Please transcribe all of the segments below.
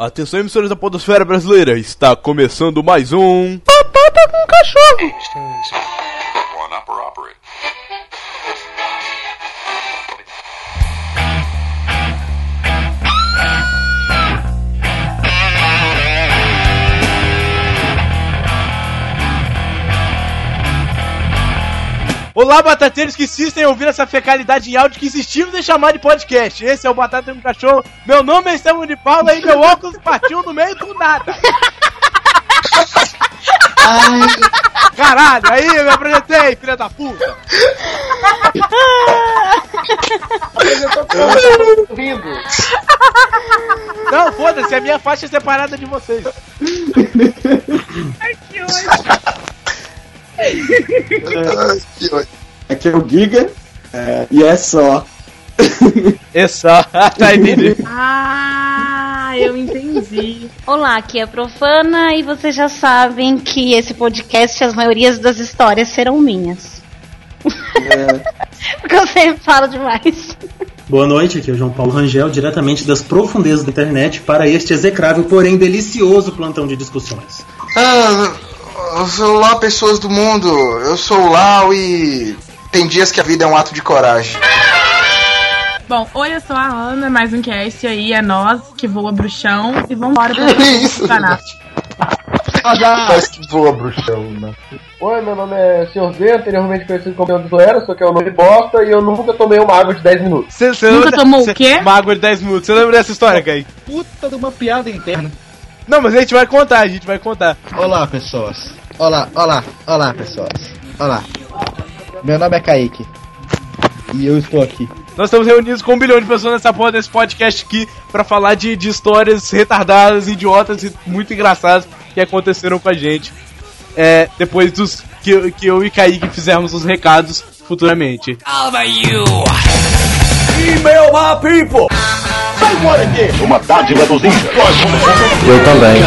Atenção, emissoras da Podosfera Brasileira, está começando mais um. Batata com cachorro! Olá, batateiros que insistem em ouvir essa fecalidade em áudio que insistimos em chamar de podcast. Esse é o Batata com Cachorro. Meu nome é Estevão de Paula e meu óculos partiu no meio do nada. Caralho, aí eu me apresentei, filha da puta. Não, foda-se, a minha faixa é separada de vocês. Aqui é o Giga. é, e é só. É só, tá entendi. Ah, eu entendi. Olá, aqui é a Profana e vocês já sabem que esse podcast, as maiorias das histórias serão minhas. É, Porque eu sempre falo demais. Boa noite, aqui é o João Paulo Rangel, diretamente das profundezas da internet, para este execrável, porém delicioso plantão de discussões. Ah, olá pessoas do mundo, eu sou o Lau e tem dias que a vida é um ato de coragem. Bom, oi, eu sou a Ana, mais um cast aí, é nós que voa bruxão e vambora pra Que isso? Parece que voa bruxão, né? Oi, meu nome é Sr. Z, anteriormente conhecido como Leandro Zoeira, só que é o nome bosta e eu nunca tomei uma água de 10 minutos. Cê, cê Nunca lembra- tomou o cê- quê? Uma água de 10 minutos. Você lembra dessa história, Kaique? puta de uma piada interna. Não, mas a gente vai contar, a gente vai contar. Olá, pessoas. Olá, olá, olá, pessoas. Olá. Meu nome é Kaique. E eu estou aqui. Nós estamos reunidos com um bilhão de pessoas nessa porra desse podcast aqui pra falar de, de histórias retardadas, idiotas e muito engraçadas que aconteceram com a gente. É, depois dos que, eu- que eu e Kaique fizermos os recados futuramente. E-mail my people! Uma dádiva dos índios. Eu também.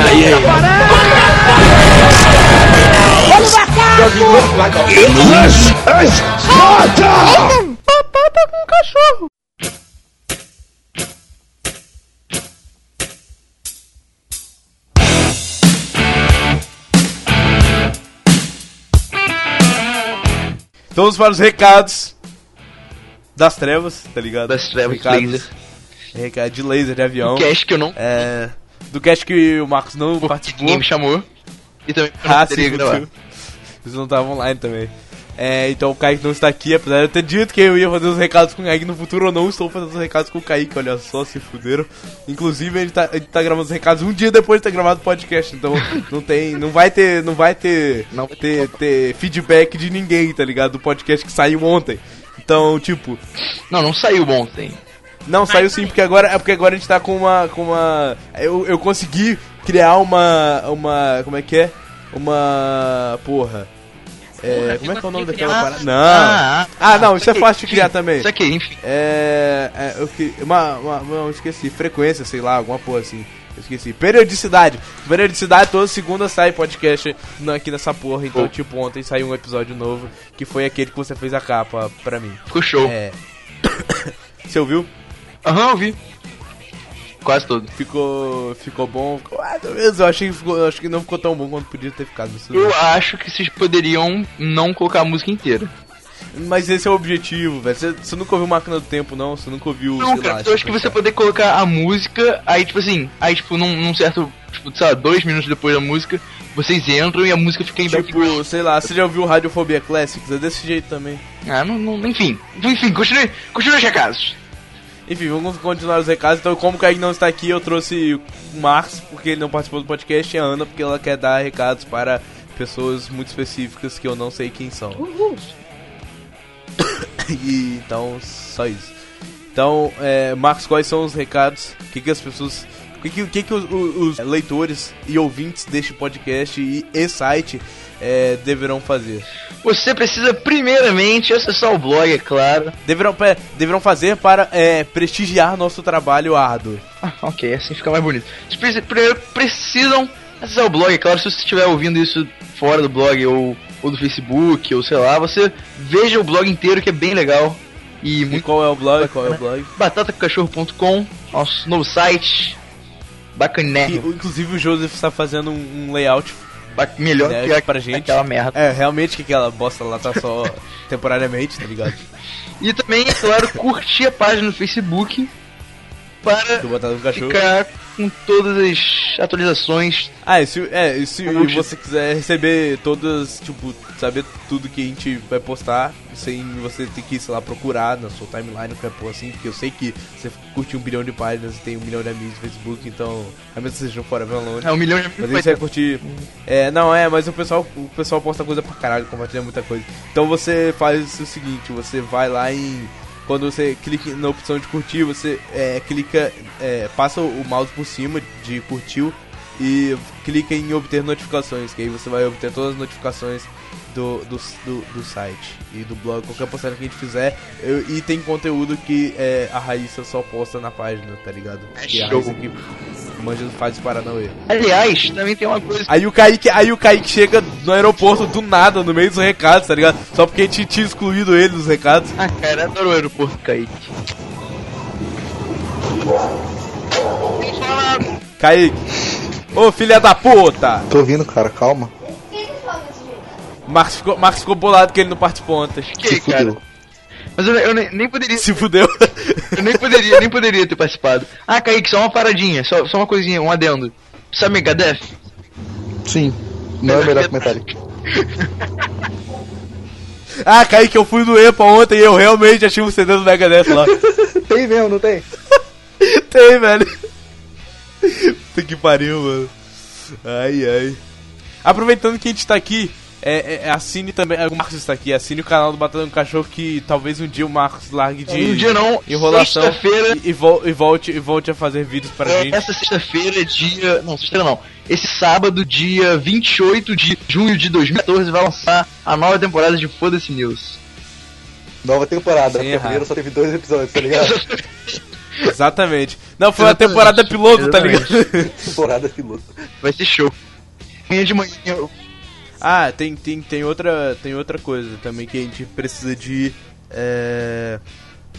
Então vamos para os recados das trevas, tá ligado? Das trevas, recados, laser. Recado de laser de avião. Um cast que eu não. É, do cast que o Marcos não Porque participou. ninguém me chamou. E também eu não Ah, poderia sim, gravar. Vocês não estavam online também. É, então o Kaique não está aqui, apesar de eu ter dito que eu ia fazer os recados com o Kaique no futuro, eu não estou fazendo os recados com o Kaique, olha só, se fuderam. Inclusive, ele tá, ele tá gravando os recados um dia depois de ter gravado o podcast, então não tem, não vai ter, não vai ter, Não vai ter, ter feedback de ninguém, tá ligado? Do podcast que saiu ontem. Então, tipo, Não, não saiu ontem. não, saiu sim, porque agora é porque agora a gente tá com uma. com uma. Eu, eu consegui criar uma. uma. como é que é? Uma. Porra. É, como é que é o nome daquela parada? Não! Ah, Ah, não, isso é fácil de criar também. Isso aqui, enfim. É. é eu que, uma, uma. Não, esqueci. Frequência, sei lá, alguma porra assim. Eu esqueci. Periodicidade. Periodicidade, toda segunda sai podcast aqui nessa porra. Então, Oh. tipo, ontem saiu um episódio novo que foi aquele que você fez a capa pra mim. Ficou show. É. Você ouviu? Aham, eu vi. Quase todo. Ficou. Ficou bom? Ficou ou menos. Eu achei que, ficou, acho que não ficou tão bom quanto podia ter ficado. Eu bem. acho que vocês poderiam não colocar a música inteira. Mas esse é o objetivo, velho. Você, você nunca ouviu Máquina do Tempo, não? Você nunca ouviu. Não, cara, lá, eu acho que tipo, você poder colocar a música, aí tipo assim, aí tipo num, num certo, tipo, sei lá, dois minutos depois da música, vocês entram e a música fica em. Tipo, sei lá, você já ouviu Radiofobia Classics? É desse jeito também. Ah, não, não, enfim. Enfim, continue, continue os recados. Enfim, vamos continuar os recados. Então, como o Kaique não está aqui, eu trouxe o Marcos, porque ele não participou do podcast, e a Ana, porque ela quer dar recados para pessoas muito específicas que eu não sei quem são. e então, só isso. Então, é, Marcos, quais são os recados? O que, que as pessoas. O que, que, que, os, os- leitores e ouvintes deste podcast e, e site é, deverão fazer? Você precisa primeiramente acessar o blog, é claro. Deverão, pe- deverão fazer para é, prestigiar nosso trabalho árduo. Ah, ok, assim fica mais bonito. Vocês primeiro precisam acessar o blog, é claro, se você estiver ouvindo isso fora do blog ou, ou do Facebook, ou sei lá, você veja o blog inteiro que é bem legal. E E qual é o blog? Qual é o blog? batatacachorro.com, nosso novo site. Bacané. Que, inclusive o Joseph está fazendo um, um layout Melhor né, que a, pra gente. aquela merda. É, realmente que aquela bosta lá tá só temporariamente, tá ligado? E também, é claro, curtir a página no Facebook para ficar com todas as atualizações. Ah, e se, é, e se Não, você quiser receber todas, tipo, saber tudo que a gente vai postar, sem você ter que, sei lá, procurar na sua timeline, qualquer porra assim, porque eu sei que você curte um bilhão de páginas e tem um milhão de amigos no Facebook, então, a menos que vocês sejam fora longe. É um milhão de Mas aí você vai curtir. É, não, é, mas o pessoal, o pessoal posta coisa pra caralho, compartilha muita coisa. Então você faz o seguinte, você vai lá em. Quando você clica na opção de curtir, você é, clica, é, passa o mouse por cima de curtiu e clica em obter notificações, que aí você vai obter todas as notificações do, do, do, do site e do blog, qualquer postagem que a gente fizer. Eu- e tem conteúdo que é, a Raíssa só posta na página, tá ligado? E a show. Raíssa que manja faz Paranauê. Aliás, também tem uma coisa. Aí o Kaique, aí o Kaique chega no aeroporto do nada, no meio dos recados, tá ligado? Só porque a gente tinha excluído ele dos recados. Ah, cara, adoro o aeroporto Kaique. Kaique. Ô filha da puta! Tô ouvindo, cara, calma. Marcos ficou, Marcos ficou bolado que ele não participou ontem. Que, cara? Mas eu, eu nem, nem poderia. Se fudeu. Eu nem poderia, nem poderia ter participado. Ah, Kaique, só uma paradinha, só, só uma coisinha, um adendo. Sabe Megadeth? Sim. Não é o melhor comentário. Ah, Kaique, eu fui no EPA ontem e eu realmente achei um CD do Megadeth lá. tem mesmo, não tem? tem, velho. Puta que pariu, mano. Ai, ai. Aproveitando que a gente tá aqui, é, é, assine também. é, O Marcos está aqui, assine o canal do Batata no Cachorro que talvez um dia o Marcos largue de Um dia não, enrolação sexta-feira. e, e, vol- e volte, e volte a fazer vídeos pra É, gente. essa sexta-feira, dia. Não, sexta-feira não. Esse sábado, dia 28 de junho de 2014, vai lançar a nova temporada de Foda-se News. Nova temporada, Sem a primeira só teve dois episódios, tá ligado? Exatamente. Não, foi uma Exatamente. temporada piloto, tá Exatamente. ligado? temporada piloto. Vai ser show. Amanhã de manhã. eu- Ah, tem, tem, tem, outra, tem outra coisa também que a gente precisa de, é,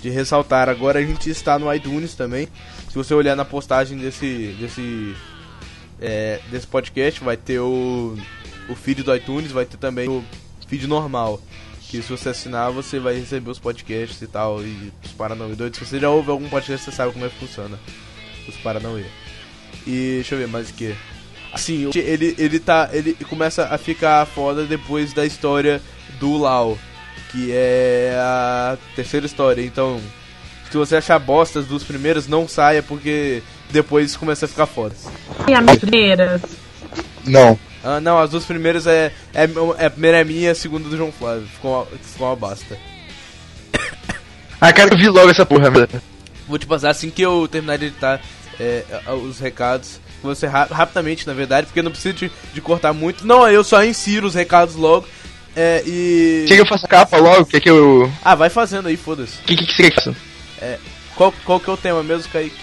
de ressaltar. Agora a gente está no iTunes também. Se você olhar na postagem desse, desse, é, desse podcast, vai ter o, o feed do iTunes, vai ter também o feed normal. Que se você assinar, você vai receber os podcasts e tal, e os Paranauê doidos. Se você já ouve algum podcast, você sabe como é que funciona os Paranauê. E deixa eu ver mais o que. Assim, o- ele, ele tá. Ele começa a ficar foda depois da história do Lau. Que é a terceira história. Então, se você achar bostas dos primeiros, não saia, porque depois começa a ficar foda. E as primeiras? Não. Ah, não, as duas primeiras é, é, é. A primeira é minha, a segunda do João Flávio. Ficou uma, ficou uma basta. Ah, cara, eu vi logo essa porra, velho. Vou te passar assim que eu terminar de editar é, os recados. Você ra rapidamente, na verdade, porque não preciso de, de cortar muito. Não, eu só insiro os recados logo. É, e. Quer que eu faça capa logo? Quer que eu. Ah, vai fazendo aí, foda-se. O que, que, que você quer que faça? É, qual, qual que é o tema mesmo, Kaique?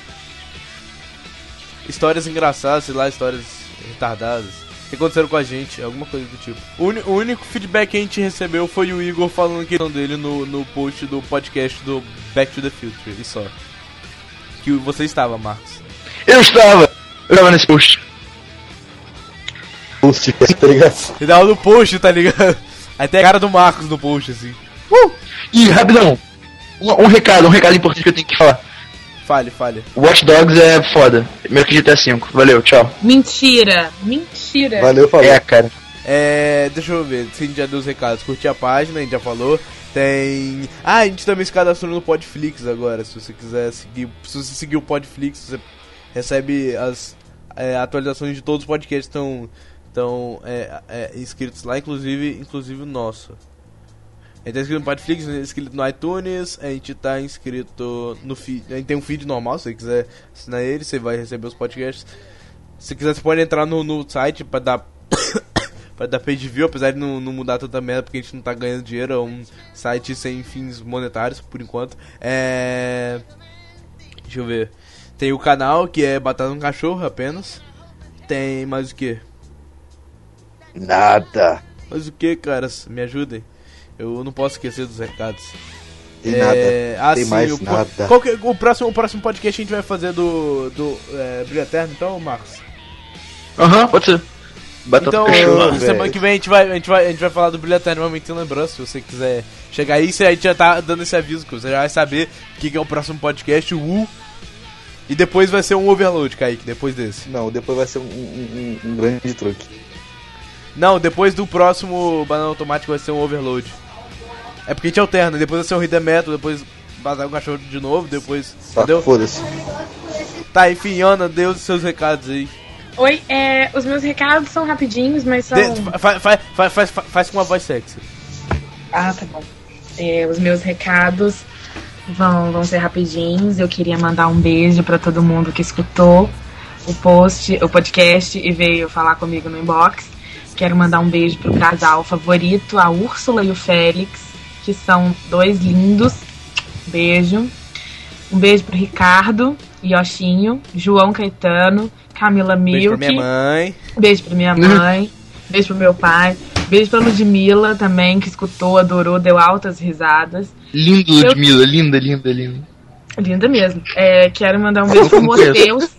Histórias engraçadas, sei lá, histórias retardadas. Que aconteceram com a gente, alguma coisa do tipo. O, o único feedback que a gente recebeu foi o Igor falando que dele no, no post do podcast do Back to the Future, e só. Que você estava, Marcos. Eu estava! Eu estava nesse post. Post, tá ligado? Ele tava no post, tá ligado? Tem a cara do Marcos no post, assim. Ih, rapidão! Um, um recado, um recado importante que eu tenho que falar. Fale, fale. Watch Dogs é foda. Primeiro que GTA V. Valeu, tchau. Mentira! Mentira! Valeu, falou. É, cara. É. Deixa eu ver, se a gente já deu os recados. Curtir a página, a gente já falou. Tem. Ah, a gente também se cadastrou no Podflix agora. Se você quiser seguir. Se você seguir o Podflix, você recebe as é, atualizações de todos os podcasts estão. Estão é, é, inscritos lá, inclusive, inclusive o nosso. A gente tá inscrito no Podflix, inscrito no iTunes, a gente tá inscrito no feed. A gente tem um feed normal, se você quiser assinar ele, você vai receber os podcasts. Se quiser, você pode entrar no, no site pra dar. pra dar page view, apesar de não, não mudar tanta merda, porque a gente não tá ganhando dinheiro, é um site sem fins monetários por enquanto. É. Deixa eu ver. Tem o canal que é Batata no Cachorro apenas. Tem mais o que? Nada. Mas o que, caras? Me ajudem. Eu não posso esquecer dos recados. Tem É, nada. ah, Tem sim, mais o, nada. Qual que, o, próximo, o próximo podcast a gente vai fazer do, do é, Brilho Eterno, então, Marcos? Aham, pode ser. Batata Então, cachorro. semana que vem a gente, vai, a, gente vai, a gente vai falar do Brilho Eterno Momento sem lembrança. Se você quiser chegar aí, você, a gente já tá dando esse aviso que você já vai saber o que, que é o próximo podcast, o U. E depois vai ser um overload, Kaique, depois desse. Não, depois vai ser um, um- um- um grande truque. Não, depois do próximo Banana Automático vai ser um overload. É porque a gente alterna, depois vai ser um Hidden Metal, depois vazar um cachorro de novo, depois. Tá, entendeu? foda-se. Tá, enfim, Ana, dê os seus recados aí. Oi, é, os meus recados são rapidinhos, mas são. Dê- fa- fa- fa- faz, faz, faz com uma voz sexy. Ah, tá bom. É, os meus recados vão, vão ser rapidinhos. Eu queria mandar um beijo pra todo mundo que escutou o post, o podcast e veio falar comigo no inbox. Quero mandar um beijo pro casal favorito, a Úrsula e o Félix, que são dois lindos. Beijo. Um beijo pro Ricardo, Yoshinho, João Caetano, Camila Beijo Milk. pra minha mãe. Beijo pra minha mãe. beijo pro meu pai. Beijo pra Ludmilla também, que escutou, adorou, deu altas risadas. Lindo, Eu- Ludmilla, linda, linda, linda. Linda mesmo. É, quero mandar um beijo pro Mosteus.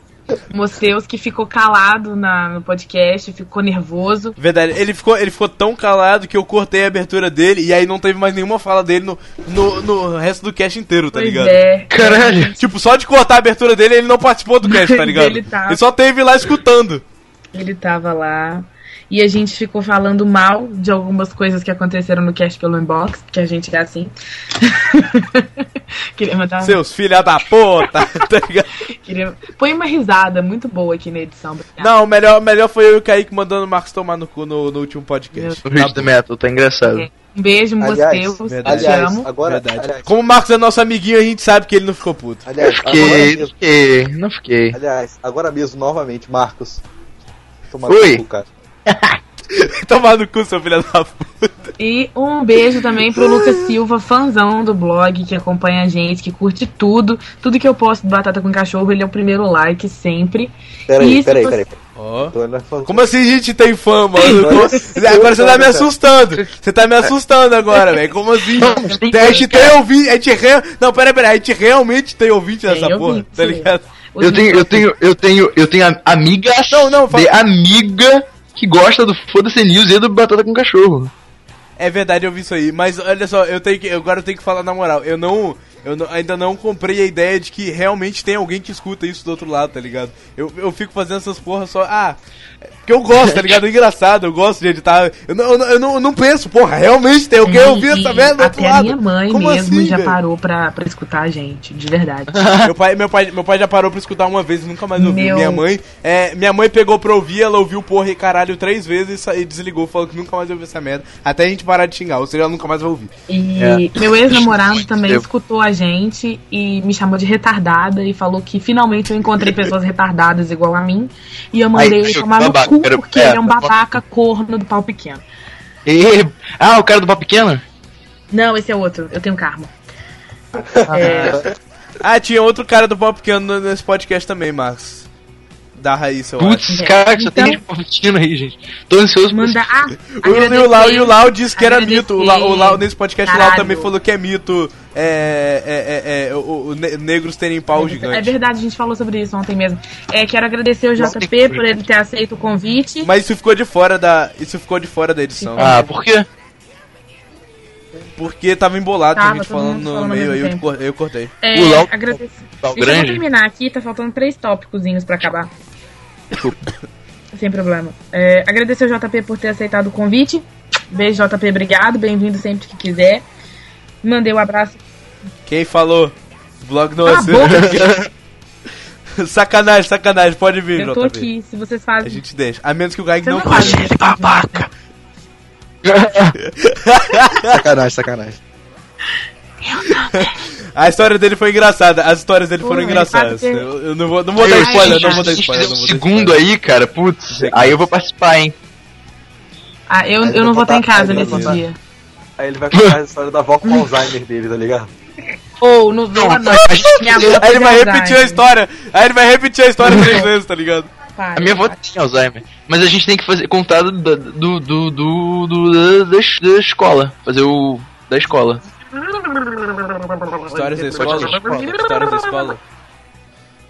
Mosteus que ficou calado na, no podcast, ficou nervoso. Verdade, ele ficou, ele ficou tão calado que eu cortei a abertura dele e aí não teve mais nenhuma fala dele no, no, no resto do cast inteiro, tá Pois ligado? é. Caralho. Tipo, só de cortar a abertura dele ele não participou do cast, tá ligado? Ele tava. só teve lá escutando. Ele tava lá. E a gente ficou falando mal de algumas coisas que aconteceram no cast pelo inbox, porque a gente é assim. Queria mandar um- Seus filha da puta, tá ligado? Queria... Põe uma risada muito boa aqui na edição. Não, melhor, melhor foi eu e o Kaique mandando o Marcos tomar no cu no, no último podcast. O Rich the Metal, tá engraçado. Um beijo, Aliás, Mosteus. verdade. Te Aliás, amo. agora. Verdade. Aliás, Como o Marcos é nosso amiguinho, a gente sabe que ele não ficou puto. aliás, agora Fiquei, não mesmo, fiquei, não fiquei. aliás, agora mesmo, novamente, Marcos. Toma Oi. no cu, cara. Tomar no cu, seu filho da puta. E um beijo também pro Lucas Silva, fãzão do blog, que acompanha a gente, que curte tudo. Tudo que eu posto do Batata com Cachorro, ele é o primeiro like sempre. Peraí, peraí, você- peraí. Pra- Como assim a gente tem fã, mano? Como- Agora você tá me assustando. Você tá me assustando agora, velho. Como assim? A gente tem ouvinte. A gente re... Não, peraí, peraí. A gente realmente tem ouvinte nessa Tem porra, ouvinte. tá ligado? Eu tenho, eu tenho, eu tenho, eu tenho am- amigas Não, não, fala- de amiga que gosta do Foda-se News e do Batata com Cachorro. É verdade, eu vi isso aí. Mas olha só, eu tenho que. Agora eu tenho que falar na moral. Eu não. Eu não- ainda não comprei a ideia de que realmente tem alguém que escuta isso do outro lado, tá ligado? Eu, eu fico fazendo essas porras só. Ah, porque eu gosto, tá ligado? É engraçado, eu gosto de editar. Eu não, eu não, eu não, eu não penso, porra, realmente tem alguém É, ouvindo essa merda do outro Até a minha mãe Como mesmo assim, já velho? parou pra, pra escutar a gente, de verdade. meu, pai, meu, pai, meu pai já parou pra escutar uma vez e nunca mais ouviu. Meu- Minha mãe é, minha mãe pegou pra ouvir, ela ouviu porra e caralho três vezes e desligou, falou que nunca mais ouviu essa merda. Até a gente parar de xingar, ou seja, ela nunca mais vai ouvir. E É. meu ex-namorado também Eu- escutou a gente e me chamou de retardada e falou que finalmente eu encontrei pessoas retardadas igual a mim. E eu mandei Ai, tomar no cu quero- porque é, ele é um tá babaca corno do pau pequeno. E... Ah, o cara do Pau Pequeno? Não, esse é outro, eu tenho karma. Ah. É, Ah, tinha outro cara do Pop Pequeno nesse podcast também, Marcos. Da Raíssa, eu Putz, acho. cara, que só Então- tem gente Pau Pequeno aí, gente. Tô ansioso pra manda. Ah, O, e o Lau, e o Lau disse que era agradecer. mito. O Lau, o Lau- nesse podcast, o Lau Caralho. também falou que é mito. É. É. É. é, o, o ne- negros terem pau É gigante. verdade, a gente falou sobre isso ontem mesmo. É, quero agradecer o JP por ele ter aceito o convite. Mas isso ficou de fora da. Isso ficou de fora da edição. Ah, por quê? Porque tava embolado, Tava, gente falando no falando ao meio, aí eu, eu cortei. É, O agradecer. Lau Deixa eu terminar aqui, tá faltando três tópicozinhos pra acabar. Sem problema. É, agradecer o JP por ter aceitado o convite. Beijo, JP, obrigado. Bem-vindo sempre que quiser. Mandei o abraço. Quem falou? Blog não Cala é a boca. sacanagem, sacanagem, pode vir, Eu tô JP. aqui. Se vocês A fazem. gente deixa. A menos que o Você não não faça. faz isso, babaca. Sacanagem, sacanagem. A história dele foi engraçada. As histórias dele foram engraçadas. ele Eu, eu não vou, não vou dar Eu- spoiler, não vou dar a spoiler. Não um vou dar segundo aí, cara, putz, aí eu vou participar, hein. Ah, eu, eu vai não vou estar em casa nesse contar. dia. Aí ele vai contar a história da avó com Alzheimer dele, tá ligado? Ou no Zoa, não. a gente- Minha avó Aí ele vai Alzheimer. repetir a história. Aí ele vai repetir a história três vezes, tá ligado? Para. A minha avó tem Alzheimer. Mas a gente tem que fazer contar do, do, do, do, do- da, da, escola. Fazer o. da escola. Histórias da escola? Histórias da escola?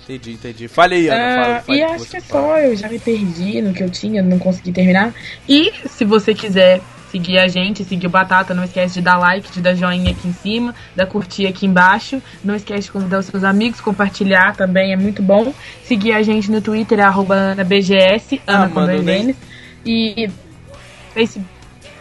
Entendi, entendi. Fale aí, Ana. Ah, Fala, fala e acho que é só, eu já me perdi no que eu tinha, não consegui terminar. E se você quiser seguir a gente, seguir o Batata, não esquece de dar like, de dar joinha aqui em cima, dar curtir aqui embaixo. Não esquece de convidar os seus amigos, compartilhar também, é muito bom. Seguir a gente no Twitter, é arroba AnaBGS, Ana com mano, dois nem-. E Facebook.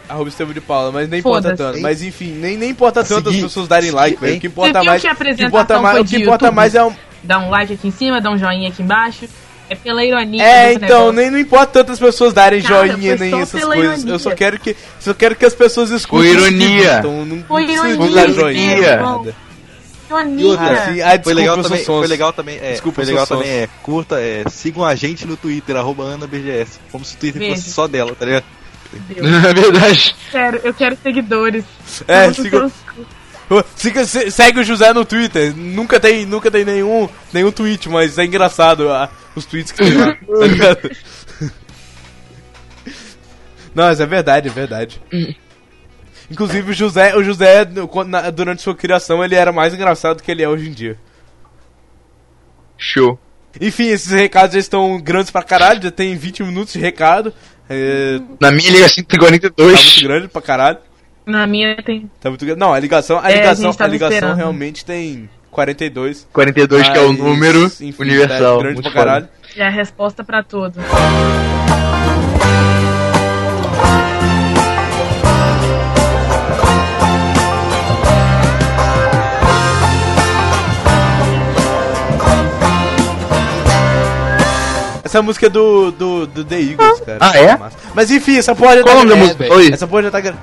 Arroba Estevam de Paula, mas nem importa tanto. Mas enfim, nem, nem importa tanto as pessoas darem like, velho. O que importa mais. o que importa mais, o que importa mais é um. Dá um like aqui em cima, dá um joinha aqui embaixo. É pela ironia. É, então, negócio. nem não importa tanto as pessoas darem Cara, joinha nem essas coisas. ironia. Eu só quero que, só quero que as pessoas escutem. Ironia. Então não de ironia, dar joinha. ironia. Ironia. Ah, sim. Ah, foi desculpa, legal também, sonso. foi legal também, é, Desculpa, foi legal também, é, curta, é, sigam a gente no Twitter, arroba AnaBGS, como se o Twitter Veja. fosse só dela, tá ligado? É verdade. Quero, eu quero seguidores. É, siga- Siga- se- segue o José no Twitter. Nunca tem, nunca tem nenhum, nenhum tweet, mas é engraçado ah, os tweets que tem lá. tá ligado? Não, mas é verdade, é verdade. Inclusive o José, o José durante sua criação ele era mais engraçado que ele é hoje em dia. Show. Enfim, esses recados já estão grandes pra caralho, já tem 20 minutos de recado. É, Na minha liga tá 142. muito grande pra caralho. Na minha tem. Tá muito grande. Não, a ligação, a É, a ligação, a, tava ligação esperando. realmente tem 42. 42 que é o número enfim, universal. tá grande pra caralho. É a resposta pra tudo. Essa música é do, do, do The Eagles, cara. Ah, é? Mas enfim, essa porra já Qual tá o nome da é, música? aí. Essa porra já tá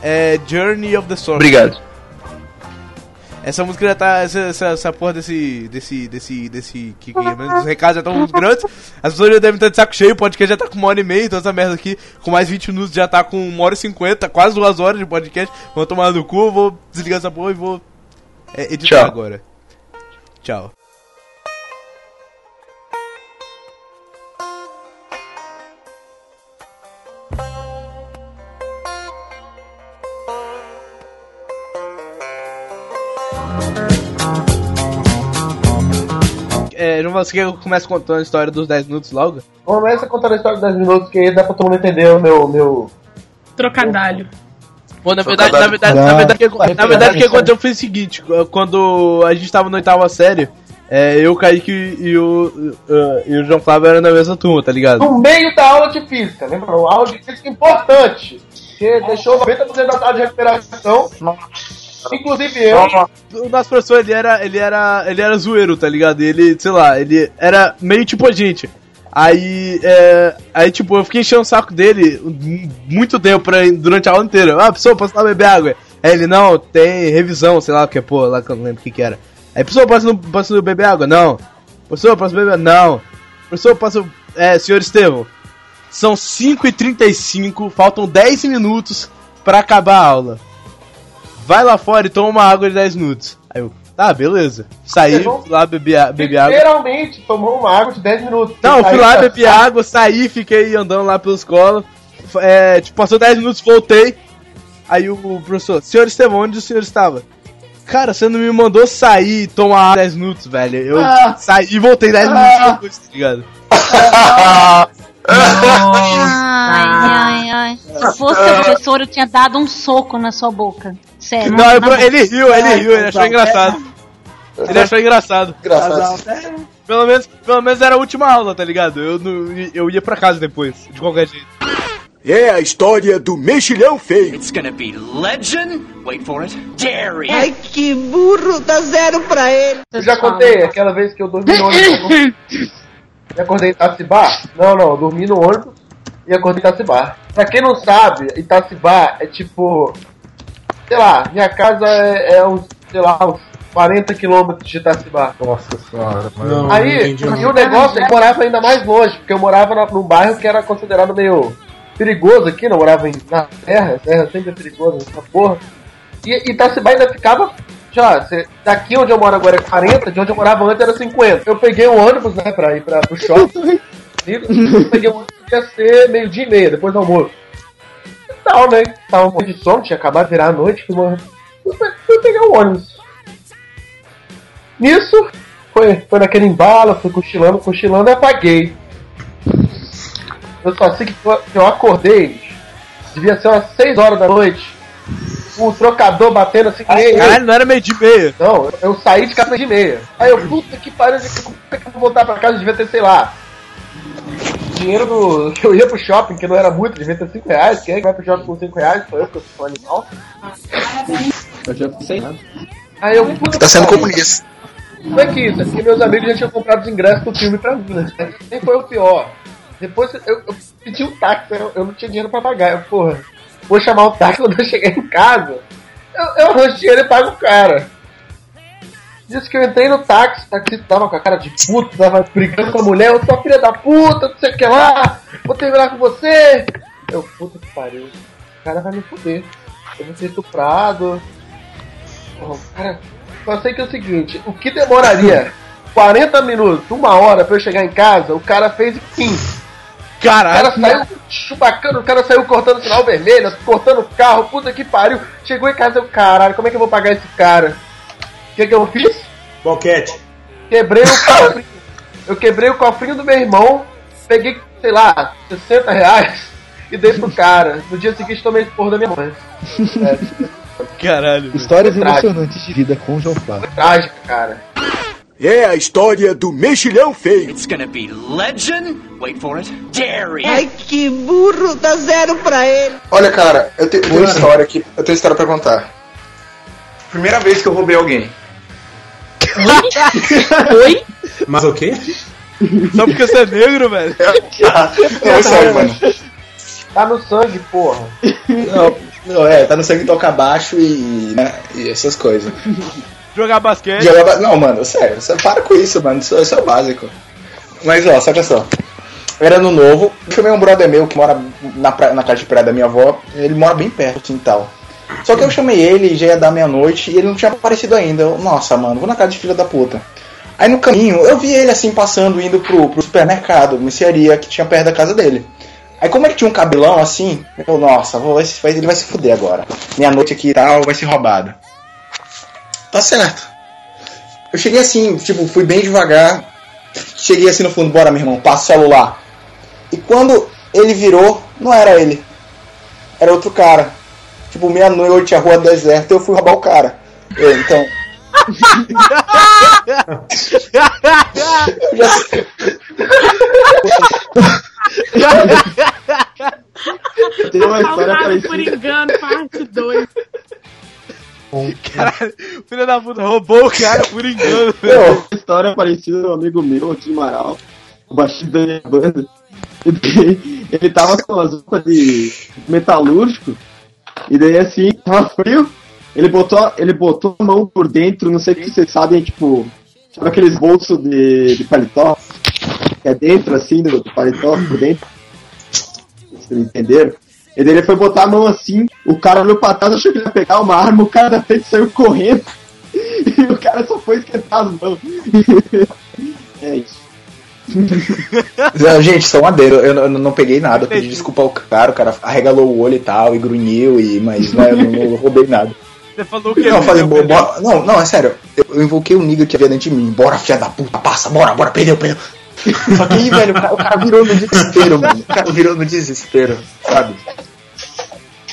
É Journey of the Sword. Obrigado. Essa música já tá. Essa, essa, essa porra desse. desse. desse. desse. Que, que, os recados já estão muito grandes. As pessoas já devem estar de saco cheio, o podcast já tá com uma hora e meia, então essa merda aqui, com mais 20 minutos, já tá com uma hora e cinquenta, quase duas horas de podcast. Vou tomar no cu, vou desligar essa porra e vou é, editar Tchau. agora. Tchau. É, João, você quer que eu comece contando a história dos 10 minutos logo? Começa contando a história de 10 minutos, que aí dá pra todo mundo entender o meu. meu... Trocadalho. Pô, na verdade, na verdade, na verdade, o que- na verdade, o que aconteceu foi o seguinte: quando a gente tava na oitava série, é, eu, o Kaique e o, uh, e o João Flávio eram na mesma turma, tá ligado? No meio da aula de física, lembra? Uma aula de física importante. Que deixou 90% da taxa de recuperação. Inclusive eu. O nosso professor, ele era, ele era, ele era zoeiro, tá ligado? Ele, sei lá, ele era meio tipo a gente. Aí, é, aí tipo, eu fiquei enchendo o saco dele muito tempo pra, durante a aula inteira. Ah, pessoal, posso lá beber água? Aí ele, não, tem revisão, sei lá o que, pô, lá que eu não lembro o que que era. Aí, pessoal, posso, posso beber água? Não. Professor, posso beber? Não. Professor, posso... É, senhor Estevão, são 5h35, faltam 10 minutos pra acabar a aula. Vai lá fora e toma uma água de 10 minutos. Aí eu, tá, beleza. Saí, fui lá bebi, bebi água. Literalmente tomou uma água de 10 minutos. Não, eu fui lá, tá- bebi água, saí, fiquei andando lá pela escola. É, tipo, passou 10 minutos, voltei. Aí o professor, senhor Estevão, onde o senhor estava? Cara, você não me mandou sair e tomar água 10 minutos, velho. Eu Ah. saí e voltei 10 minutos Ah. depois, tá ligado? Ai, ai, ai. Se fosse seu professor, eu tinha dado um soco na sua boca. Sério. Não, eu- na boca. ele riu, ele riu, ele achou engraçado. Ele achou engraçado. Engraçado. Pelo menos, pelo menos era a última aula, tá ligado? Eu, não, eu ia pra casa depois, de qualquer jeito. É a história do mexilhão feio. It's gonna be legend. Wait for it. Dairy. Ai, que burro, dá zero pra ele. Eu já contei aquela vez que eu dormi no ônibus. e acordei em Itacibá? Não, não, eu dormi no ônibus e acordei em Itacibá. Pra quem não sabe, Itacibá é tipo. Sei lá, minha casa é, é uns, sei lá, uns 40 quilômetros de Itacibá. Nossa senhora, mano. Aí, e o negócio é que eu morava ainda mais longe, porque eu morava na- num bairro que era considerado meio perigoso aqui, não morava em, na terra, terra sempre é perigosa, essa porra. E Itacibá ainda ficava, cê- daqui onde eu moro agora é 40, de onde eu morava antes era 50. Eu peguei um ônibus, né, pra ir pra, pro shopping, e eu peguei um ônibus que ia ser meio dia e meia, depois do almoço. E tal, né, tava morrendo de sono, tinha acabado de virar a noite, fui, fui, pe- fui pegar o ônibus. Nisso, foi, foi naquele embalo, fui cochilando, cochilando e apaguei. Eu só sei que eu acordei, devia ser umas 6 horas da noite, o trocador batendo assim. Ai, caralho, não era meio de meia. Não, eu saí de casa meio de meia. Aí eu, puta que pariu, é que eu vou voltar pra casa? Devia ter, sei lá, dinheiro do. que eu ia pro shopping, que não era muito, devia ter 5 reais. Quem é que vai pro shopping com 5 reais? Sou eu, que eu sou um animal. Eu já pensei nada. Aí eu, puta Tá sendo comunista. Não é que isso, é que meus amigos já tinham comprado os ingressos do filme pra mim, né? Nem foi o pior. Depois eu, eu pedi um táxi, eu, eu não tinha dinheiro pra pagar. Eu, porra, vou chamar o táxi quando eu chegar em casa. Eu, eu arranjo dinheiro e pago o cara. Disse que eu entrei no táxi, o taxista tava com a cara de puto, tava brigando com a mulher, eu sou filha da puta, não sei o que lá, vou terminar com você. Eu, puta que pariu, o cara vai me foder. Eu vou ser estuprado. Porra, o cara. Só sei que é o seguinte, o que demoraria 40 minutos, uma hora pra eu chegar em casa, o cara fez em 15. Caralho. O cara saiu chupacando, o cara saiu cortando sinal vermelho, cortando o carro, puta que pariu. Chegou em casa, eu, caralho, como é que eu vou pagar esse cara? O que, que eu fiz? Boquete. Quebrei o cofrinho. Eu quebrei o cofrinho do meu irmão, peguei, sei lá, 60 reais e dei pro cara. No dia seguinte tomei esse porra da minha mãe. Caralho. Histórias emocionantes de vida com o João Flávio. Trágico, cara. É a história do mexilhão feio. It's gonna be legend. Wait for it. Jerry. Ai, que burro, dá zero pra ele. Olha, cara, eu, te- eu tenho uma história aqui. Eu tenho uma história pra contar. Primeira vez que eu roubei alguém. Oi? Mas o quê? Só porque você é negro, velho. Não, é sério, mano. Tá no sangue, porra. Não, não, é, tá no sangue toca abaixo e, né, e essas coisas. Jogar basquete. Jogava- Não, mano, sério, você para com isso, mano. Isso, isso é o básico. Mas ó, saca só. Era no novo, eu chamei um brother meu que mora na, pra- na casa de praia da minha avó, ele mora bem perto do quintal. Só que eu chamei ele, já ia dar meia-noite, e ele não tinha aparecido ainda. Eu, Nossa, mano, vou na casa de filha da puta. Aí no caminho, eu vi ele assim passando, indo pro, pro supermercado, mercearia que tinha perto da casa dele. Aí como ele tinha um cabelão assim, eu, nossa, vou, ele vai se fuder agora. Meia-noite aqui e tal, vai ser roubado. Tá certo. Eu cheguei assim, tipo, fui bem devagar. Cheguei assim no fundo, bora meu irmão, passa o celular. E quando ele virou, não era ele. Era outro cara. Tipo, meia-noite, a rua deserta, eu fui roubar o cara. Eu, então. eu já sei. Tenho uma história Salvado por parecida. engano, parte 2. Caralho, filho da puta, roubou o cara por engano, Tem velho. uma história parecida um amigo meu aqui em Marau, o baixista da minha banda. Ele, ele tava com as roupas de metalúrgico, e daí assim, tava frio, ele botou, ele botou a mão por dentro, não sei se vocês sabem, tipo, sabe aqueles bolsos de, de paletó? Que é dentro assim do, do paletó, por dentro. Vocês entenderam? E daí ele foi botar a mão assim, o cara olhou pra trás, achou que ele ia pegar uma arma, o cara da frente saiu correndo. E o cara só foi esquentar as mãos. é isso. Não, gente, só um adendo. Eu, não- eu não peguei nada. Eu pedi desculpa ao cara. O cara arregalou o olho e tal, e grunhiu, e, mas né, eu não, não roubei nada. Você falou que Não, eu falei, "Bo- bora- não, não, é sério. Eu, eu invoquei o nigga que havia dentro de mim. Bora, filha da puta, passa, bora, bora, perdeu, perdeu. Só que aí, velho, o cara, o cara virou no desespero, mano. O cara virou no desespero, sabe?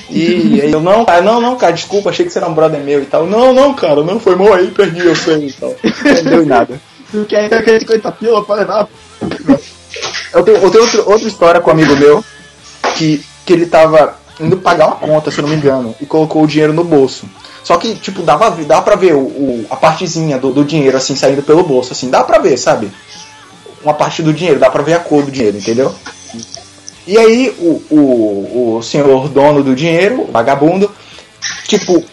E aí eu, não, cara, não, não, cara, desculpa, achei que você era um brother meu e tal. Não, não, cara, não foi mal aí, perdi, eu sei e tal. Não deu em nada. Tu quer aquele 50 pila pra levar? Eu tenho, eu tenho outro- outra história com um amigo meu que, que ele tava indo pagar uma conta, se eu não me engano, e colocou o dinheiro no bolso. Só que, tipo, dava, dava pra ver o, o- a partezinha do, do dinheiro, assim, saindo pelo bolso, assim, dá pra ver, sabe? Uma parte do dinheiro, dá pra ver a cor do dinheiro, entendeu? E aí, o, o, o senhor dono do dinheiro, o vagabundo, tipo,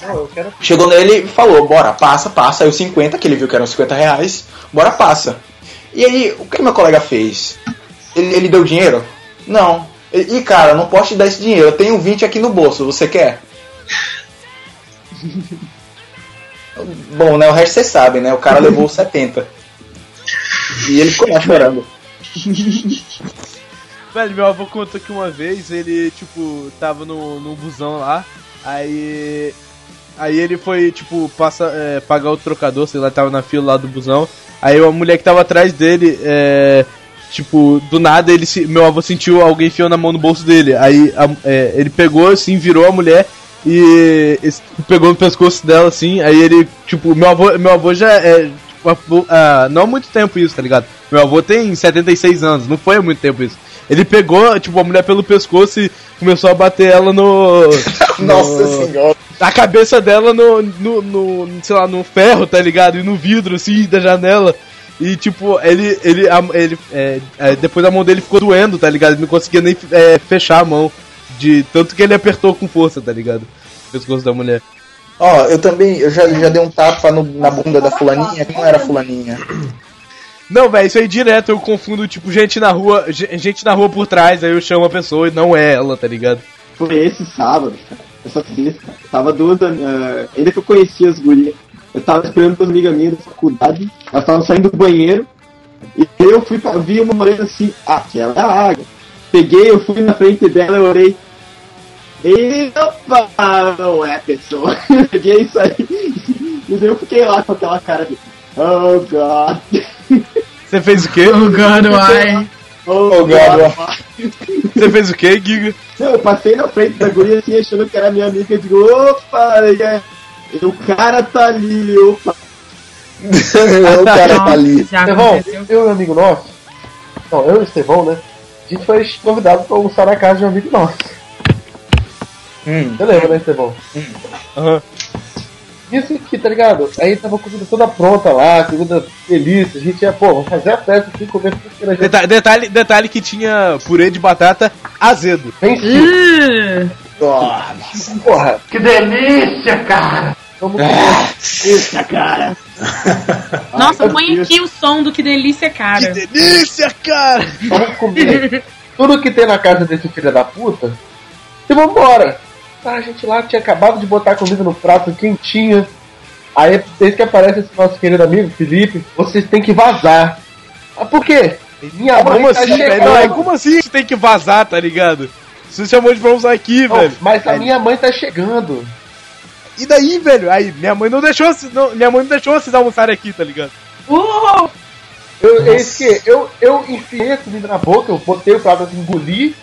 Não, quero. Chegou nele e falou, bora, passa, passa. Aí os 50, que ele viu que eram 50 reais, bora, passa. E aí, o que meu colega fez? Ele, ele deu dinheiro? Não. Ih, cara, não posso te dar esse dinheiro, eu tenho 20 aqui no bolso, você quer? Bom, né, o resto vocês sabem, né? O cara levou 70. E ele ficou lá chorando. Velho, meu avô contou que uma vez ele, tipo, tava no, no busão lá, aí Aí ele foi, tipo, passa, é, pagar o trocador, sei lá, tava na fila lá do busão. Aí a mulher que tava atrás dele, é, tipo, do nada ele se, meu avô sentiu alguém enfiando a mão no bolso dele. Aí a- é, ele pegou assim, virou a mulher e esse- pegou no pescoço dela assim. Aí ele, tipo, meu avô, meu avô já é, tipo, não há muito tempo isso, tá ligado? Meu avô tem 76 anos, não foi há muito tempo isso. Ele pegou, tipo, a mulher pelo pescoço e começou a bater ela no. Nossa no- senhora. a cabeça dela no, no, no, sei lá, no ferro, tá ligado? E no vidro, assim, da janela. E, tipo, ele, ele, a- ele é, é, depois a mão dele ficou doendo, tá ligado? Ele não conseguia nem é, fechar a mão. De tanto que ele apertou com força, tá ligado? O pescoço da mulher. Ó, eu também, eu já, já dei um tapa no- na bunda da fulaninha, que não era fulaninha. Não, velho, isso aí direto eu confundo, tipo, gente na rua, ge- gente na rua por trás, aí eu chamo a pessoa e não é ela, tá ligado? Foi esse sábado, cara. Essa sexta. Tava duas. Uh, ainda que eu conhecia as gurias. Eu tava esperando duas amigas minhas da faculdade. Elas estavam saindo do banheiro. E eu fui pra vi uma morena assim. Ah, aquela é a água. Peguei, eu fui na frente dela, eu orei. E opa, não é pessoa. Peguei isso aí. E eu fiquei lá com aquela cara de. Oh God. Você fez o quê? Oh God, why? Oh, God. Você fez o quê, Giga? Não, eu passei na frente da guria assim, achando que era minha amiga. Eu digo, opa, é, o cara tá ali, opa. o cara tá ali. Estevão, eu e um amigo nosso, não, eu e o Estevão, né? A gente foi convidado pra almoçar na casa de um amigo nosso. Hum. Você lembra, né, Estevão? Aham. Isso aqui, tá ligado? Aí tava comida toda pronta lá, comida delícia. A gente ia, pô, vamos fazer a festa aqui, comer tudo que a gente Deta- detalhe, detalhe que tinha purê de batata azedo. Bem Hum. Nossa, porra. Que delícia, cara! Vamos Delícia, cara. Nossa, põe aqui o som do que delícia, cara. Que delícia, cara! Vamos comer tudo que tem na casa desse filho da puta e vambora. Ah, a gente lá tinha acabado de botar a comida no prato quentinha. Aí, desde que aparece esse nosso querido amigo, Felipe, vocês têm que vazar. Ah, por quê? Minha mãe Como tá assim, velho? chegando. Não, Como assim você tem que vazar, tá ligado? Você chamou de usar aqui, Não, velho. mas a minha mãe tá chegando. E daí, velho? Aí, minha mãe não deixou, não, minha mãe não deixou vocês almoçarem aqui, tá ligado? Uh! Eu, é isso que eu, eu enfiei a comida na boca, eu botei o prato assim, engoli.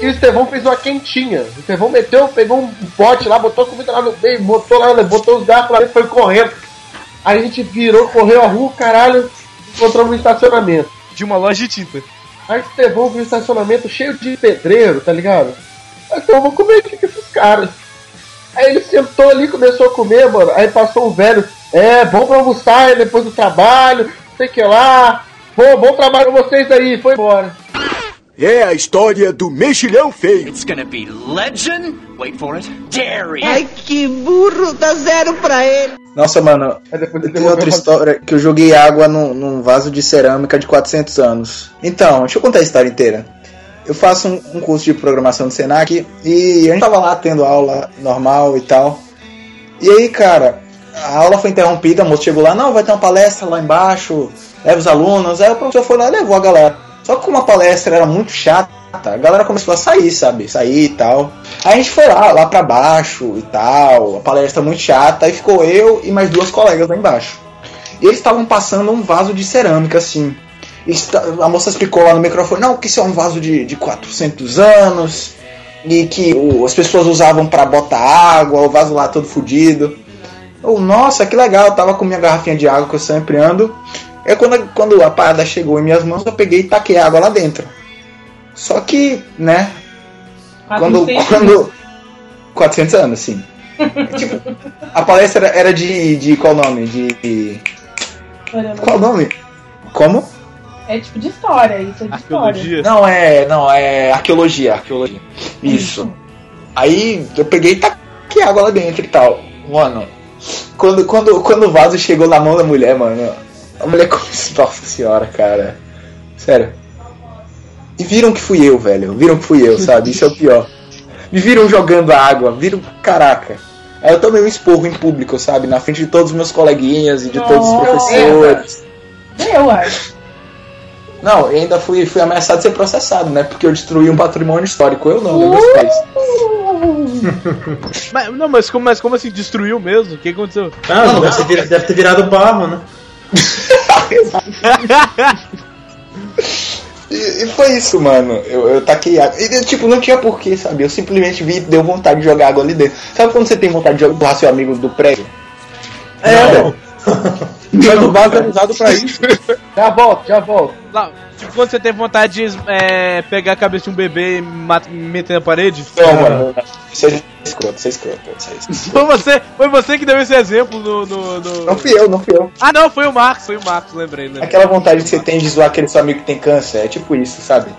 E o Estevão fez uma quentinha. O Estevão meteu, pegou um pote lá, botou a comida lá no meio, botou lá, botou os garfos lá dentro, foi correndo. Aí a gente virou, correu a rua, caralho, encontramos no estacionamento. De uma loja de tinta. Aí o Estevão viu o estacionamento cheio de pedreiro, tá ligado? Aí então vou comer aqui com esses caras. Aí ele sentou ali, começou a comer, mano. Aí passou um velho, é, bom pra almoçar depois do trabalho, sei que lá. Bom, bom trabalho com vocês aí, foi embora. É a história do mexilhão feio. It's gonna be legend. Wait for it. Jerry. Ai, que burro, dá zero pra ele. Nossa, mano, ele tem outra história que eu joguei água num, num vaso de cerâmica de 400 anos. Então, deixa eu contar a história inteira. Eu faço um, um curso de programação do Senac e a gente tava lá tendo aula normal e tal. E aí, cara, a aula foi interrompida, a moça chegou lá, não, vai ter uma palestra lá embaixo, leva os alunos. Aí o professor foi lá e levou a galera. Só que como a palestra era muito chata, a galera começou a sair, sabe? Sair e tal. Aí a gente foi lá, lá pra baixo e tal, a palestra muito chata, aí ficou eu e mais duas colegas lá embaixo. E eles estavam passando um vaso de cerâmica, assim. A moça explicou lá no microfone, não, que isso é um vaso de, de 400 anos, e que o- as pessoas usavam pra botar água, o vaso lá todo fudido. Eu, nossa, que legal, eu tava com minha garrafinha de água que eu sempre ando. Aí quando, quando a parada chegou em minhas mãos, eu peguei e taquei água lá dentro. Só que, né, quando, 400 quando 400 anos, sim. tipo, a palestra era de, de qual nome? De qual nome? Como? É tipo de história, isso é de história. Não é, não é arqueologia, arqueologia. Isso. Aí eu peguei e taquei água lá dentro e tal. Mano, quando, quando, quando o vaso chegou na mão da mulher, mano, a mulher começou, nossa senhora, cara. Sério. E viram que fui eu, velho. Viram que fui eu, sabe? Isso é o pior. Me viram jogando água, viram. Caraca. Aí eu tomei um esporro em público, sabe? Na frente de todos os meus coleguinhas e de todos os professores. Eu acho. Não, ainda fui, fui ameaçado de ser processado, né? Porque eu destruí um patrimônio histórico. Eu não, né? Meus pais. Mas, não, mas como, mas como assim? Destruiu mesmo? O que aconteceu? Ah, deve, ter vira- deve ter virado barro, né? E, e foi isso, mano. Eu, eu taquei água. E, tipo, não tinha porquê, sabe? Eu simplesmente vi e deu vontade de jogar água ali dentro. Sabe quando você tem vontade de jogar seu amigo do prédio? É, Mas o vaso é usado pra isso. Já volto, já volto. Lá, tipo, quando você tem vontade de é, pegar a cabeça de um bebê e mat- meter na parede? Não, mano. Você é escroto, você é escroto. Você é escroto. Foi você, foi você que deu esse exemplo no, no, no- Não fui eu, não fui eu. Ah, não, foi o Marcos, foi o Marcos, lembrei, lembrei. Aquela vontade que você tem de zoar aquele seu amigo que tem câncer. É tipo isso, sabe?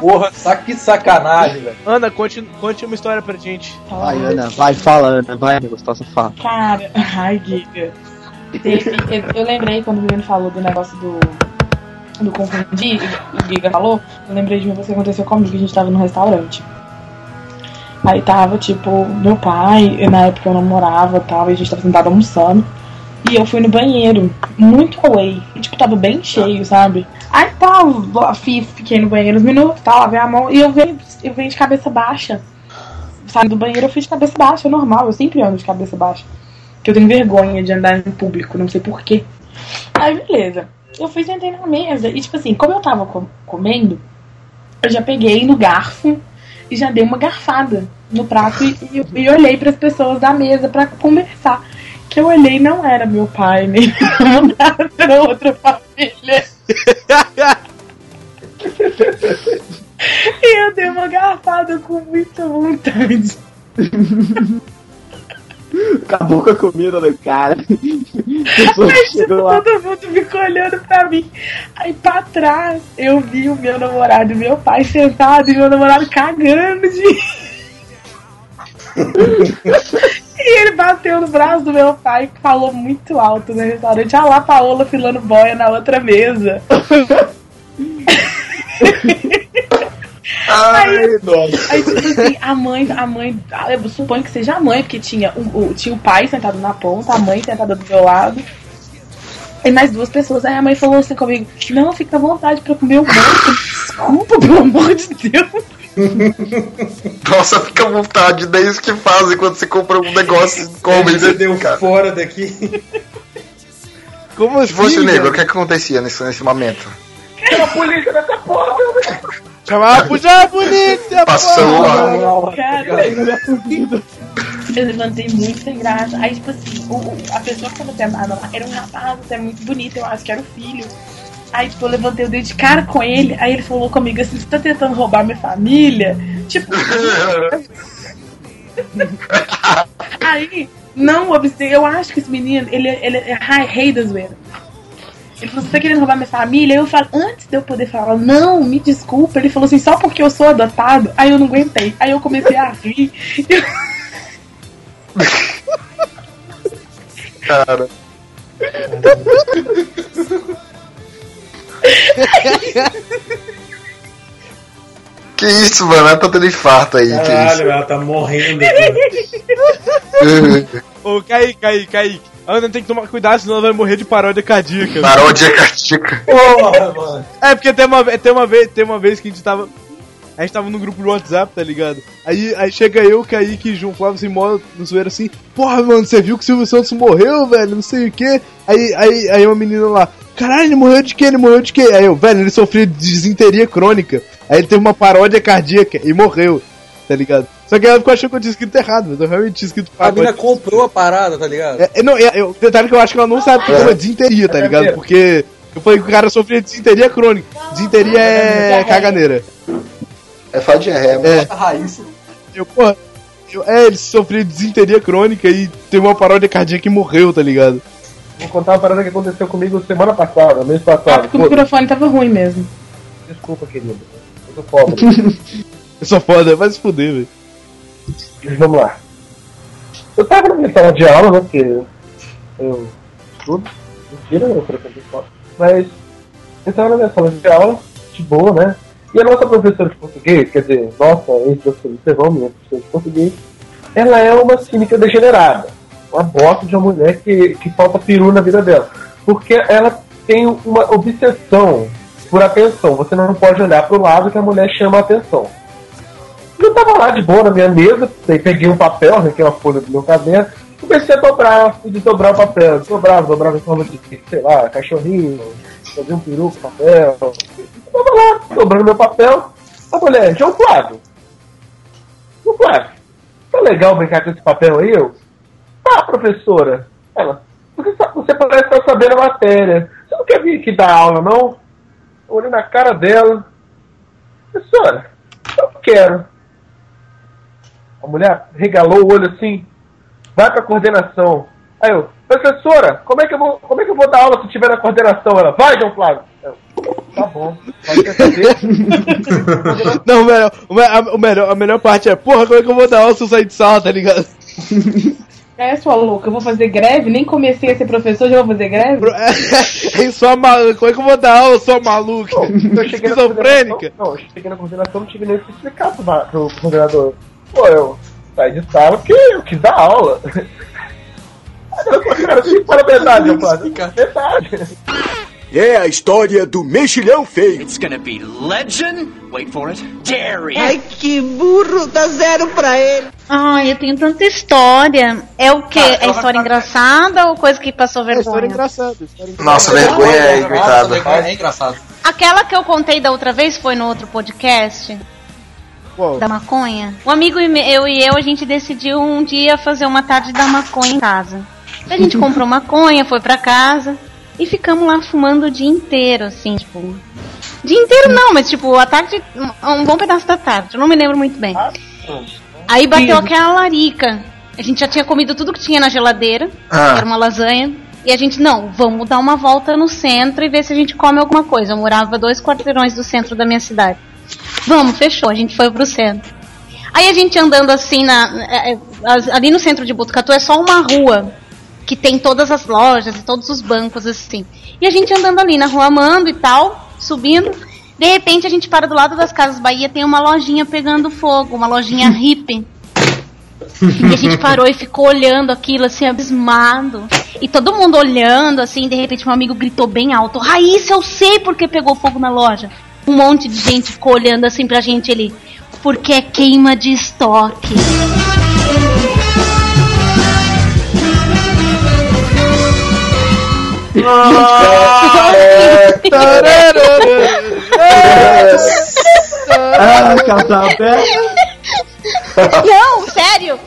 Porra, sa- que sacanagem, velho. Ana, conte, conte uma história pra gente. Vai, Ana, vai, fala, Ana, vai, gostosa, fala. Cara, ai, Giga. Teve- eu, lembrei quando o menino falou do negócio do. do confundir, o Giga falou, eu lembrei de uma coisa que aconteceu comigo, a gente tava num restaurante. Aí tava, tipo, meu pai, na época eu namorava e tal, e a gente tava sentado almoçando. E eu fui no banheiro, muito away. E, tipo, tava bem cheio, sabe? Aí tá, fiquei no banheiro uns minutos, tal, lavei a mão, e eu venho, eu venho de cabeça baixa. Saí do banheiro, eu fui de cabeça baixa, é normal, eu sempre ando de cabeça baixa. Porque eu tenho vergonha de andar em público, não sei porquê. Aí, beleza. Eu fui sentei na mesa, e tipo assim, como eu tava com- comendo, eu já peguei no garfo e já dei uma garfada no prato e, e, e olhei para as pessoas da mesa pra conversar. Que eu olhei não era meu pai, nem era outra família. e eu dei uma garfada com muita vontade. Acabou com a comida do cara. Lá. todo mundo ficou olhando pra mim. Aí pra trás eu vi o meu namorado e meu pai sentado e meu namorado cagando de. e ele bateu no braço do meu pai e falou muito alto no restaurante. Ah lá, Paola filando boia na outra mesa. Ai, nossa. Aí, tipo assim, a mãe, a mãe, ah, eu suponho que seja a mãe, porque tinha o, o- tinha o pai sentado na ponta, a mãe sentada do meu lado. E mais duas pessoas. Aí a mãe falou assim comigo: Não, fica à vontade pra comer o bolo. Desculpa, pelo amor de Deus. Nossa, fica à vontade. Daí isso que fazem quando você compra um negócio e come. Você deu fora daqui. Como Se fosse o negro, o que, é acontecia nesse, nesse momento? Era a polícia dessa porra, meu Chamava puxar a polícia, Passou porra! Cara, eu levantei muito sem graça. Aí, tipo assim, o, a pessoa que tava sentada lá era um rapaz até muito bonito, eu acho que era o filho. Aí, tipo, eu levantei o dedo de cara com ele. Aí ele falou comigo assim: Você tá tentando roubar minha família? Tipo. aí, não obstante, eu acho que esse menino, ele, ele é rei, rei da zoeira. Ele falou, você tá querendo roubar minha família? Aí eu falo, antes de eu poder falar, não, me desculpa. Ele falou assim, só porque eu sou adotado. Aí eu não aguentei. Aí eu comecei a rir. Cara. Que isso, mano? Ela tá tendo infarto aí. Caralho, ela tá morrendo. Ô, Kaique, Kaique, Kaique. Ana tem que tomar cuidado, senão ela vai morrer de paródia cardíaca. Paródia cardíaca. Porra, mano. É, porque tem uma, tem uma, vez, tem uma vez que a gente tava. A gente tava no grupo do WhatsApp, tá ligado? Aí, aí chega eu, Kaique e João Flávio assim, mola no zoeiro assim, porra, mano, você viu que o Silvio Santos morreu, velho? Não sei o que. Aí, aí, aí uma menina lá, caralho, ele morreu de quê? Ele morreu de quê? Aí eu, velho, ele sofreu de desinteria crônica. Aí ele teve uma paródia cardíaca e morreu, tá ligado? Só que ela ficou achando que eu tinha escrito errado, mas eu realmente tinha escrito A mina paródia. comprou a parada, tá ligado? É, é, não, é, eu, detalhe que eu acho que ela não sabe o que é desinteria, tá ligado? Porque eu falei que o cara sofria de desinteria crônica. Desinteria é caganeira. É de ré, É. A raiz. Eu, porra, eu- é, ele sofreu de desinteria crônica e teve uma paródia cardíaca e morreu, tá ligado? Vou contar uma parada que aconteceu comigo semana passada, mês Ah, passado. porque o microfone tava ruim mesmo. desculpa, querido. Eu tô pobre. Eu sou foda, vai se fuder, velho. Mas vamos lá. Eu tava na minha sala de aula, né? Porque eu estudo. Mentira, eu frequento escola. Mas eu tava na minha sala de aula, de boa, né? E a nossa professora de português, quer dizer, nossa ex-professora, minha professora de português, ela é uma cínica degenerada. Uma bosta de uma mulher que, que falta peru na vida dela. Porque ela tem uma obsessão por atenção. Você não pode olhar pro lado que a mulher chama a atenção. Eu tava lá de boa na minha mesa, peguei um papel, arranquei uma folha do meu caderno, comecei a dobrar, e dobrar o papel, dobrava, dobrava em forma de, sei lá, cachorrinho, fazia um peru com papel. Eu tava lá, dobrando meu papel, a mulher, João Flávio. João Flávio, tá legal brincar com esse papel aí, eu? Ah, professora. Ela, você, você parece estar sabendo a matéria. Você não quer vir aqui dar aula, não? Eu olhei na cara dela. Professora, eu não quero. A mulher regalou o olho assim. Vai pra coordenação. Aí eu, professora, como é que eu vou, como é que eu vou dar aula se tiver na coordenação? Ela, vai, João Flávio. Eu, tá bom. Pode perceber. Não, o melhor, a, o melhor, a melhor parte é, porra, como é que eu vou dar aula se eu sair de sala, tá ligado? É, sua louca, eu vou fazer greve? Nem comecei a ser professor, já vou fazer greve? É só maluco, como é que eu vou dar aula, sua maluca? Eu cheguei na Esquizofrênica? Não, eu cheguei na coordenação, não tive nem o que explicar pro, pro coordenador. Pô, eu saí de sala porque eu quis dar aula. Falou, cara, sim, fala a verdade, eu falei, verdade. É a história do mexilhão feio. It's gonna be legend. Wait for it. Dairy. Ai, que burro, dá zero pra ele. Ai, eu tenho tanta história. É o quê? É história engraçada ou coisa que passou vergonha? engraçada. Nossa, vergonha é irritada. É engraçado. Aquela que eu contei da outra vez foi no outro podcast da maconha. Um amigo e me- eu e eu, a gente decidiu um dia fazer uma tarde da maconha em casa. A gente comprou maconha, foi pra casa e ficamos lá fumando o dia inteiro, assim, tipo. Dia inteiro não, mas tipo, a tarde. um- bom pedaço da tarde, eu não me lembro muito bem. Aí bateu aquela larica. A gente já tinha comido tudo que tinha na geladeira, Ah. era uma lasanha. E a gente, não, vamos dar uma volta no centro e ver se a gente come alguma coisa. Eu morava dois quarteirões do centro da minha cidade. Vamos, fechou, a gente foi pro centro. Aí a gente andando assim, na, é, é, ali no centro de Botucatu é só uma rua que tem todas as lojas e todos os bancos assim. E a gente andando ali na rua amando e tal, subindo. De repente a gente para do lado das Casas Bahia, tem uma lojinha pegando fogo, uma lojinha hippie. E a gente parou e ficou olhando aquilo assim, abismado. E todo mundo olhando, assim, de repente um amigo gritou bem alto: Raíssa, eu sei porque pegou fogo na loja. Um monte de gente ficou olhando assim pra gente ali. Porque é queima de estoque. Ah, casabé. Não, sério!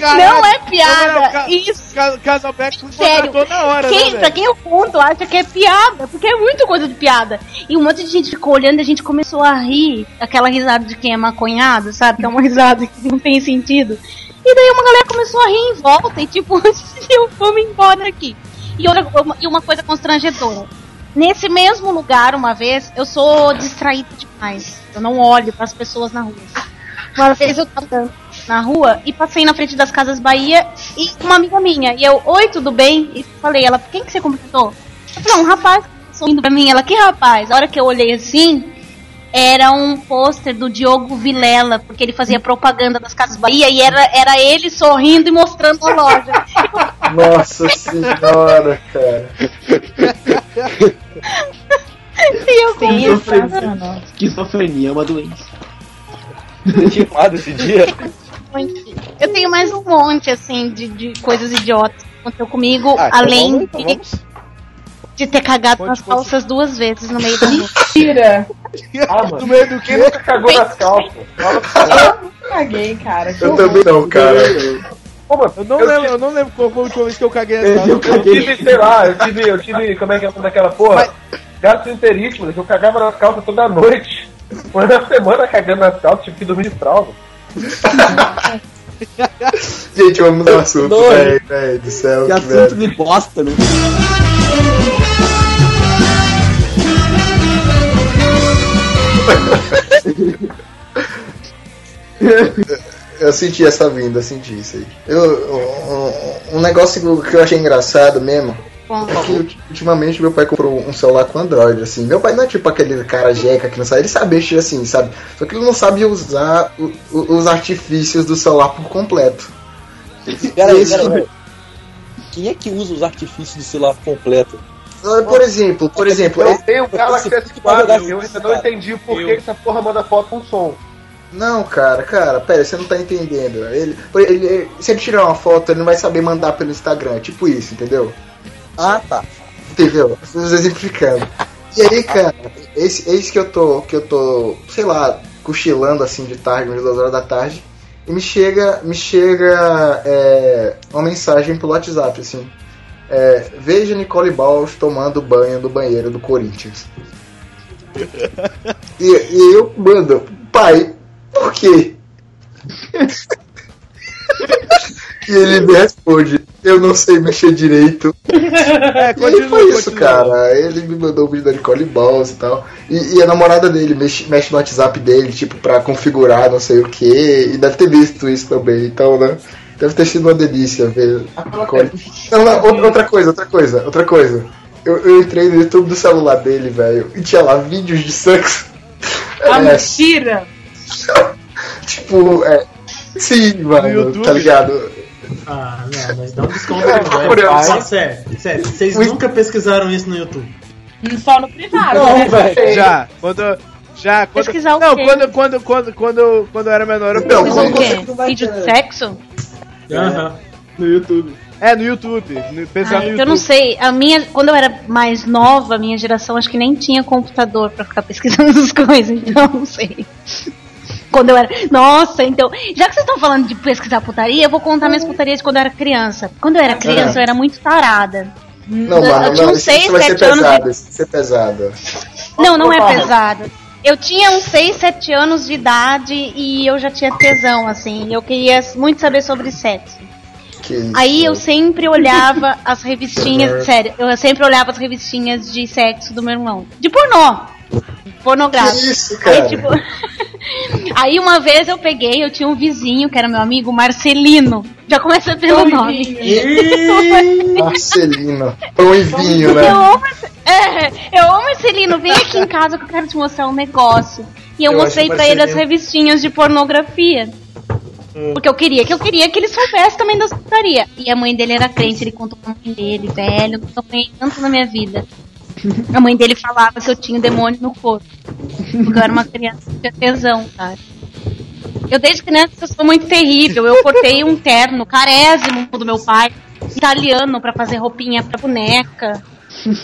não é piada! Não, Isso! Casalbeck Sério! na hora, quem, né, pra quem eu conto acha que é piada, porque é muito coisa de piada. E um monte de gente ficou olhando e a gente começou a rir, aquela risada de quem é maconhado, sabe? Que é uma risada que não tem sentido. E daí uma galera começou a rir em volta e tipo, eu vamos embora aqui. E outra, uma, e uma coisa constrangedora. Nesse mesmo lugar, uma vez, eu sou distraída demais. Eu não olho para as pessoas na rua. Uma vez eu tava na rua e passei na frente das Casas Bahia e uma amiga minha. E eu, oi, tudo bem? E falei, ela, quem que você cumprimentou? Eu falei, um rapaz sorrindo pra mim. Ela, que rapaz? A hora que eu olhei assim, era um pôster do Diogo Vilela, porque ele fazia propaganda das Casas Bahia e era, era ele sorrindo e mostrando a loja. Nossa senhora, cara. e eu Sim, Esquizofrenia. Esquizofrenia é uma doença. Timado esse dia. Eu tenho mais um monte, assim, de, de coisas idiotas que aconteceu comigo, Ah, então além vamos, então vamos. de ter cagado nas calças duas vezes no meio da rua. Mentira! Ah, mano. No meio do Quem nunca cagou nas calças? Eu caguei, cara. que Eu também não, cara. Eu não, eu lembro, eu não lembro qual foi a última vez que eu caguei Eu essa Eu tive, sei lá, eu tive, eu tive, como é que é o nome daquela porra? Gastroenterite, que eu cagava nas calças toda noite. Foi na semana cagando nas calças, tive que dormir de fralda. Gente, vamos mudar o assunto, velho, velho do céu. Que Que assunto merda. de bosta, né? Eu senti essa vinda, eu senti isso aí. Eu, um, um negócio que eu achei engraçado mesmo é que ulti- ultimamente meu pai comprou um celular com Android, assim. Meu pai não é tipo aquele cara jeca que não sabe, ele sabe mexer assim, sabe? Só que ele não sabe usar o- o- os artifícios do celular por completo. Peraí, peraí. Quem é que usa os artifícios do celular completo? Ah, Por exemplo, por exemplo, Eu eu- tenho um Galaxy Você S4 pode jogar e eu ainda não entendi por que essa porra manda foto com som. Não, cara, cara, pera, você não tá entendendo. Ele, ele, ele- se ele tirar uma foto, ele não vai saber mandar pelo Instagram. Tipo isso, entendeu? Ah, tá. Entendeu? Estou exemplificando. E aí, cara, esse, esse que eu tô, que eu tô, sei lá, cochilando assim de tarde, umas duas horas da tarde, e me chega, me chega é, uma mensagem pelo WhatsApp, assim. É, Veja Nicole Balls tomando banho no banheiro do Corinthians. E, e eu mando, pai, por quê? e ele me responde, eu não sei mexer direito. É, E aí foi isso, cara. Ele me mandou o vídeo da Nicole Balls e tal. E, e a namorada dele mexe, mexe no WhatsApp dele, tipo, pra configurar não sei o que. E deve ter visto isso também, então, né? Deve ter sido uma delícia ver. Nicole. Não, não, outra- outra coisa, outra coisa, outra coisa. Eu, eu entrei no YouTube do celular dele, velho, e tinha lá vídeos de sexo. Ah, É, mentira! tipo, é. Sim, mano, tá ligado? Ah, não, mas dá um desconto aí, velho. Ah, Sério, sério, vocês nunca pesquisaram isso no YouTube? Só no privado. Não, né? velho. Já, quando. Já, quando. Pesquisar o não, quê? quando, quando, quando, quando, quando eu era menor, eu Não. O quê? Vídeo de sexo? Aham. No YouTube. É, no YouTube. No, pesquisar Ah, no YouTube. eu não sei. A minha, quando eu era mais nova, a minha geração acho que nem tinha computador pra ficar pesquisando essas coisas, então não sei. Quando eu era. Nossa, então. Já que vocês estão falando de pesquisar putaria, eu vou contar minhas putarias de quando eu era criança. Quando eu era criança, eu era muito tarada. Não, eu, mano, eu tinha não, uns isso, 6, isso vai ser 7 anos pesado, isso ser pesado. Não, não é pesado. Eu tinha uns 6, 7 anos de idade e eu já tinha tesão, assim. Eu queria muito saber sobre sexo. Que isso. Aí eu sempre olhava as revistinhas, sério, eu sempre olhava as revistinhas de sexo do meu irmão. De pornô. Pornográfico. Que isso, cara? Aí, tipo, aí uma vez eu peguei, eu tinha um vizinho que era meu amigo Marcelino. Já começa pelo nome. Marcelino. Pão e vinho, né? Eu amo, é, eu amo Marcelino, vem aqui em casa que eu quero te mostrar um negócio. E eu, Eu mostrei acho pra ele as Marcelino- revistinhas de pornografia. Porque eu queria que eu queria que ele soubesse também das putaria. E a mãe dele era crente, ele contou pra mãe dele, velho, eu nunca apanhei tanto na minha vida. A mãe dele falava que eu tinha um demônio no corpo. Porque eu era uma criança que tinha tesão, cara. Eu desde criança eu sou muito terrível. Eu cortei um terno carésimo do meu pai, italiano, pra fazer roupinha pra boneca.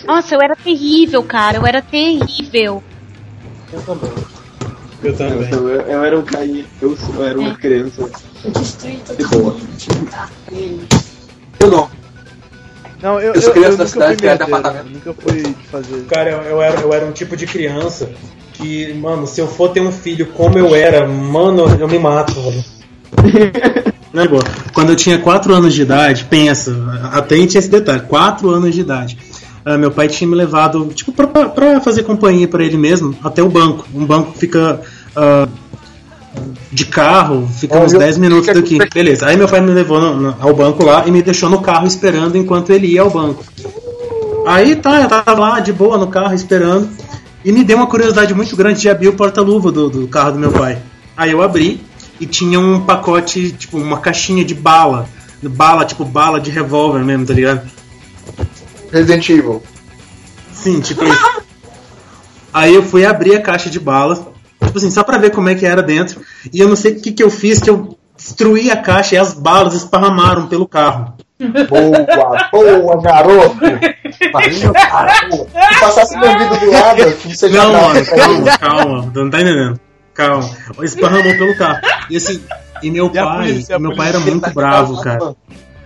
Nossa, eu era terrível, cara. Eu era terrível. Eu também. Eu também. Eu, eu era um caí, eu, eu era uma criança. De boa. Eu não. Não, eu, Eu sou eu, criança eu da nunca cidade, fui merdeiro, apartamento. Nunca fui de fazer isso. Cara, eu, eu era, eu era um tipo de criança que, mano, se eu for ter um filho como eu era, mano, eu me mato, velho. É boa. Quando eu tinha 4 anos de idade, pensa, atente a esse detalhe, 4 anos de idade. ah, meu pai tinha me levado, tipo, pra, pra fazer companhia pra ele mesmo, até o banco. Um banco que fica ah, de carro, fica uns 10 minutos daqui. Beleza. Aí meu pai me levou no- no- ao banco lá e me deixou no carro esperando enquanto ele ia ao banco. Aí tá, eu tava lá de boa no carro esperando. E me deu uma curiosidade muito grande de abrir o porta-luva do, do carro do meu pai. Aí eu abri e tinha um pacote, tipo, uma caixinha de bala. Bala, tipo, bala de revólver mesmo, tá ligado? Resident Evil. Sim, tipo isso. Aí eu fui abrir a caixa de balas, tipo assim, só pra ver como é que era dentro. E eu não sei o que, que eu fiz, que eu destruí a caixa e as balas esparramaram pelo carro. Boa, boa, garoto. Boa. Se passasse meu ouvido do lado, você já Não, mano, calma, calma, não tá entendendo. Calma. Esparramou pelo carro. E assim, e meu E pai, polícia, meu pai era muito tá bravo, cara.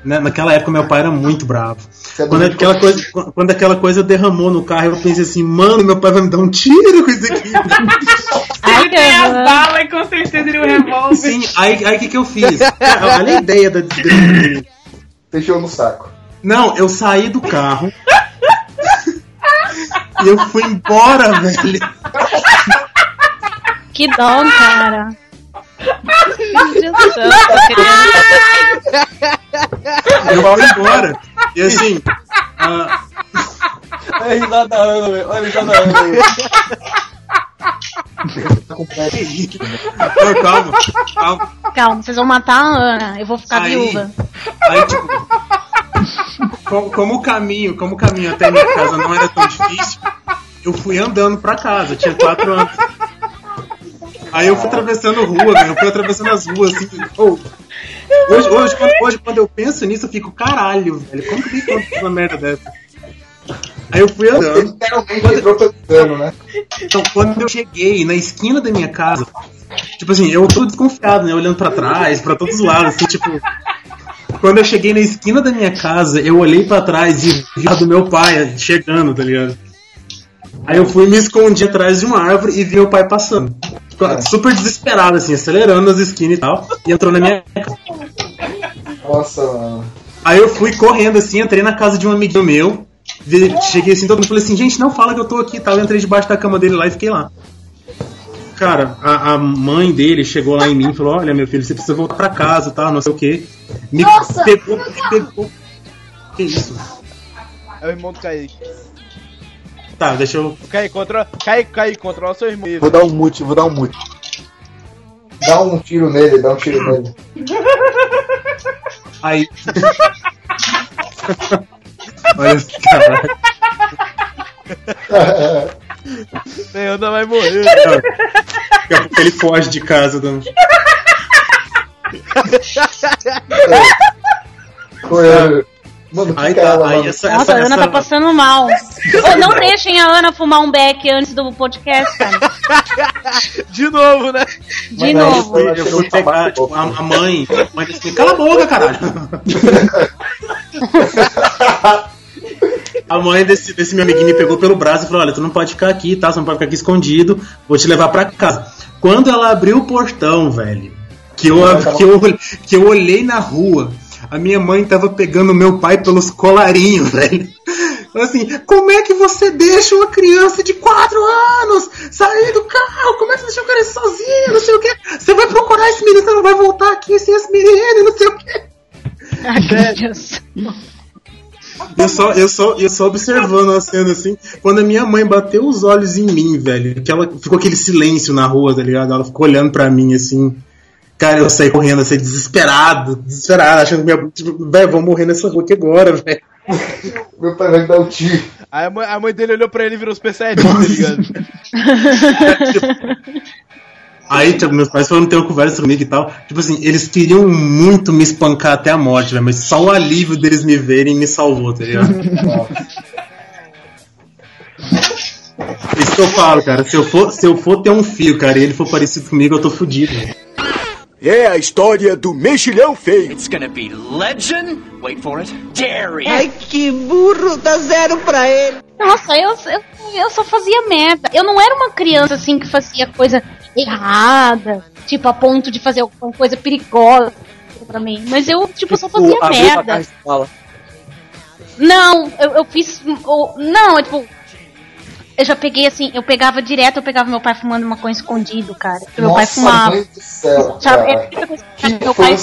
Né, Naquela época meu pai era muito bravo. é Quando aquela, coisa, quando aquela coisa derramou no carro, eu pensei assim, mano, meu pai vai me dar um tiro com isso aqui. Ele tem as balas e com certeza ele um revólver. Sim, aí aí o que, que eu fiz? Olha a ideia da. Deixou no saco. Não, eu saí do carro. e eu fui embora, velho. Que dó, cara. Eu fui embora. E assim. ah, Olha a risada da Ana, velho. Olha a risada da Ana, velho. não, calma, calma. Calma, vocês vão matar a Ana. Eu vou ficar Aí- viúva. Aí, tipo. Como, como o caminho, como o caminho até minha casa não era tão difícil, eu fui andando pra casa, tinha quatro anos. Aí eu fui atravessando rua, velho. Eu fui atravessando as ruas, assim. oh. Hoje, hoje, quando, hoje, quando eu penso nisso, eu fico, caralho, velho. Como que tem conta uma merda dessa? Aí eu fui andando. Literalmente entrou pelo cano, né? Então, quando eu cheguei na esquina da minha casa, tipo assim, eu tô desconfiado, né? Olhando pra trás, pra todos os lados, assim, tipo. Quando eu cheguei na esquina da minha casa, eu olhei pra trás e vi a do meu pai chegando, tá ligado? Aí eu fui me escondi atrás de uma árvore e vi meu pai passando. Super desesperado, assim, acelerando as esquinas e tal. E entrou na minha casa. Nossa, mano. Aí eu fui correndo assim, entrei na casa de um amiguinho meu. Cheguei assim, todo mundo falou assim, gente, não fala que eu tô aqui e tal. Eu entrei debaixo da cama dele lá e fiquei lá. Cara, a, a mãe dele chegou lá em mim e falou, olha meu filho, você precisa voltar pra casa, tá? Não sei o quê. Me Nossa! pegou, me pegou. Que isso? É o irmão do Kaique. Tá, deixa eu. Kaique, controla, Kaique, Kaique, controla seu irmão. Vou dar um mute, vou dar um mute. Dá um tiro nele, dá um tiro nele. Aí. Olha esse cara. Leandro vai morrer. Daqui a pouco ele foge de casa. Dando... Foi, Mano, Aí tá, ela, aí mano. essa, Nossa, essa, a Ana essa- tá passando mal. Ô, não deixem a Ana fumar um beck antes do podcast, cara. De novo, né? De Mas novo. aí Eu fui pegar, tipo, a, a mãe. A mãe disse assim, cala a boca, caralho. A mãe desse, desse meu amiguinho me pegou pelo braço e falou: Olha, tu não pode ficar aqui, tá? Você não pode ficar aqui escondido, vou te levar pra casa. Quando ela abriu o portão, velho, que eu, que eu, que eu olhei na rua, a minha mãe tava pegando meu pai pelos colarinhos, velho. Assim, como é que você deixa uma criança de 4 anos sair do carro? Como é que você deixa o cara sozinho? Não sei o que. Você vai procurar esse menino, você não vai voltar aqui sem esse menino, não sei o que. Ai, meu Deus. Eu só, eu só, eu só observando a cena assim, quando a minha mãe bateu os olhos em mim, velho, que ela ficou aquele silêncio na rua, tá ligado? Ela ficou olhando pra mim assim. Cara, eu saí correndo assim, desesperado, desesperado, achando que minha, tipo, velho, vou morrer nessa rua aqui agora, velho. Meu pai vai dar um tiro. Aí a mãe, a mãe dele olhou pra ele e virou Super Saiyajin, tá ligado? Aí, tipo, meus pais foram ter uma conversa comigo e tal. Tipo assim, eles queriam muito me espancar até a morte, velho, mas só o alívio deles me verem me salvou, tá ligado? Isso que eu falo, cara. Se eu, for, se eu for ter um filho, cara, e ele for parecido comigo, eu tô fudido. É a história do mexilhão feio. It's gonna be legend. Wait for it. Dairy. Ai, que burro, dá zero pra ele. Nossa, eu, eu, eu só fazia merda. Eu não era uma criança assim que fazia coisa errada, tipo a ponto de fazer alguma coisa perigosa pra mim. Mas eu, tipo, só fazia abriu pra merda. Não, eu, eu fiz. o- Não, é tipo. Eu já peguei assim, eu pegava direto, eu pegava meu pai fumando maconha escondido, cara. Porque meu pai Nossa, fumava. mãe do céu, Sabe, cara. é coisa que meu pai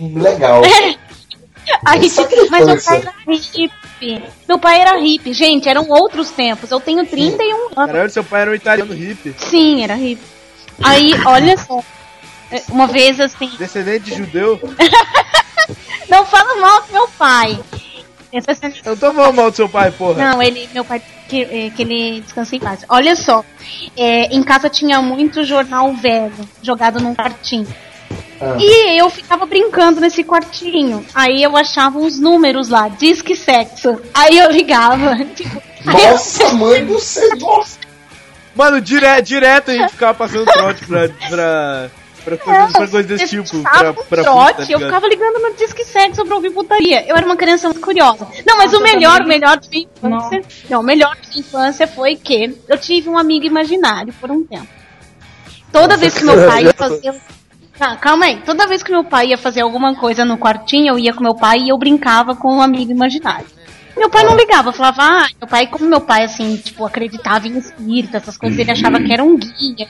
legal. Aí, Essa que mas meu pai era hippie. Meu pai era hippie. Gente, eram outros tempos. Eu tenho 31 anos. Caralho, seu pai era um italiano hippie. Sim, era hippie. Aí, olha só. É, Uma vez assim. Descendente de judeu. Não fala mal do meu pai. Essa cena- Eu tô falando mal do seu pai, porra. Não, ele, meu pai, que, eh, que ele descanse em paz. Olha só, é, em casa tinha muito jornal velho jogado num quartinho. Ah. E eu ficava brincando nesse quartinho. Aí eu achava uns números lá, disque sexo. Aí eu ligava. Tipo, aí eu- Nossa, mãe do céu, nossa. Mano, dire, direto a gente ficava passando trote pra. pra. Pra coisas, pra coisas desse tipo. Pra, pra trote, puta, tá eu ligado? ficava ligando no Disque Sexo pra ouvir putaria. Eu era uma criança muito curiosa. Não, mas o melhor, o melhor de minha infância. Não, o melhor de minha infância foi que eu tive um amigo imaginário por um tempo. Toda vez que meu pai ia fazer. Ah, calma aí. Toda vez que meu pai ia fazer alguma coisa no quartinho, eu ia com meu pai e eu brincava com um amigo imaginário. Meu pai não ligava, falava, ah, meu pai, como meu pai, assim, tipo, acreditava em espírito, essas coisas, ele achava que era um guia.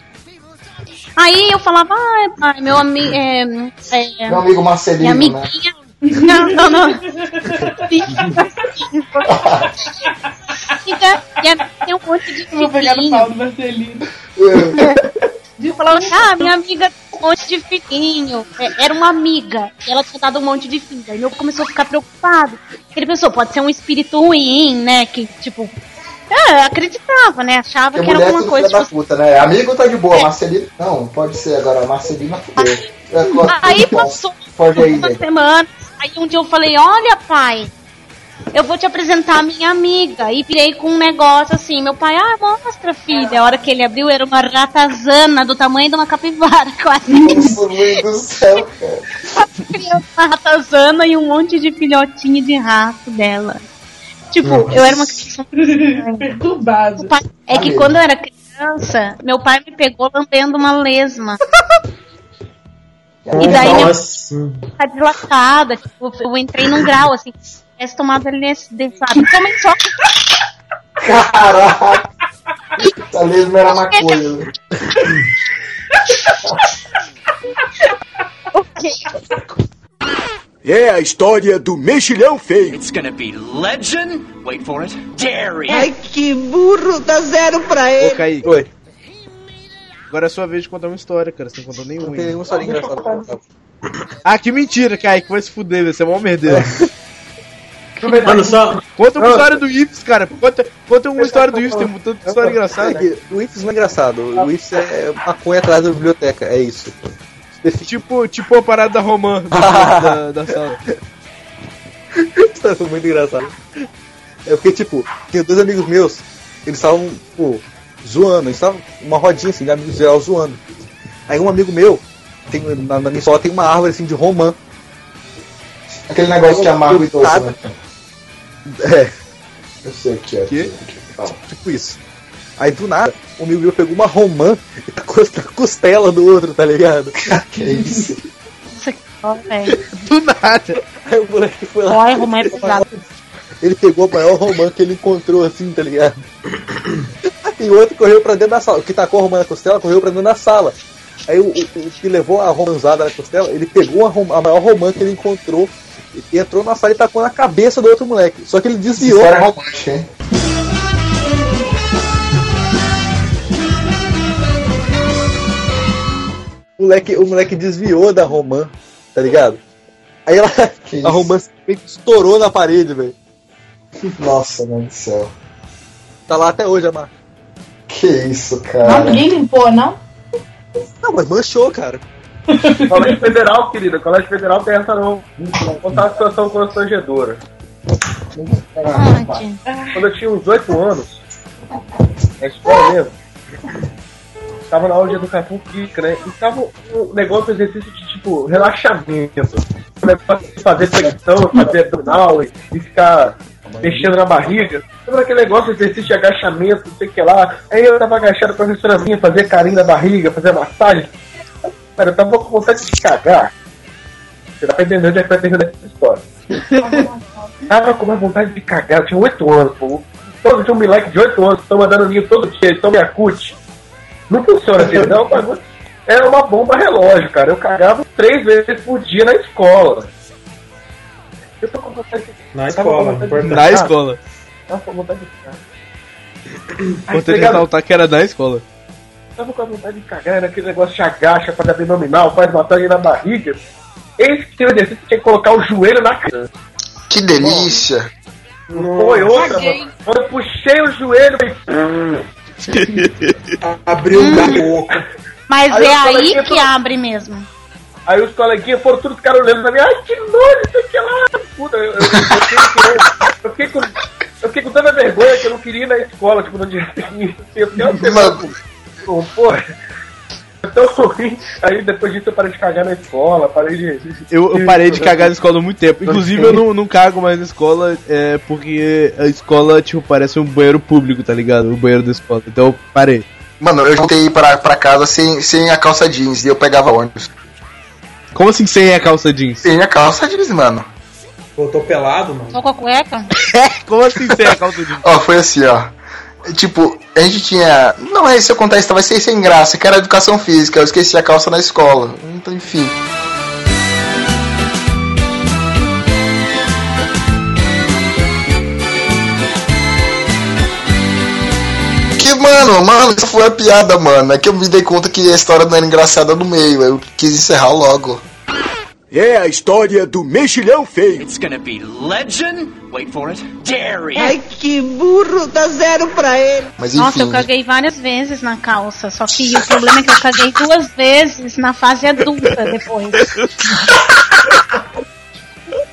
Aí eu falava, ah, pai, meu amigo. É, é, Meu amigo Marcelino, minha né? amiguinha. Não, não, não. Fica, e tem um monte de Vou pegar no filhinho. pau do Marcelino. Eu falava, ah, minha amiga tem um monte de filhinho. É, Era uma amiga. E ela tinha dado um monte de filho. Aí meu começou a ficar preocupado. Ele pensou, pode ser um espírito ruim, né? Que, tipo. É, eu acreditava, né? Achava Porque que era é alguma coisa, tipo, puta, né? Amigo tá de boa, Marcelino. Não, pode ser agora, Marcelino fudeu. É, claro, Aí tudo bom. passou aí, uma semana. Aí um dia eu falei, olha pai, eu vou te apresentar a minha amiga. E virei com um negócio assim, meu pai, ah, mostra, filha. A hora que ele abriu era uma ratazana do tamanho de uma capivara, quase. Mãe do céu, cara. uma ratazana e um monte de filhotinho de rato dela. Tipo, Nossa. eu era uma criança Perturbado. O pai- É que quando eu era criança, meu pai me pegou lambendo uma lesma. E daí minha Nossa. tá dilatada, tipo, eu entrei num grau, assim, tivesse tomado LSD, sabe? Tomei só. Caraca! Essa mesmo era maconha. É a história do mexilhão feio. It's gonna be legend. Wait for it. Dairy. Ai, que burro, dá zero pra Ô, ele. Kaique. Oi. Agora é a sua vez de contar uma história, cara. Você não contou nenhuma. Tem ainda. uma história engraçada. Ah, que mentira, Kaique. Vai se fuder, vai ser mó merdeiro. Mano, só. Conta uma história do Ips, cara. Conta, conta uma história do Ips, tem tanta história É engraçada. que o IFES não é engraçado. O IFES é maconha atrás da biblioteca, é isso. Tipo, tipo a parada da Romã da, da, da sala. Isso foi muito engraçado. É porque, tipo, tinha dois amigos meus, eles estavam, pô, zoando, eles estavam uma rodinha assim, de amigos geral zoando. Aí um amigo meu, tem, na, na minha escola tem uma árvore assim de romã. Aquele negócio que é amargo e doce, né? É, Eu sei o que é. Que? tipo isso. Aí do nada, um amigo meu pegou uma romã e tacou na costela do outro, tá ligado? que isso? Dó, velho. Do nada. Aí o moleque foi lá. Olha, romã é pesado. Ele pegou a maior romã que ele encontrou assim, tá ligado? E o outro correu pra dentro da sala. O que tacou a romã na costela correu pra dentro da sala. Aí o, o- o que levou a romã usada na costela, ele pegou a, rom- a maior romã que ele encontrou, e entrou na sala e tacou na cabeça do outro moleque. Só que ele desviou. História romântica, hein? O moleque, o moleque desviou da romã, tá ligado? Aí ela, a romã estourou na parede, velho. Nossa, mãe do céu. Tá lá até hoje a marca. Que isso, Não, cara. ninguém limpou, não? Não, mas manchou, cara. Colégio Federal, querida, Colégio Federal tem essa não. Vou contar uma situação constrangedora. Quando eu tinha uns 8 anos, na escola mesmo, tava na aula de educação física, né? E tava um negócio de exercício de tipo relaxamento. Um negócio de fazer flexão, fazer abdominal e, e ficar mexendo na barriga. Lembra aquele negócio exercício de agachamento, não sei o que lá. Aí eu tava agachado, a professora minha fazia carinho na barriga, fazia massagem. Cara, eu tava com vontade de cagar. Você dá pra entender onde é que vai terminar essa história. tava com uma vontade de cagar, eu tinha 8 anos, pô. Todo tinha um moleque de 8 anos, estão mandando ninho todo dia, estão me acute. Não funciona assim, não, o bagulho era uma bomba relógio, cara. Eu cagava três vezes por dia na escola. Eu tô com vontade de Na com escola, vontade de. Na escola. Tava com vontade de cagar. Tá ligado? ressaltar que era na escola. Tava com a vontade de cagar, era aquele negócio de agacha, faz abdominal, faz massagem na barriga. Esse que tem o exercício tinha que colocar o joelho na cara. Que delícia. Foi outra, mano. Quando eu puxei o joelho, Abriu um boca. Mas Aí é aí que eu- abre mesmo. Aí os coleguinhas foram todos ficaram olhando pra mim, ai que nojo, isso aqui lá. Puta, eu, eu, eu, fiquei, com, eu fiquei com tanta vergonha que eu não queria ir na escola, tipo, no dia seguinte. Eu fiquei uma semana porra. É tão ruim. Aí depois disso eu parei de cagar na escola, parei de. Eu, eu parei de cagar na escola há muito tempo. Inclusive, eu não, não cago mais na escola, é, porque a escola, tipo, parece um banheiro público, tá ligado? O banheiro da escola. Então eu parei. Mano, eu voltei pra, pra casa sem, sem a calça jeans e eu pegava ônibus. Como assim sem a calça jeans? Sem a calça jeans, mano. Voltou pelado, mano. Só com a cueca? Como assim sem a calça jeans? Ó, foi assim, ó. Tipo, a gente tinha. Não é se eu contar isso, vai ser sem graça, que era educação física. Eu esqueci a calça na escola. Então, enfim. Que, mano, mano, isso foi a piada, mano. É que eu me dei conta que a história não era engraçada no meio. Eu quis encerrar logo. É a história do mexilhão feio. It's gonna be legend. Wait for it. Jerry. Ai, que burro, dá zero pra ele. Mas Nossa, eu caguei várias vezes na calça, só que o problema é que eu caguei duas vezes na fase adulta depois.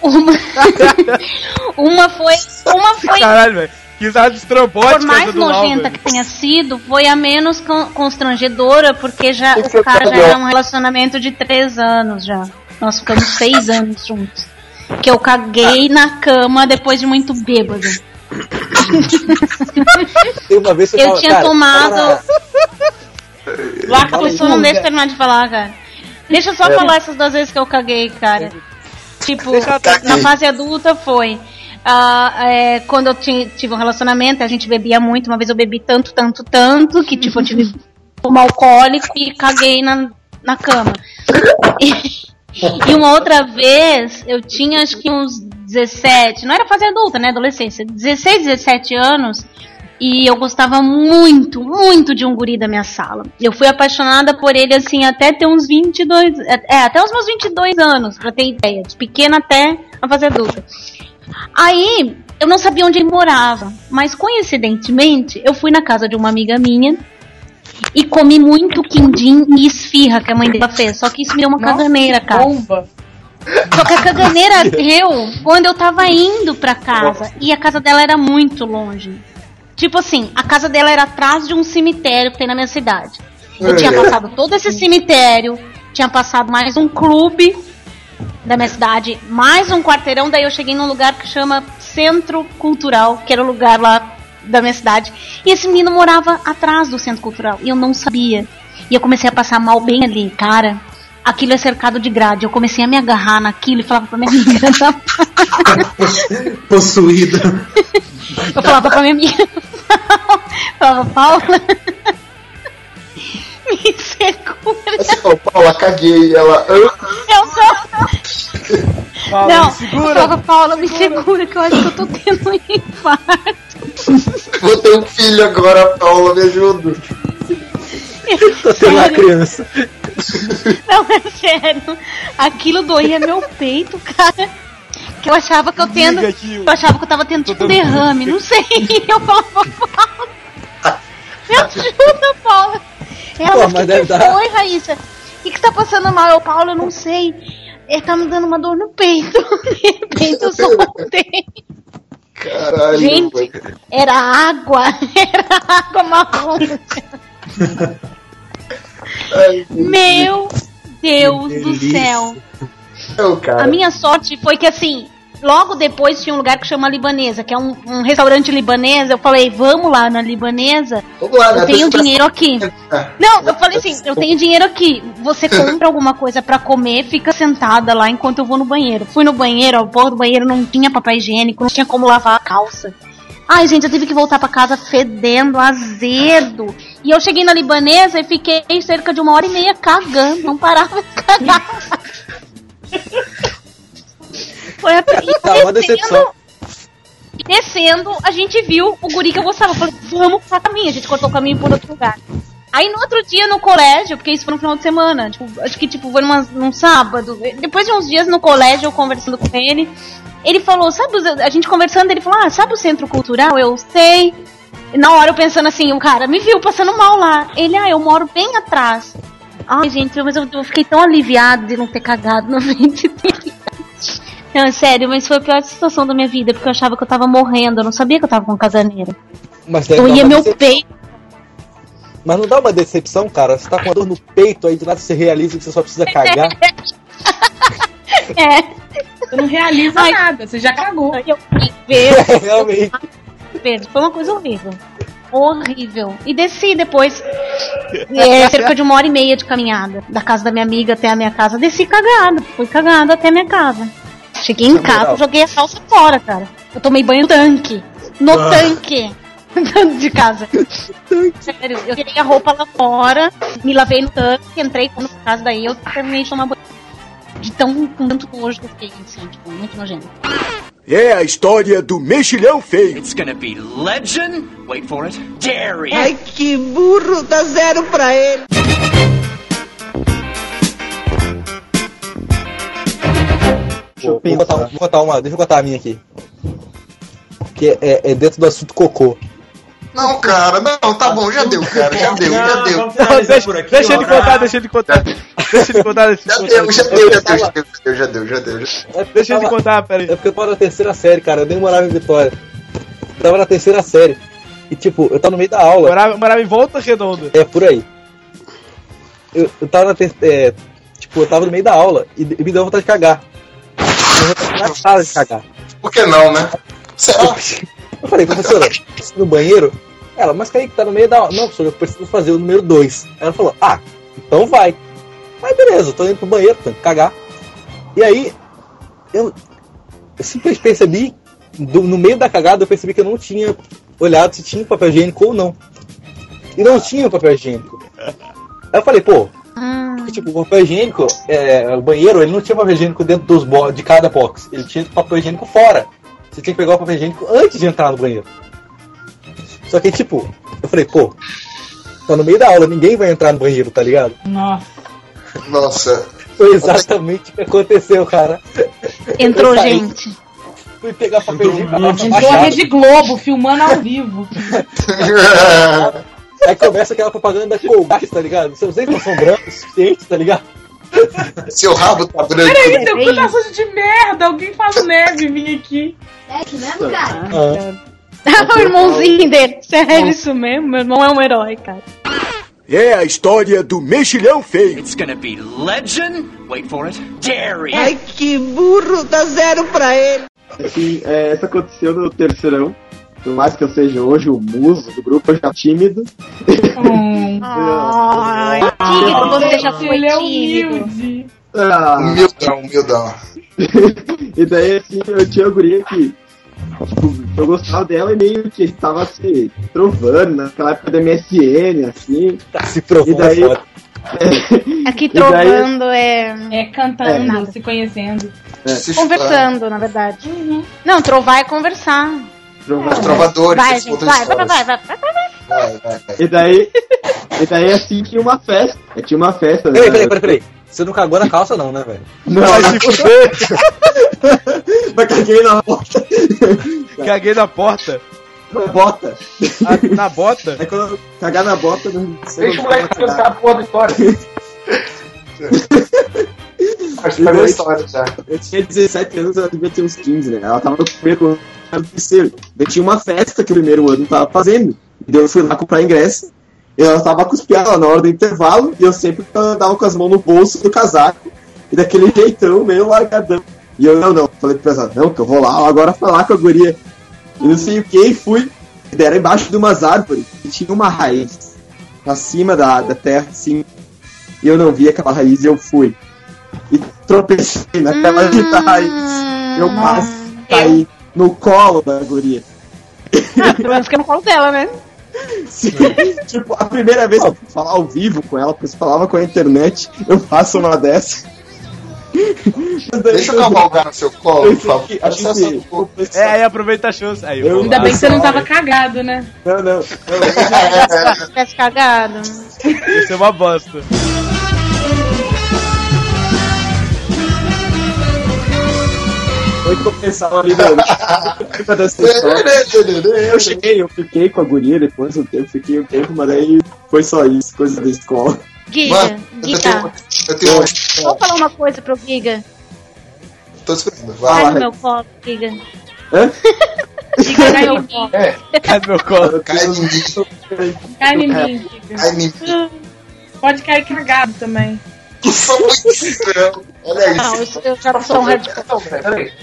Uma, uma foi. Uma foi. Caralho, velho. Que risada estrambótica Por mais nojenta que tenha sido, foi a menos con- constrangedora, porque já o cara já era um relacionamento de três anos já. Nós ficamos seis anos juntos. Que eu caguei na cama depois de muito bêbado. Eu tava- tinha cara, tomado. Lá, a Fala pessoa não deixa terminar de falar, cara. Deixa eu só É. falar essas duas vezes que eu caguei, cara. Tipo, Deixa ela na fase adulta foi. ah, é, quando eu ti- tive um relacionamento, a gente bebia muito. Uma vez eu bebi tanto, tanto, tanto, que tipo, eu tive um alcoólico e caguei na, na cama. E, e uma outra vez, eu tinha acho que uns 17, não era fase adulta, né? Adolescência, 16, 17 anos. E eu gostava muito, muito de um guri da minha sala. Eu fui apaixonada por ele, assim, até ter uns 22... É, até os meus 22 anos, pra ter ideia. De pequena até a fase adulta. Aí, eu não sabia onde ele morava. Mas, coincidentemente, eu fui na casa de uma amiga minha e comi muito quindim e esfirra que a mãe dela fez. Só que isso me deu uma caganeira, cara. Só que a caganeira deu quando eu tava indo pra casa. E a casa dela era muito longe. Tipo assim, a casa dela era atrás de um cemitério que tem na minha cidade. Eu tinha passado todo esse cemitério, tinha passado mais um clube da minha cidade, mais um quarteirão, daí eu cheguei num lugar que chama Centro Cultural, que era o lugar lá da minha cidade. E esse menino morava atrás do Centro Cultural, e eu não sabia. E eu comecei a passar mal bem ali, cara. Aquilo é cercado de grade. Eu comecei a me agarrar naquilo e falava pra minha amiga. Possuída. Eu falava pra minha amiga. falava, Paula. Me segura. Você falou, Paula, caguei. Ela. "Ah, Eu tô. Paula, não, me segura. eu falava, Paula, me segura, que eu acho que eu tô tendo um infarto. Vou ter um filho agora, Paula, me ajuda. Tô tendo uma criança. Não, é sério. Aquilo doía meu peito, cara. Que eu achava que eu tendo. Eu- achava que eu tava tendo tipo um derrame, não sei. Eu falava, Paula. Me ajuda, Paula. Ela, Pô, mas que dar. foi, Raíssa? O que, que tá passando mal? Eu, Paulo, eu não sei. Ele tá me dando uma dor no peito. De repente eu soltei. Caralho. Gente, era água. Era água marrom. Ai, Meu Deus do delícia. céu. Cara. A minha sorte foi que assim, logo depois tinha um lugar que chama Libanesa, que é um, um restaurante libanês. Eu falei, vamos lá na Libanesa. Lá, né? Eu tenho Tô dinheiro aqui. Não, eu falei assim, eu tenho dinheiro aqui. Você compra alguma coisa pra comer, fica sentada lá enquanto eu vou no banheiro. Fui no banheiro, a porra do banheiro não tinha papel higiênico, não tinha como lavar a calça. Ai, gente, eu tive que voltar pra casa fedendo, azedo. E eu cheguei na libanesa e fiquei cerca de uma hora e meia cagando, não parava de cagar. Foi a e Tá, uma decepção. Descendo, a gente viu o guri que eu gostava. Falei, vamos pra caminho. A gente cortou o caminho por outro lugar. Aí no outro dia no colégio, porque isso foi no final de semana, tipo, acho que tipo, foi numa, num sábado. Depois de uns dias no colégio, eu conversando com ele, ele falou, sabe, a gente conversando, ele falou, ah, sabe o centro cultural? Eu sei. Na hora eu pensando assim, o cara me viu passando mal lá. Ele, ah, eu moro bem atrás. Ai, gente, mas eu, eu fiquei tão aliviado de não ter cagado na frente dele. Não, é sério, mas foi a pior situação da minha vida, porque eu achava que eu tava morrendo, eu não sabia que eu tava com caganeira. Mas dar ia uma meu decep- peito. Mas não dá uma decepção, cara? Você tá com a dor no peito, aí do nada você realiza que você só precisa cagar. É. Você não realiza nada, você já cagou. Eu ver, Realmente. ver, foi uma coisa horrível. Horrível. E desci depois. É, cerca de uma hora e meia de caminhada. Da casa da minha amiga até a minha casa. Desci cagada. Fui cagada até a minha casa. Cheguei em casa, joguei a calça fora, cara. Eu tomei banho no tanque. No Ah. tanque. de casa. Sério, eu tirei a roupa lá fora, me lavei no tanque, entrei na casa, daí eu terminei de tomar banho. De tão com tanto nojo que eu fiquei, assim, tipo, muito nojento. É a história do mexilhão feio. It's gonna be legend. Wait for it. Jerry. Ai, que burro, dá zero pra ele. Vou, vou, contar, vou contar uma, deixa eu contar a minha aqui. Que é, é dentro do assunto cocô. Não, cara, não, tá bom, já deu, cara, já deu, já Não, deu. aqui. Deixa ele contar, deixa ele contar. Deixa ele contar, deixa Já ele deu, contar. já deu, já deu, já deu, já deu, já deu. já deu. Deixa ele contar, peraí. É porque eu tava na terceira série, cara. Eu nem morava em Vitória. Eu tava na terceira série. E tipo, eu tava no meio da aula. Morava, morava em volta redonda. É, por aí. Eu, eu tava na ter... é, Tipo, eu tava no meio da aula e, e me deu vontade de cagar. Na sala de cagar. Por que não, né? Será? Eu falei, professora, no banheiro? Ela, mas Kaique, tá no meio da. Não, professor, eu preciso fazer o número 2. Ela falou, ah, então vai. Aí beleza, eu tô indo pro banheiro, tenho que cagar. E aí, eu, eu simplesmente percebi, do- no meio da cagada, eu percebi que eu não tinha olhado se tinha papel higiênico ou não. E não tinha papel higiênico. Aí eu falei, pô, porque, tipo, o papel higiênico, é, o banheiro, ele não tinha papel higiênico dentro dos bo de cada box. Ele tinha papel higiênico fora. Você tinha que pegar o papel higiênico antes de entrar no banheiro. Só que, tipo, eu falei, pô, tá no meio da aula, ninguém vai entrar no banheiro, tá ligado? Nossa. Nossa. Foi exatamente o que aconteceu, cara. Entrou gente. Fui pegar papel higiênico, Entrou a. Rede Globo filmando ao vivo. Aí começa aquela propaganda Colgate, tá ligado? Seus dentes não são brancos o suficiente, tá ligado? Seu rabo tá branco. Peraí, seu cu tá sujo de merda. Alguém faz neve vir aqui. É isso mesmo, cara? Ah. o irmãozinho dele. Sério, isso mesmo? Meu irmão é um herói, cara. É a história do mexilhão feio. It's gonna be legend. Wait for it. Dairy. Ai, que burro, dá zero pra ele. Assim, é, isso aconteceu no terceirão. Por mais que eu seja hoje o muso do grupo, eu já tímido. Ai, tímido, você já foi Ele é tímido. humilde. Ah, Humildão, humildão. e daí, assim, eu tinha uma guria que, tipo, eu gostava dela e meio que tava se trovando naquela época da MSN, assim. Tá se provando. E daí, foda. Aqui E daí- trovando é. É cantando, É. se conhecendo. Se Conversando, na verdade. Não, trovar é conversar. Trovando. Trovadores, Vai, gente, vai, vai, vai, vai, vai, vai, vai. Vai, vai, vai. E daí, e daí, assim, tinha uma festa. Tinha uma festa. Peraí, né? peraí, peraí, peraí. Você não cagou na calça, não, né, velho? Não, Vai não, se fuder. mas caguei na porta. Caguei na porta. Na bota. Ah, na bota. Aí quando eu cagar na bota, não sei Deixa o moleque contar a porra da história. Acho que história já. Eu tinha 17 anos, ela devia ter uns 15, né? Ela tava no primeiro ano, no terceiro. Daí tinha uma festa que o primeiro ano tava fazendo. E daí eu fui lá comprar ingresso. E ela tava piadas na hora do intervalo. E eu sempre andava com as mãos no bolso do casaco. E daquele jeitão, meio largadão. E eu, não, não. Falei pro pessoal, não, que eu vou lá agora falar com a guria. E não sei o que, e fui. E era embaixo de umas árvores. E tinha uma raiz. Acima da, da terra, assim. E eu não vi aquela raiz e eu fui. E tropecei naquela Hum, raiz. Eu quase caí no colo da guria. Ah, pelo menos que no colo dela, né? Sim, tipo, a primeira vez que eu falar ao vivo com ela, porque você falava com a internet, eu faço uma dessa. Deixa eu cavalgar no seu colo, por favor. É, aí aproveita a chance. Aí, Eu- Ainda lá. bem que você não tava cagado, né? Não, não. Se tivesse cagado. Isso é uma bosta. Eu pensava ali, dessa história. Eu cheguei, eu fiquei com a guria depois um tempo, fiquei um tempo, mas daí foi só isso, coisa da escola. Giga, Mano, eu Giga. tenho, eu tenho uma Vamos falar uma coisa pro Giga. Tô esperando. Cai Vai no lá. meu colo, Giga. Hã? Giga, cai no meu colo. Cai no meu colo. Cai em mim. Cai em mim, Giga. Cai em mim. Pode cair cagado também. Olha Não, isso. eu, eu já sou um hardcore. Não, peraí.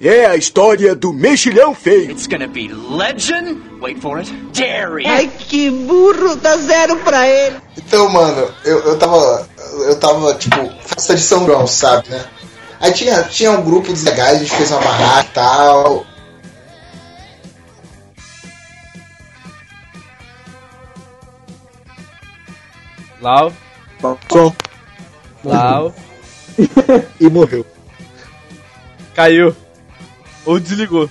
É a história do mexilhão feio. It's gonna be legend. Wait for it. Dairy. Ai, que burro, dá zero pra ele. Então, mano, eu, eu tava. Eu tava, tipo, festa de São João, sabe, né? Aí tinha, tinha um grupo de legais, a gente fez uma barraca e tal. Lau, Som. Lau. E morreu. Caiu. Ou desligou.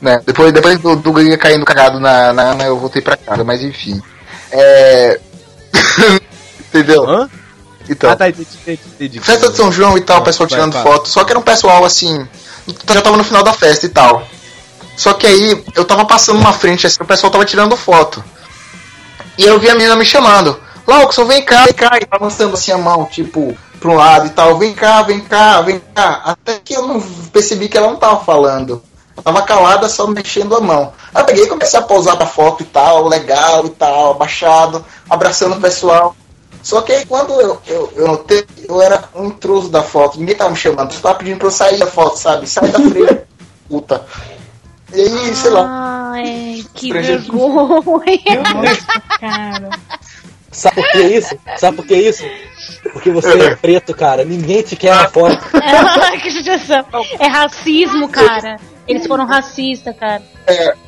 Né? Depois, depois do, do Guga caindo cagado na, na Ana, eu voltei pra casa, mas enfim. É. Entendeu? Hã? Então. Ah, tá, entendi, entendi, entendi. Festa de São João e tal, o pessoal vai, tirando vai. foto. Só que era um pessoal assim. Já tava no final da festa e tal. Só que aí eu tava passando uma frente assim, o pessoal tava tirando foto. E eu vi a menina me chamando. Laukson, vem cá, vem cá. E balançando assim a mão, tipo, pra um lado e tal. Vem cá, vem cá, vem cá. Até que eu não percebi que ela não tava falando. Eu tava calada, só mexendo a mão. Aí eu peguei e comecei a pousar pra foto e tal, legal e tal, abaixado, abraçando o pessoal. Só que aí quando eu, eu, eu notei, eu era um intruso da foto, ninguém tava me chamando, só tava pedindo pra eu sair da foto, sabe? Sai da frente, puta. E aí, sei lá. Ai, que vergonha. Cara. Sabe por que isso? Sabe por que isso? Porque você é preto, cara. Ninguém te quer na foto. que judiação. É racismo, cara. Eles foram racistas, cara.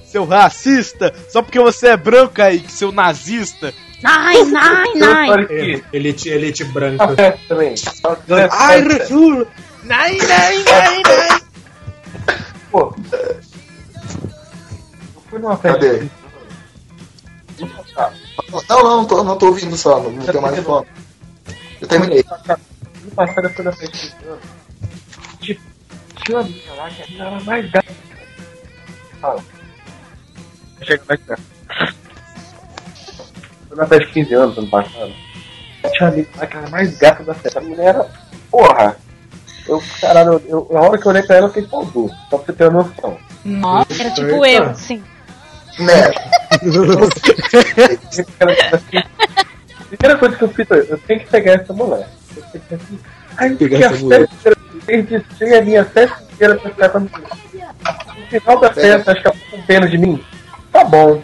Seu racista, só porque você é branco, Kaique, seu nazista. Ai, ai, ai. É, elite, elite branca. também. Ai, Rasul! Nai, nai, nai, nai. Pô. Eu fui numa festa. Cadê? Não, não, não tô, não tô ouvindo só, não, não tenho mais foto. Eu terminei. No passado eu fui na. Tipo, tinha uma menina lá que a menina era mais gata. Fala. Chega mais perto. Foi na festa de 15 anos ano passado. Tinha uma menina lá que era a mais gata da festa. A menina era. Porra! Eu, caralho, eu, eu, na hora que eu olhei pra ela, eu fiquei pô, só pra você ter uma noção. Nossa, era tipo eu, assim. Né? Primeira coisa que eu fiz, eu tenho que pegar essa mulher. Eu tenho que Pegar fiquei a essa mulher. festa inteira, desperdicei a minha festa inteira pra ficar com a menina. No final da festa, acho que ela ficou com pena de mim. Tá bom.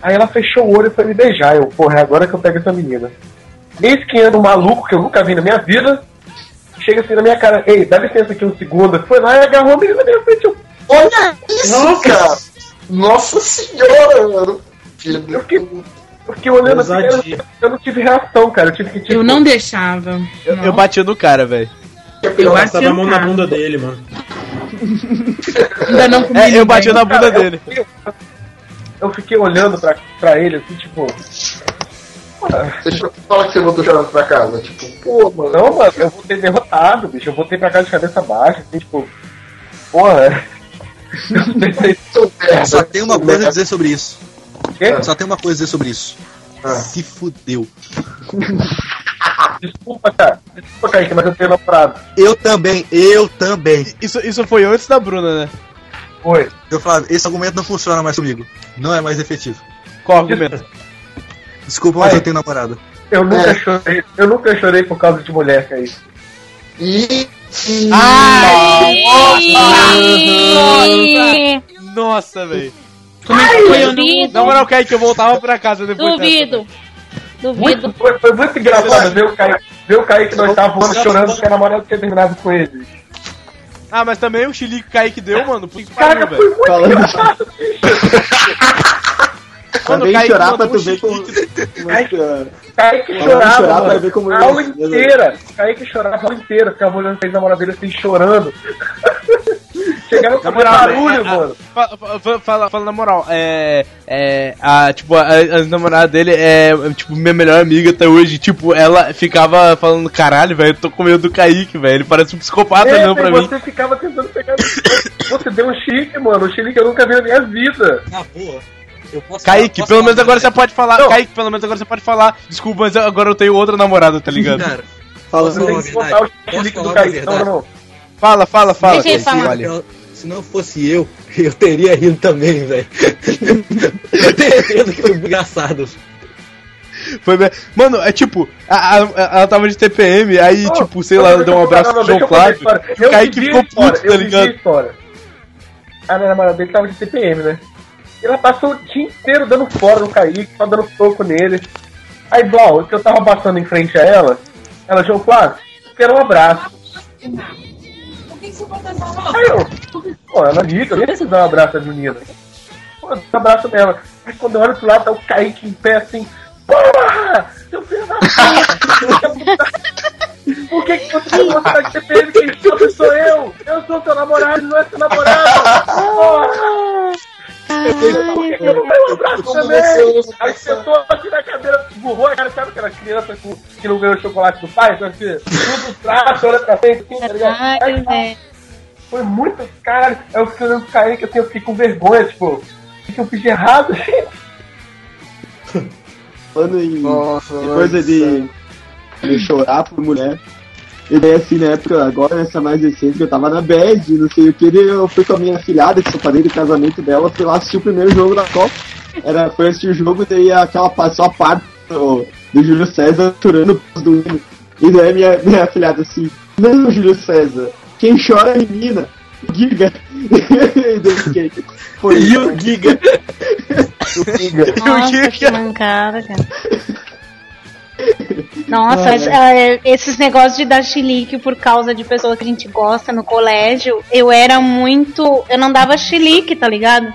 Aí ela fechou o olho e foi me beijar. Eu, porra, é agora que eu pego essa menina. Eis que anda um maluco que eu nunca vi na minha vida. Chega assim na minha cara, ei, dá licença aqui um segundo. Foi lá e agarrou a menina na minha frente. Eu, Olha isso, cara! Nossa senhora, mano! Filho do eu fiquei, eu fiquei olhando assim, eu, eu não tive reação, cara. Eu tive que tipo, Eu não deixava. Eu, eu bati no cara, velho. Eu bati Tava a mão na bunda dele, mano. Ainda não É, eu bati na bunda Cara, eu dele. fiquei- Eu fiquei olhando pra, pra ele assim, tipo. Deixa eu falar que você voltou chorando pra casa. Tipo, pô, mano. Não, mano, eu voltei derrotado, bicho. Eu voltei pra casa de cabeça baixa, assim, tipo. Porra. Eu pensei, Só tem uma coisa a dizer sobre isso. Quê? Só tem uma coisa a dizer sobre isso. Ah. Se fudeu. Desculpa, cara. Desculpa, Kaique, mas eu tenho namorado. Eu também, eu também. Isso, isso foi antes da Bruna, né? Foi. Eu falava, esse argumento não funciona mais comigo. Não é mais efetivo. Qual argumento? Desculpa, mas eu tenho namorado. Eu nunca É. chorei. Eu nunca chorei por causa de mulher, Kaique. E. Ai, Nossa, velho. Como é que foi? Eu não... moral, Kaique, eu voltava pra casa depois duvido. Duvido. Muito, foi, foi muito engraçado ver o Kaique, ver o Kaique que nós estávamos chorando porque a namorada tinha terminado com ele. Ah, mas também o chilique que o Kaique deu, mano. Puta que pariu, foi velho. Falando-. Quando Vem Kaique chorar mandou pra tu ver como. chilique- como é que, ah, Kaique chorava, chorar pra ver como a ele- aula inteira. Kaique chorava a aula inteira, ficava olhando pra namorada dele assim, chorando. Chegava com barulho, é, mano. Fala, fala, na moral, é. É. A, tipo, a, a namorada dele é, tipo, minha melhor amiga até hoje. Tipo, ela ficava falando, caralho, velho, eu tô com medo do Kaique, velho. Ele parece um psicopata É, não pra mim. você ficava tentando pegar. Você deu um chilique, mano. Um chilique que eu nunca vi na minha vida. Na boa. Eu posso Kaique, posso pelo menos agora você pode falar. Não. Kaique, pelo menos agora você pode falar. Desculpa, mas agora eu tenho outra namorada, tá ligado? Cara, Falando Posso falar Tem que botar o do Kaique. Não, não. Fala, fala, fala. Deixa ele Kaique, falar. olha. Se não fosse eu, eu teria rido também, velho. eu tenho certeza que foi engraçado. Foi bem- Mano, é tipo, a- a- a- ela tava de TPM, aí, Não, tipo, sei lá, ela deu um abraço pro João deixa eu contar a Flávio. história. O Eu Kaique ficou puto, tá ligado? A minha namorada dele tava de TPM, né? E ela passou o dia inteiro dando fora no Kaique, só dando soco nele. Aí, Blau, que eu tava passando em frente a ela, ela João Flávio, eu quero um abraço. Aí eu, pô, ela liga, eu nem preciso dar um abraço à menina. Pô, eu um abraço nela. Aí quando eu olho pro lado, tá o Kaique em pé assim, porra! Seu filho da puta! Por que, que você não tá de TPM? Quem sou eu! Eu sou seu namorado, não é seu namorado! Porra! Por que que eu não dei um no braço Como também. Aí sentou aqui na cadeira, burrou a cara, sabe aquela criança com, que não ganhou chocolate do pai? Então, assim, tudo braço, olha pra frente, assim, tá ligado? Aí, velho. foi muito, caralho. Aí eu fiquei olhando pro Kaique, assim, eu fiquei com vergonha, tipo, o que que eu fiz de errado, Falando em Nossa, em coisa de, de chorar por mulher. E daí assim, na época, agora nessa mais recente, que eu tava na bad, não sei o que, daí eu fui com a minha afilhada, que sou padrinho do casamento dela, fui lá assistir o primeiro jogo da Copa. Era, foi assistir o jogo, daí aquela passou a parte do, do Júlio César chorando do hino. E daí minha, minha afilhada assim, não, Júlio César, quem chora é a menina. Giga. e E o Giga? o Giga. Nossa, que mancada, cara. Nossa, mas, é, esses negócios de dar chilique por causa de pessoa que a gente gosta no colégio, eu era muito. Eu não dava chilique, tá ligado?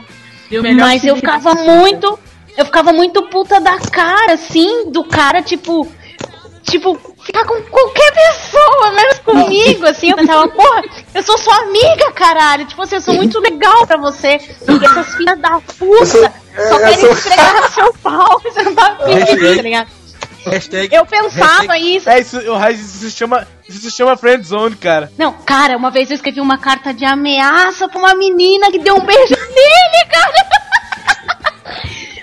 E Mas eu ficava muito. Eu ficava muito puta da cara, assim, do cara, tipo. Tipo, ficar com qualquer pessoa, menos comigo, assim. Eu pensava, porra, eu sou sua amiga, caralho. Tipo assim, eu sou muito legal pra você. E essas filhas da puta só eu querem sou- esfregar seu pau. Você não tá de mim, tá ligado? Hashtag, Eu pensava isso. É, isso, o Raiz, isso se chama, isso se chama friendzone, cara. Não, cara, uma vez eu escrevi uma carta de ameaça pra uma menina que deu um beijo nele, cara.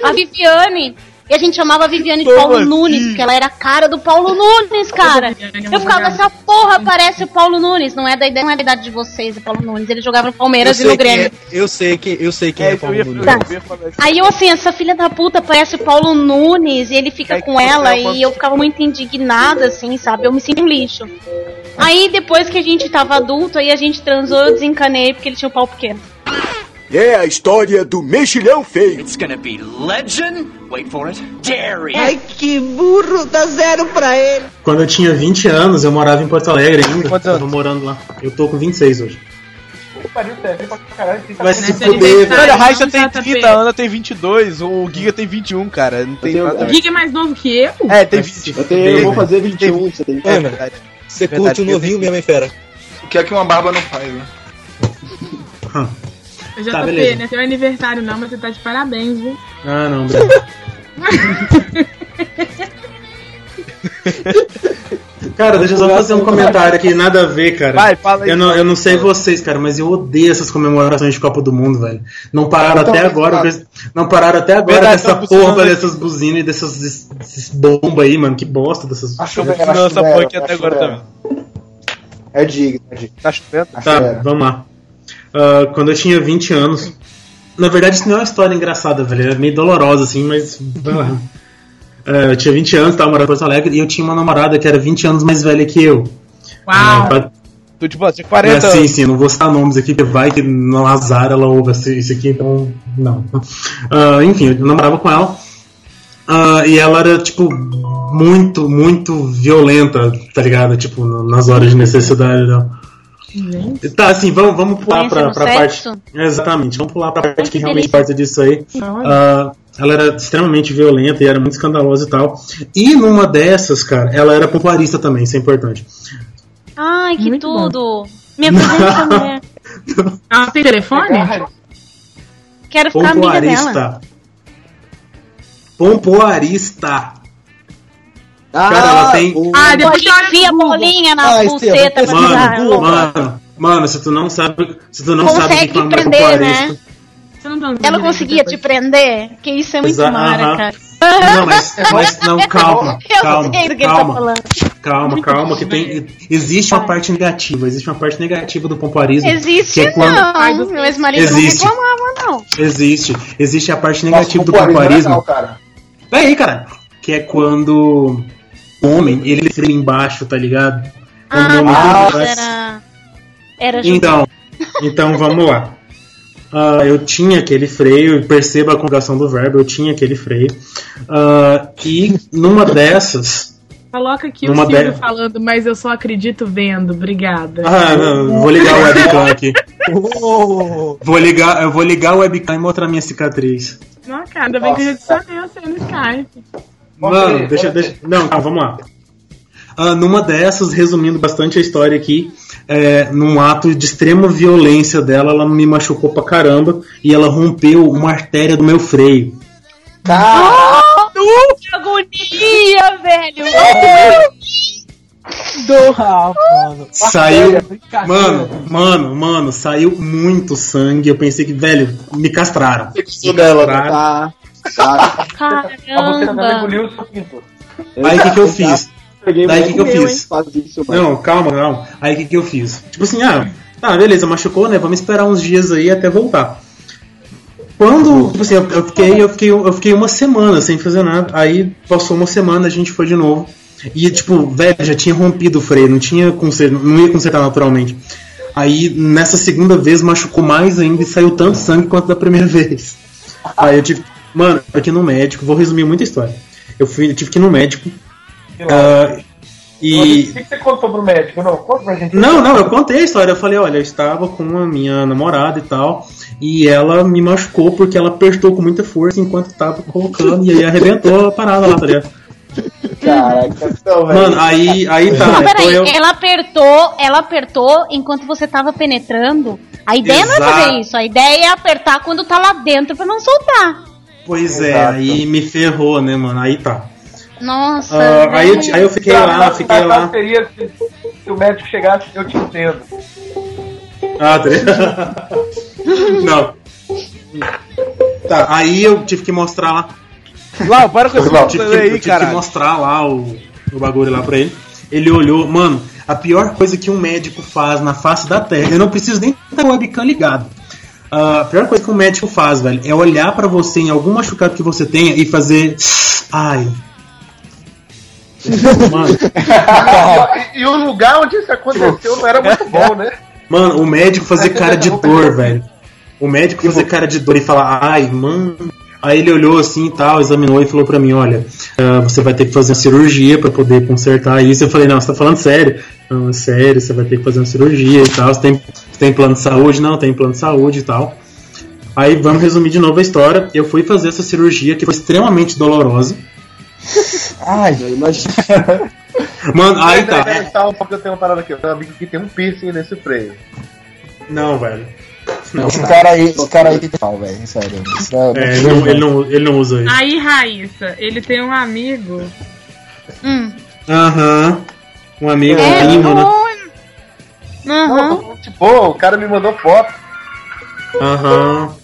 A Viviane. E a gente chamava a Viviane de Paulo assim? Nunes, porque ela era a cara do Paulo Nunes, cara. Eu ficava, essa porra parece o Paulo Nunes. Não é da ideia, não é da idade de vocês, o Paulo Nunes. Ele jogava no Palmeiras e no Grêmio. é, eu sei que eu sei quem é, É, eu Paulo Nunes. eu ia falar isso. Aí eu assim, essa filha da puta parece o Paulo Nunes e ele fica Aí com ela é uma- e eu ficava muito indignada, assim, sabe? Eu me sinto um lixo. Aí depois que a gente tava adulto, aí a gente transou, eu desencanei porque ele tinha o pau pequeno. É a história do mexilhão feio. It's gonna be legend. Wait for it. Dairy. Ai, que burro, dá zero pra ele. Quando eu tinha 20 anos, eu morava em Porto Alegre ainda. Tava morando lá. Eu tô com 26 hoje. pariu, pra caralho. tem Vai se fuder, velho. Olha, a Raiza não, tem JP. 30, a Ana tem 22, o Giga tem 21, cara. Não tem tenho- nada O. Giga é mais novo que eu? É, tem Vai se 20. Eu, tenho, eu vou fazer 21, você tem É Ana, verdade. Você Verdade, curte o novinho mesmo, hein, fera? O que é que uma barba não faz, né? O JP, Tá, beleza. não é seu aniversário não, mas você tá de parabéns, viu? Ah, não, Bruno. Cara, deixa eu só fazer um comentário aqui, nada a ver, cara. Vai, fala aí. Eu não, eu não sei vocês, cara, mas eu odeio essas comemorações de Copa do Mundo, velho. Não pararam até agora, claro. não pararam até agora Verdade, dessa tá porra dessas buzinas e dessas desses bombas aí, mano. Que bosta dessas. A chuveira, Não, a essa chuveira, punk até a agora também. É digno, é digno. Tá Tá, vamos lá. Ah, quando eu tinha 20 anos. Na verdade, isso não é uma história engraçada, velho. É meio dolorosa, assim, mas. vai lá. Ah, eu tinha 20 anos, tava morando em Porto Alegre, e eu tinha uma namorada que era 20 anos mais velha que eu. Uau! Ah, pra- Tu, tipo, tinha 40 é, sim, anos. sim, não vou citar nomes aqui, porque vai que no azar ela ouve isso aqui, então. Não. Ah, enfim, eu namorava com ela. Ah, e ela era, tipo, muito, muito violenta, tá ligado? Tipo, nas horas de necessidade dela. Tá, assim, vamos, vamos pular pra, pra parte. Exatamente, vamos pular pra parte que que realmente importa disso aí. Ah, ela era extremamente violenta e era muito escandalosa e tal. E numa dessas, cara, ela era popularista também, isso é importante. Ai, que Muito bom. tudo. Me apresenta essa mulher. Ela tem telefone? Quero ficar amiga dela. Pompoarista. Ah, Cara, ela tem- o- Ah, depois olha enfia bolinha na Ah, Estevam, pra pesquisa tirar. no Google. Mano, mano, se tu não sabe, se tu não sabe o Consegue que é prender, né? Você não Ela conseguia te prender? Que isso é muito Exa- mara, aham. cara. Não, mas, mas não, calma, Eu calma, sei do que ele tá calma, falando. calma, calma, que tem, existe uma parte negativa, existe uma parte negativa do pompoarismo. Existe que é quando, Ai, não. do- Meu ex-marido não reclamava, não. Existe, existe a parte Nossa, negativa do pompoarismo é pompoarismo. legal, cara. Peraí, cara. Que é quando homem, ele freia embaixo, tá ligado? O Ah, mas era... Era Então, então vamos lá. Ah, eu tinha aquele freio, perceba a conjugação do verbo, eu tinha aquele freio. Ah, e numa dessas. Coloca aqui Numa o Silvio de- falando, mas eu só acredito vendo. Obrigada. Ah, não, vou ligar o webcam aqui. Vou ligar, eu vou ligar o webcam e mostrar minha cicatriz. Não, cara, ainda bem que eu já adicionei você no Skype. Mano, deixa, deixa. Não, calma, vamos lá. Ah, numa dessas, resumindo bastante a história aqui, é, num ato de extrema violência dela, ela me machucou pra caramba e ela rompeu uma artéria do meu freio. Cara, Que agonia, velho! Dor, mano. Saiu. Mano, mano, mano, saiu muito sangue. Eu pensei que, velho, me castraram. Me dela, castraram. Tá, tá. Mas você Caramba! engoliu o seu pinto. Aí o que, que eu fiz? Peguei Daí o que, que eu meu, fiz? isso. Não, calma, calma. Aí o que, que eu fiz? Tipo assim, ah, tá, beleza, machucou, né? Vamos esperar uns dias aí até voltar. Quando, tipo assim, eu, eu fiquei, eu, fiquei, eu fiquei uma semana sem fazer nada. Aí passou uma semana, a gente foi de novo. E, tipo, velho, já tinha rompido o freio, não tinha conserto, não ia consertar naturalmente. Aí, nessa segunda vez, machucou mais ainda e saiu tanto sangue quanto da primeira vez. Aí eu tive. Mano, aqui no médico, vou resumir muita história. Eu, fui, eu tive que ir no médico. O e. que que você contou pro médico? Não, conta pra gente. Não, não, eu contei a história. Eu falei, olha, eu estava com a minha namorada e tal, e ela me machucou porque ela apertou com muita força enquanto estava colocando, e aí arrebentou a parada lá, tá ligado? Caraca, então, velho. Mano, aí, aí tá. Não, tô peraí, eu- ela apertou, ela apertou enquanto você tava penetrando. A ideia não é Exato. fazer isso, a ideia é apertar quando tá lá dentro pra não soltar. Pois é, Exato. aí me ferrou, né, mano? Aí tá. Nossa. Ah, aí, eu, aí eu fiquei lá, fiquei lá. Seria se, se o médico chegasse, eu te entendo. Ah, tá? Não. Tá, aí eu tive que mostrar lá. Lá, para com esse tive, que, eu aí, tive que mostrar lá o, o bagulho lá pra ele. Ele olhou, mano, a pior coisa que um médico faz na face da terra, eu não preciso nem ter o webcam ligado. Ah, a pior coisa que um médico faz, velho, é olhar pra você em algum machucado que você tenha e fazer. Ai. Mano, e, e o lugar onde isso aconteceu não era muito bom, né? mano, o médico fazer cara de dor, velho. O médico fazer cara de dor e falar, ai, mano. Aí ele olhou assim e tal, examinou e falou pra mim, olha, ah, você vai ter que fazer uma cirurgia pra poder consertar isso. Eu falei, não, você tá falando sério? Não, é sério, você vai ter que fazer uma cirurgia e tal. Você tem, você tem plano de saúde? Não, tem plano de saúde e tal. Aí vamos resumir de novo a história. Eu fui fazer essa cirurgia que foi extremamente dolorosa. Ai, imagina. Mano, aí tá. só um pouco, eu tenho uma parada aqui. Eu tenho um amigo que tem um piercing nesse freio. Não, velho. Esse cara aí, esse cara aí tem pau, velho. Sério. É, É, ele, não, ele, não, ele não usa isso. Aí, Raíssa, ele tem um amigo. Hum. Aham. Um amigo, É, um primo, né? Aham. Tipo, o cara me mandou foto. Aham.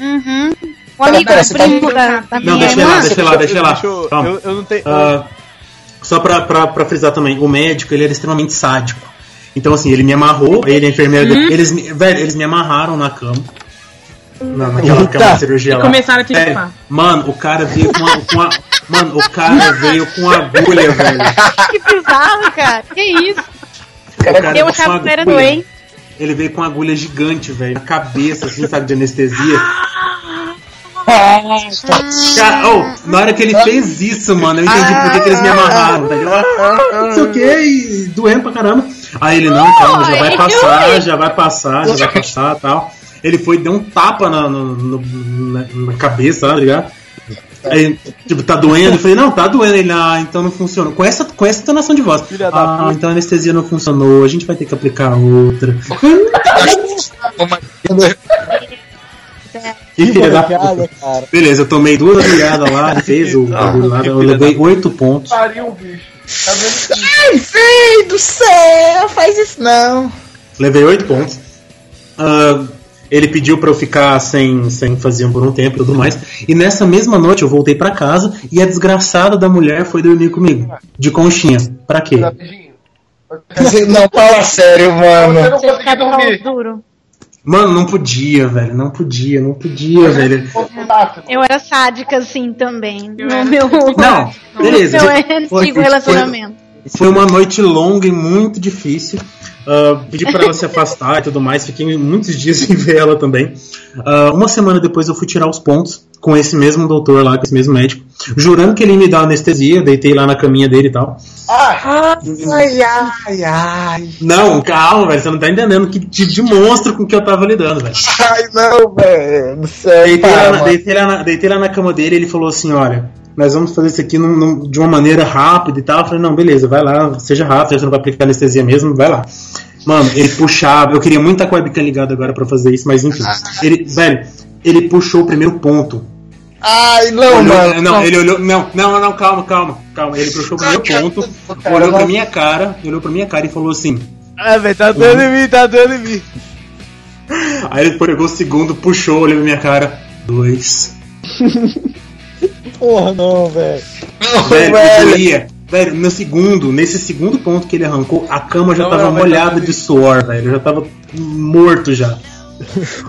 Uhum. O amigo pera, você tá- primo da, da Não, minha deixa irmã. lá, deixa lá, deixa lá. Deixa eu- eu- eu não tenho- Ah, só pra, pra, pra frisar também, o médico ele era extremamente sádico. Então, assim, ele me amarrou, ele e a enfermeira Hum? dele, eles, me- velho, eles me amarraram na cama. Na, naquela Eita. cama de cirurgia E lá. começaram a te chupar. Mano, o cara veio com a, com a- Mano, o cara veio com agulha, velho. Que bizarro, cara. Que isso? O cara Eu veio com achava que era doente. Ele veio com uma agulha gigante, velho, na cabeça, assim, sabe, de anestesia. Cara, oh, na hora que ele fez isso, mano, eu entendi por que, que eles me amarraram, velho. Eu, Não sei o que, e doendo pra caramba. Aí ele, não, calma, já vai passar, já vai passar, já vai passar tal. Ele foi e deu um tapa na, no- na, na cabeça, tá ligado? Aí, tipo, tá doendo? Eu falei, não, tá doendo. Ele, ah, então não funciona. Com essa, com essa entonação de voz. Ah, então a anestesia não funcionou, a gente vai ter que aplicar outra. Que filha da puta. cara. Beleza, eu tomei duas olhadas lá, fez o bagulho lá, eu levei oito pontos. Pariu bicho. Tá vendo? Ai, filho do céu, faz isso não. Levei oito pontos. Ah, ele pediu pra eu ficar sem, sem fazer por um tempo e tudo mais. E nessa mesma noite eu voltei pra casa e a desgraçada da mulher foi dormir comigo. De conchinha. Pra quê? Não, fala sério, Você mano. não Você conseguiu fica de dormir. duro. Mano, não podia, velho. Não podia, não podia, velho. Eu era sádica assim também. Eu No era meu, Não, beleza. meu Foi- antigo relacionamento. Foi uma noite longa e muito difícil. Ah, pedi pra ela se afastar e tudo mais. Fiquei muitos dias sem ver ela também. Ah, uma semana depois eu fui tirar os pontos com esse mesmo doutor lá, com esse mesmo médico, jurando que ele ia me dar anestesia. Deitei lá na caminha dele e tal. Ai, ai, ai. Não, calma, velho. Você não tá entendendo que tipo de monstro com que eu tava lidando, velho. Ai, não, velho. Deitei, lá para, na, deitei, lá na, deitei lá na cama dele e ele falou assim: olha, nós vamos fazer isso aqui num- num- de uma maneira rápida e tal. Eu falei, não, beleza, vai lá, seja rápido, você não vai aplicar anestesia mesmo, vai lá. Mano, ele puxava, eu queria muito estar com a webcam ligada agora pra fazer isso, mas enfim. Ele, velho, ele puxou o primeiro ponto. Ai, não, Olhou- mano. Não, ele olhou. Não, não, não, calma, calma, calma. Ele puxou pro meu ponto, olhou pra minha cara, olhou pra minha cara e falou assim. Ah, velho, tá doendo em mim, tá doendo em mim. Aí ele pegou o segundo, puxou, olhou pra minha cara. Dois. Porra, não, velho. Velho, velho. eu doía. Velho, no segundo, nesse segundo ponto que ele arrancou, a cama já Não, tava não, molhada de suor, velho. Eu já tava morto já.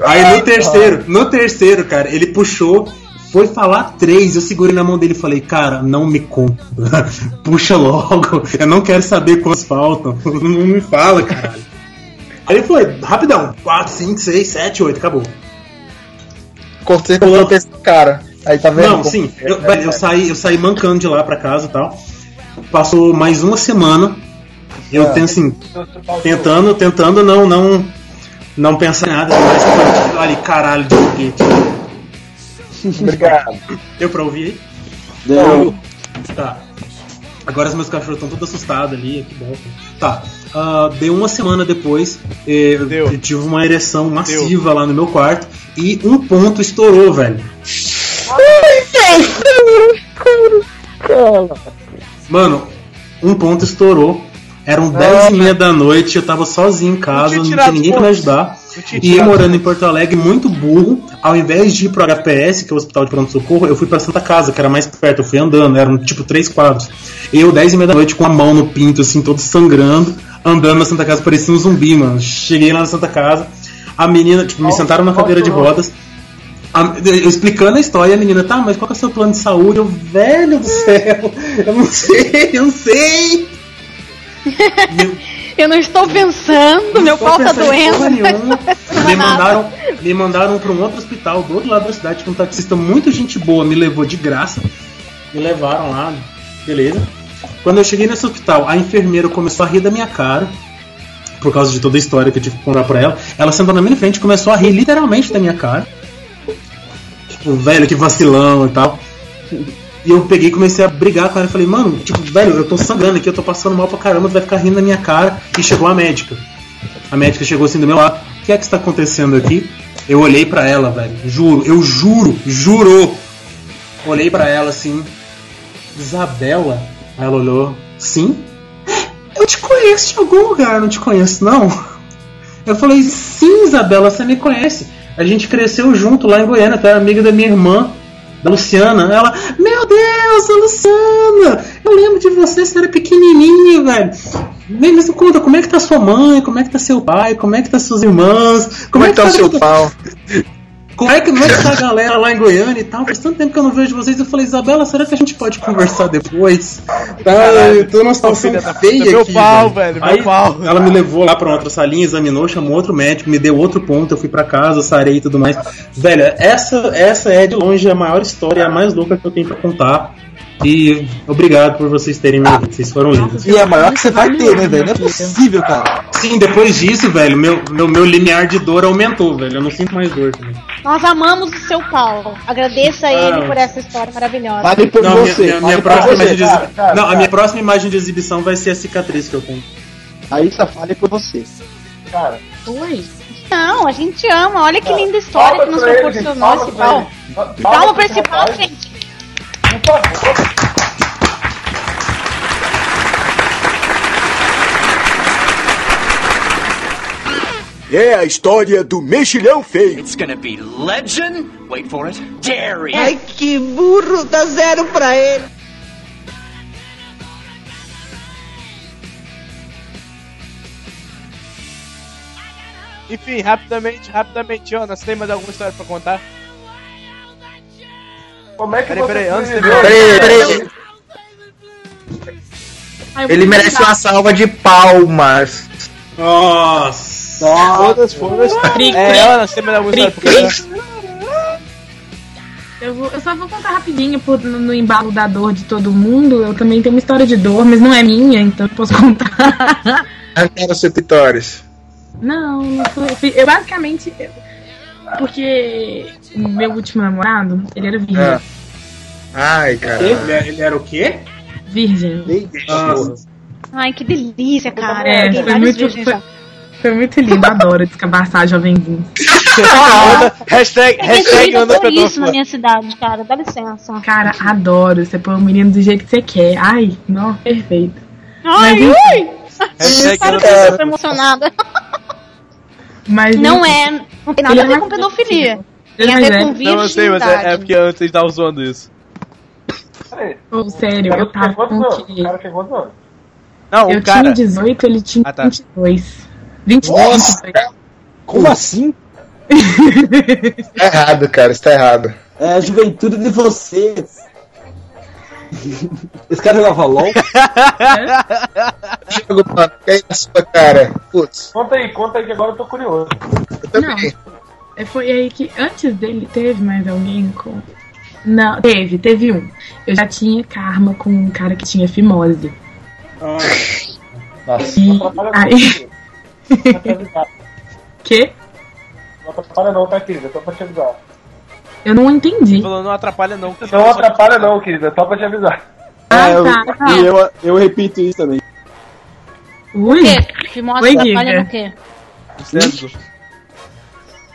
Aí no terceiro, no terceiro, cara, ele puxou, foi falar três, eu segurei na mão dele e falei, cara, não me conta. Puxa logo, eu não quero saber quantos faltam. Não me fala, caralho. Aí ele foi, rapidão, 4, 5, 6, 7, 8, acabou. Cortei com o cara. Aí tá vendo? Não, sim. Eu, velho, eu saí, eu saí mancando de lá pra casa e tal. Passou mais uma semana. Eu tenho assim, tentando, tentando não, não, não pensar em nada. Mas foi, olha, caralho de foguete. Obrigado. Deu pra ouvir aí? Deu. Tá. Agora os meus cachorros estão todos assustados ali, que bom. Tá. Ah, deu uma semana depois, eh, eu, Deu. eu tive uma ereção massiva lá no meu quarto e um ponto estourou, velho. Mano, um ponto estourou. Eram 10 e meia da noite, eu tava sozinho em casa, não tinha ninguém pra me ajudar. E eu morando em Porto Alegre, muito burro, ao invés de ir pro HPS, que é o Hospital de Pronto Socorro, eu fui pra Santa Casa, que era mais perto, eu fui andando, eram tipo três quadros. Eu, 10 e meia da noite, com a mão no pinto, assim, todo sangrando, andando na Santa Casa, parecia um zumbi, mano. Cheguei lá na Santa Casa, a menina, tipo, me sentaram na cadeira de rodas, a- explicando a história, a menina, tá, mas qual que é o seu plano de saúde? Eu, velho do céu, eu não sei, eu não sei. Eu não estou pensando, meu Tô pau tá pensando doendo. Não Me mandaram, me mandaram pra um outro hospital do outro lado da cidade com um taxista muito gente boa, me levou de graça. Me levaram lá, beleza. Quando eu cheguei nesse hospital, a enfermeira começou a rir da minha cara. Por causa de toda a história que eu tive que contar pra ela. Ela sentou na minha frente e começou a rir literalmente da minha cara. Tipo, velho, que vacilão e tal. E eu peguei e comecei a brigar com ela e falei, mano, tipo, velho, eu tô sangrando aqui, eu tô passando mal pra caramba, tu vai ficar rindo da minha cara. E chegou a médica. A médica chegou assim do meu lado, o que é que está acontecendo aqui? Eu olhei pra ela, velho, juro, eu juro, jurou. Olhei pra ela assim, Isabela. Ela olhou, sim? Eu te conheço de algum lugar, não te conheço não? Eu falei, sim, Isabela, você me conhece. A gente cresceu junto lá em Goiânia, tu era amiga da minha irmã, da Luciana. Ela, meu Deus, a Luciana! Eu lembro de você, você era pequenininha, velho. Vem, me conta, como é que tá sua mãe? Como é que tá seu pai? Como é que tá suas irmãs? Como é que tá o seu pau? Como é que como é que tá a galera lá em Goiânia e tal? Faz tanto tempo que eu não vejo vocês. Eu falei, Isabela, será que a gente pode conversar depois? Tá, eu tô numa situação feia puta, meu aqui, pau, velho, meu pau. Ela me levou lá pra outra salinha, examinou, chamou outro médico, me deu outro ponto, eu fui pra casa, sarei e tudo mais. Velho, essa, essa é de longe a maior história, a mais louca que eu tenho pra contar. E obrigado por vocês terem me ouvido, vocês foram lindos. E é a maior que você vai ter, né, velho? Não é possível, cara. Sim, depois disso, velho, meu, meu, meu limiar de dor aumentou, velho. Eu não sinto mais dor também. Nós amamos o seu pau. Agradeça a ele Ah. por essa história maravilhosa. Vale por Não, você. minha- minha vale por próxima você. imagem de cara, exibi- cara, Não, a cara. minha próxima imagem de exibição vai ser a cicatriz que eu tenho. Aí só fale por você. Cara, Oi. Não, a gente ama. Olha que linda história que nos proporcionou esse palma pau. pra ele. Palma pra esse pau, gente. Por favor. É a história do mexilhão feio. It's gonna be legend. Wait for it. Dairy. Ai, que burro, dá zero pra ele. Enfim, rapidamente, rapidamente, Jonas, tem mais alguma história pra contar? Como é que Peraí, você peraí, antes? Peraí, peraí. Ele merece uma salva de palmas. Nossa! Foda-se, foda-se. Cri, É, história pra contar? Eu, vou- eu só vou contar rapidinho por, no, no embalo da dor de todo mundo. Eu também tenho uma história de dor, mas não é minha, então eu posso contar. Eu quero ser Pitores. não, não foi. Eu basicamente. eu- porque o meu último namorado, ele era virgem. Ah. Ai, cara. Ele, ele era o quê? Virgem. Nossa. Ai, que delícia, cara. É, foi muito, foi, foi muito lindo, adoro descabaçar jovenzinho. hashtag, É hashtag eu anda isso na minha cidade, cara. Dá licença. Cara, adoro. Você põe o menino do jeito que você quer. Ai, não, perfeito. Ai, Mas, ui! Hashtag Para anda que eu tô emocionada. Mas Não enfim, é. Não tem nada a é ver mais com pedofilia. Tem a é ver mais com velho. Não, eu sei, mas é, é virgindade. porque antes eles estavam zoando isso. Ô, sério, eu tava com o quê? O cara tem quantos anos? Não, Eu o cara. tinha 18, ele tinha Ah, tá. 22. 20, Nossa, 22. Como assim? Tá errado, cara, isso tá errado. É a juventude de vocês. Esse cara jogava LOL? Jogo, mano, que aí na sua cara. Putz, Conta aí, conta aí que agora eu tô curioso. eu também. É, Foi aí que antes dele teve mais alguém com. Não, teve, teve um. Eu já tinha karma com um cara que tinha fimose. Nossa. E Não atrapalha não, aí. que? Não atrapalha não, tá, querida? Só pra te avisar. Eu não entendi. Falou, não atrapalha não. Não atrapalha não, querida. Só pra te avisar. Ah, É, eu- tá, tá. E eu, eu repito isso também. Ui, O quê? Fimose Oi, atrapalha no quê? Certo?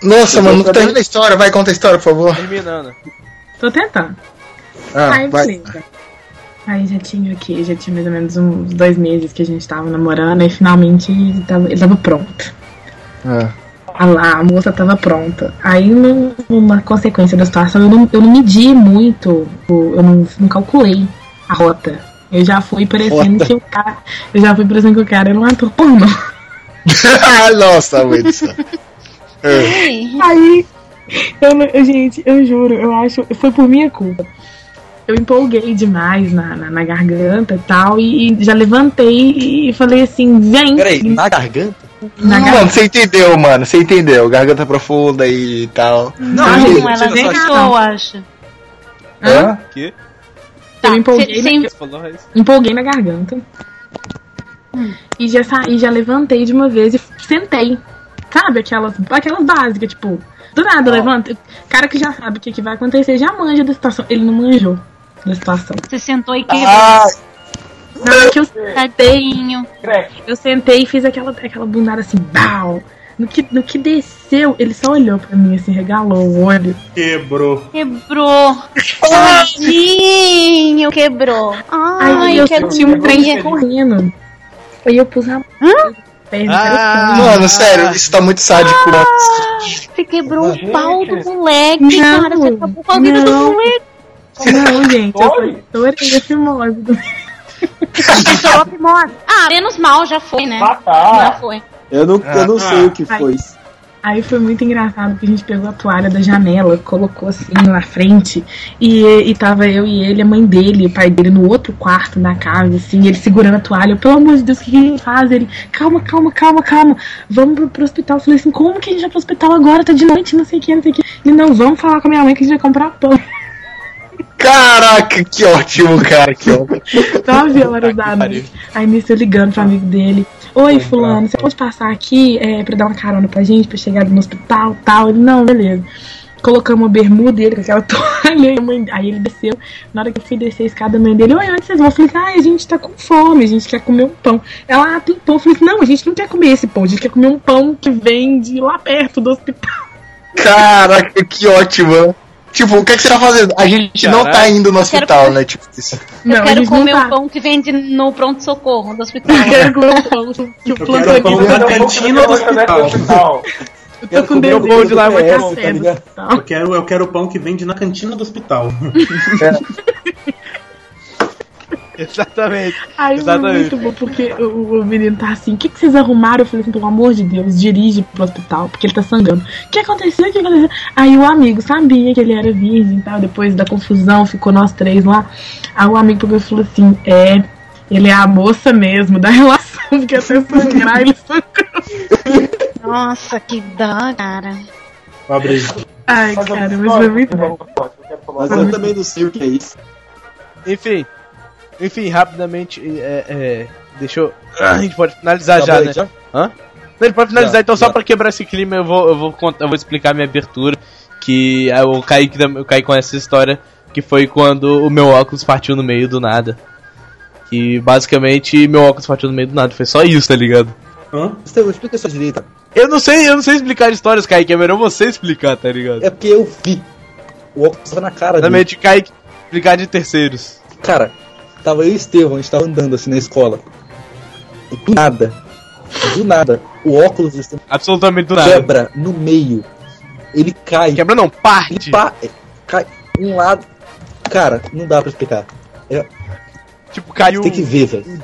Nossa, mano, não termina a história, vai, conta a história, por favor. Terminando. tô tentando. Ah, Aí, vai. beleza. Aí já tinha o quê? Já tinha mais ou menos uns dois meses que a gente tava namorando e finalmente ele tava, ele tava pronto. Ah. A, lá, a moça tava pronta. Aí, num- numa consequência da situação, eu não, eu não medi muito, eu não, não calculei a rota. Eu já fui parecendo Rota. que o cara. Eu já fui parecendo que o cara era um ator pornô. Nossa, Wilson. É. Aí, eu, não- eu, gente, eu juro, eu acho. Foi por minha culpa. Eu empolguei demais na, na, na garganta e tal, e, e já levantei e falei assim: vem. Peraí, na garganta? Na Mano, garganta. você entendeu, mano, você entendeu. Garganta profunda e tal. Não, gente, Não, ela deixou, eu acho. Hã? Que? Eu Tá, empolguei, cê- cê- falou isso? empolguei na garganta. E já saí, já levantei de uma vez e sentei. Sabe aquelas, aquelas básicas, tipo, do nada levanta. Cara que já sabe o que, que vai acontecer, já manja da situação. Ele não manjou da situação. Você sentou e quebrou. Ah, Na hora que eu Tadinho. Crack. Eu sentei e fiz aquela, aquela bundada assim, bau. No que, no que desceu, ele só olhou pra mim assim, regalou o olho. Quebrou. Quebrou. Tadinho, quebrou. Aí Ai, eu quero senti um trem correndo. Aí eu pus a mão. Perna, Ah. mano, sério, isso tá muito sádico, mano. Você quebrou o pau do moleque, Não, cara. Você acabou com a vida do não. moleque. Não, gente, Oi? estourei a fimose. Estourou a fimose. Ah, menos mal, já foi, né? Ah, Já tá. foi. Eu não, eu não Ah. sei o que foi. Aí foi muito engraçado porque a gente pegou a toalha da janela, colocou assim na frente e, e tava eu e ele, a mãe dele, o pai dele no outro quarto da casa, assim, ele segurando a toalha. Eu, Pelo amor de Deus, o que que gente faz? Ele, calma, calma, calma, calma, vamos pro, pro hospital. Eu falei assim, como que a gente vai pro hospital agora? Tá de noite, não sei o que, não sei o que. Ele, não, vamos falar com a minha mãe que a gente vai comprar pão. Caraca, que ótimo, cara, que ótimo. 9 horas da noite. Aí nisso eu ligando pro amigo dele. Oi, fulano, você pode passar aqui é, pra dar uma carona pra gente, pra chegar no hospital tal? Ele, não, beleza. Colocamos uma bermuda e ele com aquela toalha. a mãe- Aí ele desceu. Na hora que eu fui descer a escada, a mãe dele, oi, onde vocês vão? Eu falei, ah, a gente tá com fome, a gente quer comer um pão. Ela, ah, tem pão. Eu falei, não, a gente não quer comer esse pão, a gente quer comer um pão que vem de lá perto do hospital. Caraca, que ótimo. Tipo, o que, é que você tá fazendo? A gente não tá indo no quero hospital, comer- né? Tipo, isso. Não, eu quero comer tá. o pão que vende no pronto-socorro do hospital. Eu quero comer um pão que o quero tá cantina do hospital. Eu tô com o pão de lá, como, tá. Eu quero, eu quero o pão que vende na cantina do hospital. Exatamente. Aí foi Exatamente. muito bom, porque o, o menino tá assim, o que, que vocês arrumaram? Eu falei assim, pelo amor de Deus, dirige pro hospital, porque ele tá sangrando. O que aconteceu? O que aconteceu? Aí o amigo sabia que ele era virgem e tal, depois da confusão, ficou nós três lá. Aí o amigo pegou e falou assim, é, ele é a moça mesmo da relação, porque até sangrar ele sangrou. Nossa, que dó, cara. Pobre. Ai, cara, mas foi muito bom. Mas eu também não sei o que é isso. Enfim. Enfim, rapidamente, é, é, deixa eu. A gente pode finalizar já, Acabou né? já? Hã? Não, ele pode finalizar, Já, então só já. pra quebrar esse clima eu vou, eu vou, contar, eu vou explicar minha abertura. Que ah, o Kaique, da- o Kaique conhece essa história, que foi quando o meu óculos partiu no meio do nada. Que basicamente meu óculos partiu no meio do nada, foi só isso, tá ligado? Hã? Explica isso direito. Eu não sei, eu não sei explicar histórias, Kaique. É melhor você explicar, tá ligado? É porque eu vi. O óculos tava na cara dele. Exatamente, Kaique explicar de terceiros. Cara, tava eu e o Estevão, a gente tava andando assim na escola. E do nada, do nada, o óculos do Estevão Absolutamente do nada. quebra no meio. Ele cai. Quebra não, parte. Pa- é, cai um lado. Cara, não dá pra explicar. É, Tipo, caiu tem que ver, velho.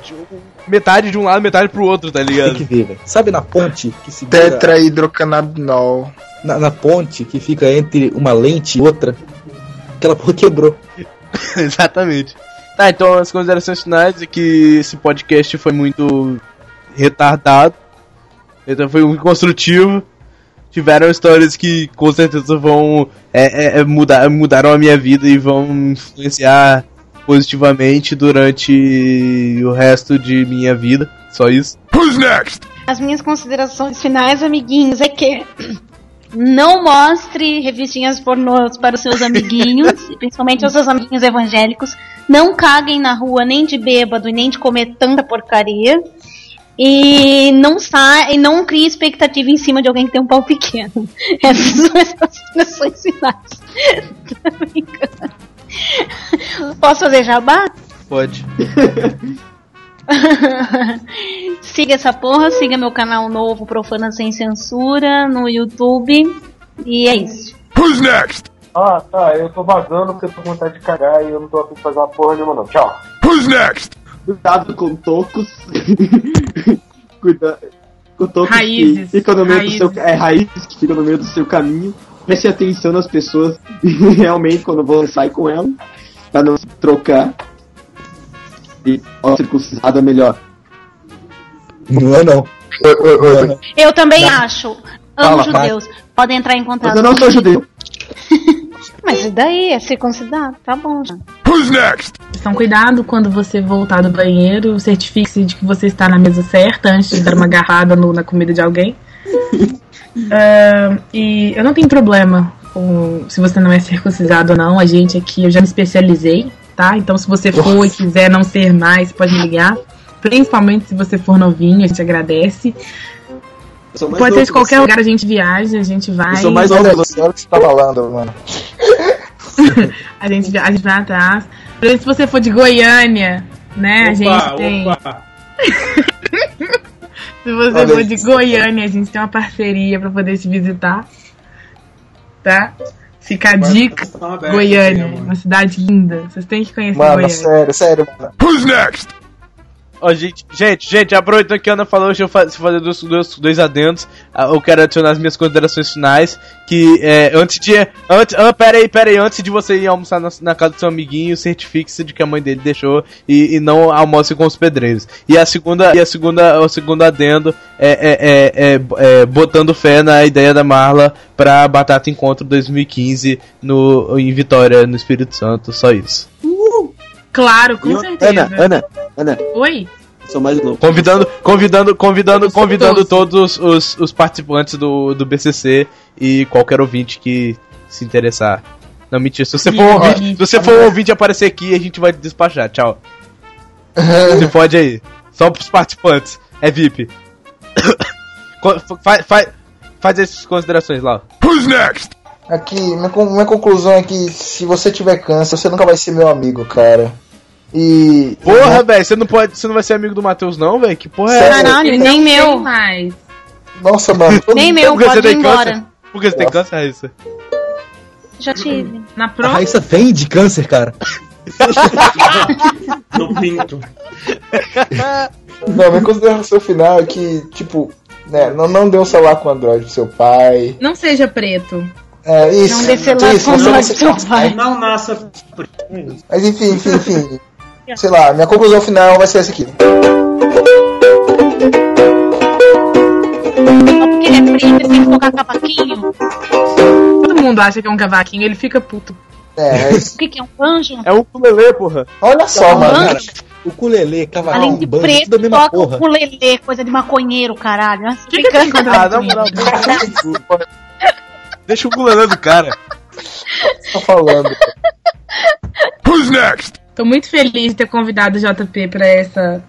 metade de um lado, metade pro outro, tá Tem ligado? que ver, velho. Sabe na ponte que segura. Tetrahidrocannabinol. Na, na ponte que fica entre uma lente e outra? Aquela porra quebrou. Exatamente. Tá, então as considerações finais é que esse podcast foi muito retardado. Então foi muito construtivo. Tiveram histórias que com certeza vão é, é, é, mudar, mudaram a minha vida e vão influenciar positivamente durante o resto de minha vida. Só isso. Who's next? As minhas considerações finais, amiguinhos, é que não mostre revistinhas pornôs para os seus amiguinhos, e principalmente aos seus amiguinhos evangélicos. Não caguem na rua nem de bêbado e nem de comer tanta porcaria. E não sa e não crie expectativa em cima de alguém que tem um pau pequeno. Essas são as considerações finais. Tô brincando. Posso fazer jabá? Pode. siga essa porra, siga meu canal novo Profana Sem Censura no YouTube. E é isso. Who's next? Ah, tá, eu tô vagando porque eu tô com vontade de cagar e eu não tô afim de fazer uma porra nenhuma não. Tchau. Who's next? Cuidado com tocos. Cuidado com tocos Raízes. que ficam no meio do Raízes. seu é raízes que ficam no meio do seu caminho. Preste atenção nas pessoas realmente quando você sai com ela, pra não se trocar. E circuncisada melhor. Não é não. Eu também acho. Amo Fala, judeus. Podem entrar em contato. Mas eu não sou judeu. Mas e daí? É circuncidado? Tá bom já. Who's next? Então, cuidado quando você voltar do banheiro, certifique-se de que você está na mesa certa antes de dar uma agarrada no- na comida de alguém. Ah, e eu não tenho problema com se você não é circuncisado ou não. A gente aqui, eu já me especializei, tá? Então, se você for e quiser não ser mais, pode me ligar. Principalmente se você for novinho, a gente agradece. Pode ser de qualquer lugar, a gente viaja, a gente vai. Eu sou mais novo que você, olha o que você tá falando, mano. a gente, via- a gente vai atrás. Por exemplo, se você for de Goiânia, né? a gente tem. Se você Olha for de. Goiânia, a gente tem uma parceria pra poder te visitar. Tá? Fica a dica. Goiânia, né, uma cidade linda. Vocês têm que conhecer Mano, Goiânia. sério, sério, mano. Who's next? Ó, gente, gente, gente, aproveitando que a Ana falou, deixa eu fa- fazer dois, dois, dois adendos. Ah, Eu quero adicionar as minhas considerações finais. Que é, antes de. Antes, ah, pera aí, pera aí, antes de você ir almoçar na, na casa do seu amiguinho, certifique-se de que a mãe dele deixou e, e não almoce com os pedreiros. E a segunda, e a segunda, o segundo adendo é, é, é, é, é botando fé na ideia da Marla pra Batata Encontro 2015 no, em Vitória, no Espírito Santo. Só isso. Claro, com E eu- certeza. Ana, Ana, Ana, Oi? sou mais novo. Convidando, convidando, convidando, convidando todos os, os participantes do, do BCC e qualquer ouvinte que se interessar. Não, mentira. Se você for, um ouvinte, se você for um ouvinte aparecer aqui, a gente vai despachar. Tchau. Se pode aí. Só pros participantes. É VIP. Faz, faz, faz essas considerações lá. Who's next? Aqui, minha, minha conclusão é que se você tiver câncer, você nunca vai ser meu amigo, cara. E. Porra, velho, você não pode. Você não vai ser amigo do Matheus, não, velho? Que porra é Sério? essa? Caralho, nem não meu. mais. Nossa, mano. Nem meu, Por que você pode ir tem embora. câncer? Por que você tem câncer, Raíssa? Já tive. Na A próxima. Raíssa vem de câncer, cara. No pinto. Não, minha consideração final é que, tipo, né, não, não dê um celular com Android pro seu pai. Não seja preto. É, isso. Não celular isso, com você vai Android ser pro seu pai. Não nasça. Mas enfim, enfim, enfim. Sei lá, minha conclusão final vai ser essa aqui. Só porque ele é preto, ele tem que tocar cavaquinho. Todo mundo acha que é um cavaquinho, ele fica puto. É, é isso. O que, que é um anjo? É um ukulele, porra. Olha só, mano. Cara, o culelê, cavalinho, Além de banjo, preto, tudo a mesma toca porra. o ukulele, coisa de maconheiro, caralho. O que, que fica- contra Ah, moral, deixa- deixa o ukulele do cara. Tô falando. Who's next? Tô muito feliz de ter convidado o JP pra essa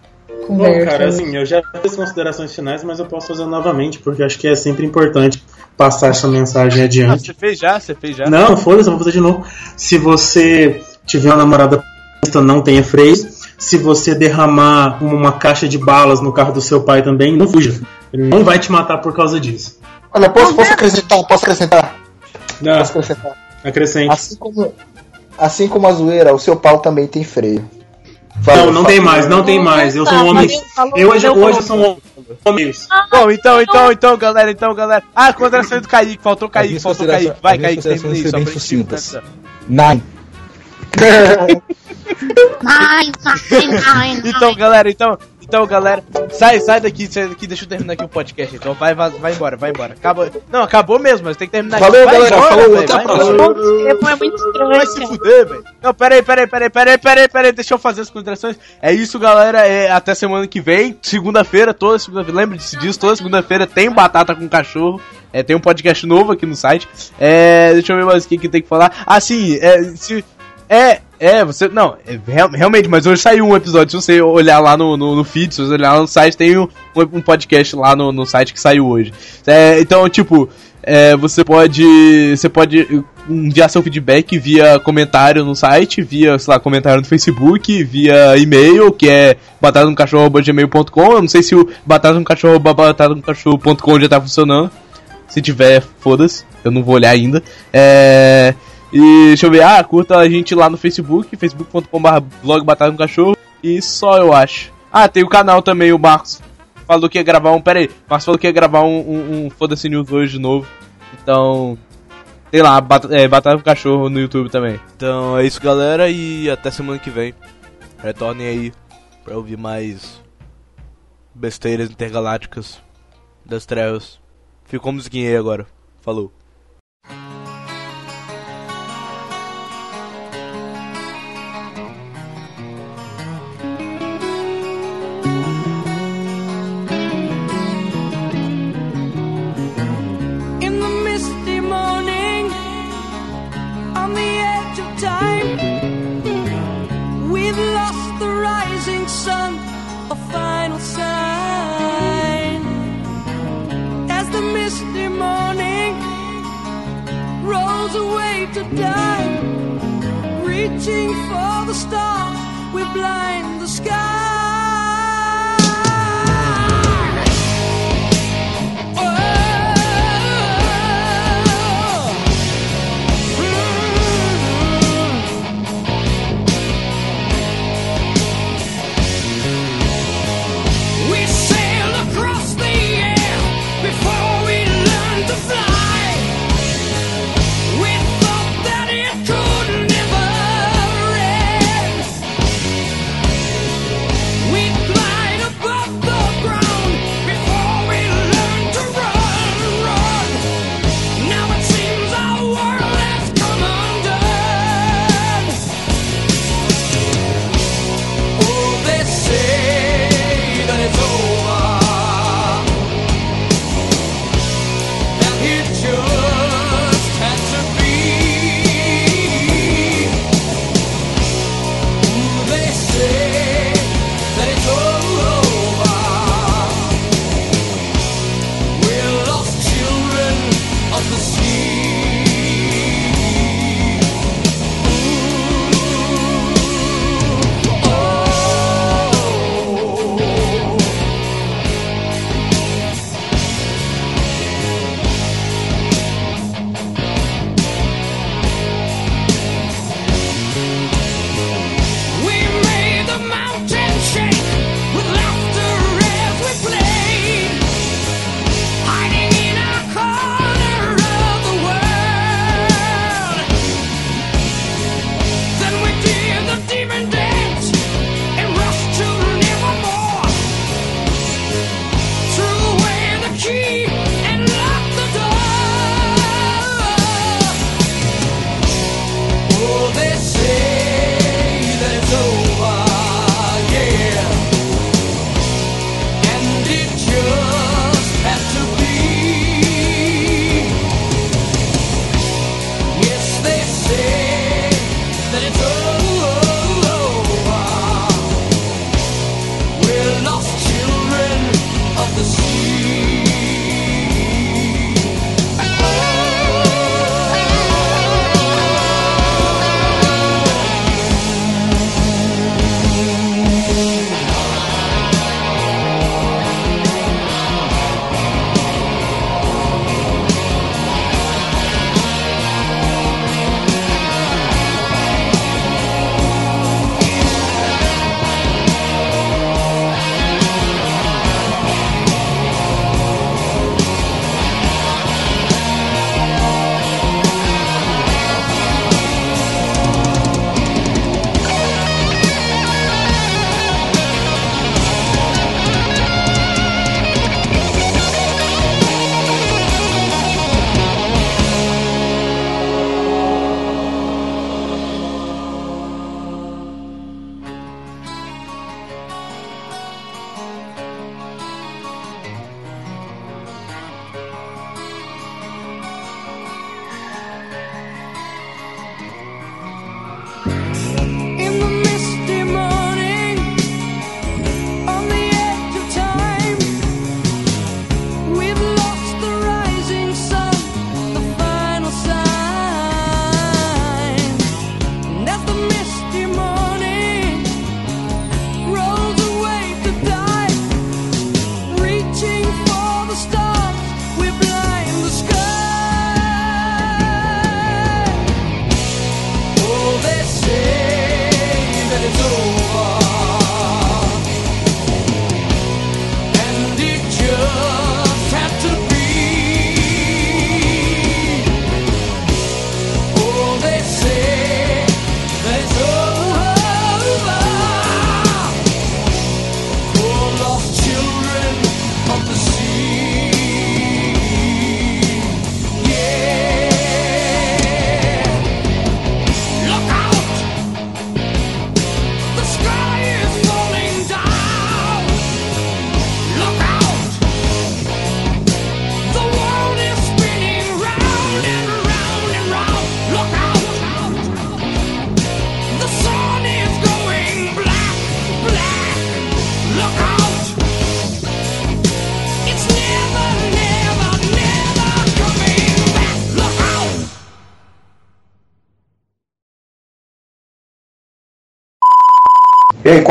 Bom, conversa. cara, assim, eu já fiz considerações finais, mas eu posso fazer novamente, porque acho que é sempre importante passar essa mensagem Ah, adiante. você fez já? Você fez já? Não, foda-se, eu vou fazer de novo. Se você tiver uma namorada não tenha freio. Se você derramar uma caixa de balas no carro do seu pai também, não fuja. Ele não vai te matar por causa disso. Olha, posso, posso acrescentar? Posso acrescentar? Não. Posso acrescentar? Acrescente. Assim como, assim como a zoeira, o seu pau também tem freio. Não, não tem mais, não tem mais. Eu sou um homem. Eu hoje, hoje eu sou um homem. Bom, então, então, então, galera, então, galera. Ah, considerações do Kaique, faltou Kaique, faltou Kaique. Vai, Kaique, termina considerações só bem pra gente sucintas. nine. Então, galera, então, então, galera, sai, sai daqui, sai daqui, deixa eu terminar aqui o podcast. Então, vai, vai, vai embora, vai embora. Acabou. Não, acabou mesmo, mas tem que terminar Falou, aqui. Vai galera, embora, falou, até a próxima. É muito estranho. Vai se fuder, velho. Não, peraí, peraí, peraí, peraí, peraí, peraí, deixa eu fazer as considerações. É isso, galera. É até semana que vem, segunda-feira, toda segunda-feira. Lembre-se disso, toda segunda-feira tem batata com cachorro. É, tem um podcast novo aqui no site. É, deixa eu ver mais o que, que tem que falar. Ah, sim, é, se. É, é, você. Não, é, real- realmente, mas hoje saiu um episódio. Se você olhar lá no, no, no feed, se você olhar lá no site, tem um, um podcast lá no, no site que saiu hoje. É, então, tipo, é, você pode. Você pode enviar seu feedback via comentário no site, via, sei lá, comentário no Facebook, via e-mail, que é batatamcachorro.gmail.com. Eu não sei se o batatamcachorro.batatamcachorro.com já tá funcionando. Se tiver, foda-se, eu não vou olhar ainda. É. E deixa eu ver, ah, curta a gente lá no Facebook, facebook.com.br blog Batata no Cachorro. E só eu acho. Ah, tem o canal também, o Marcos falou que ia gravar um. Pera aí, Marcos falou que ia gravar um, um, um Foda-se News hoje de novo. Então. Sei lá, bat é, Batata no Cachorro no YouTube também. Então é isso, galera, e até semana que vem. Retornem aí pra ouvir mais besteiras intergalácticas das trevas. Ficou musiquinha aí agora. Falou. Rolls away to die, reaching for the stars, we blind the sky.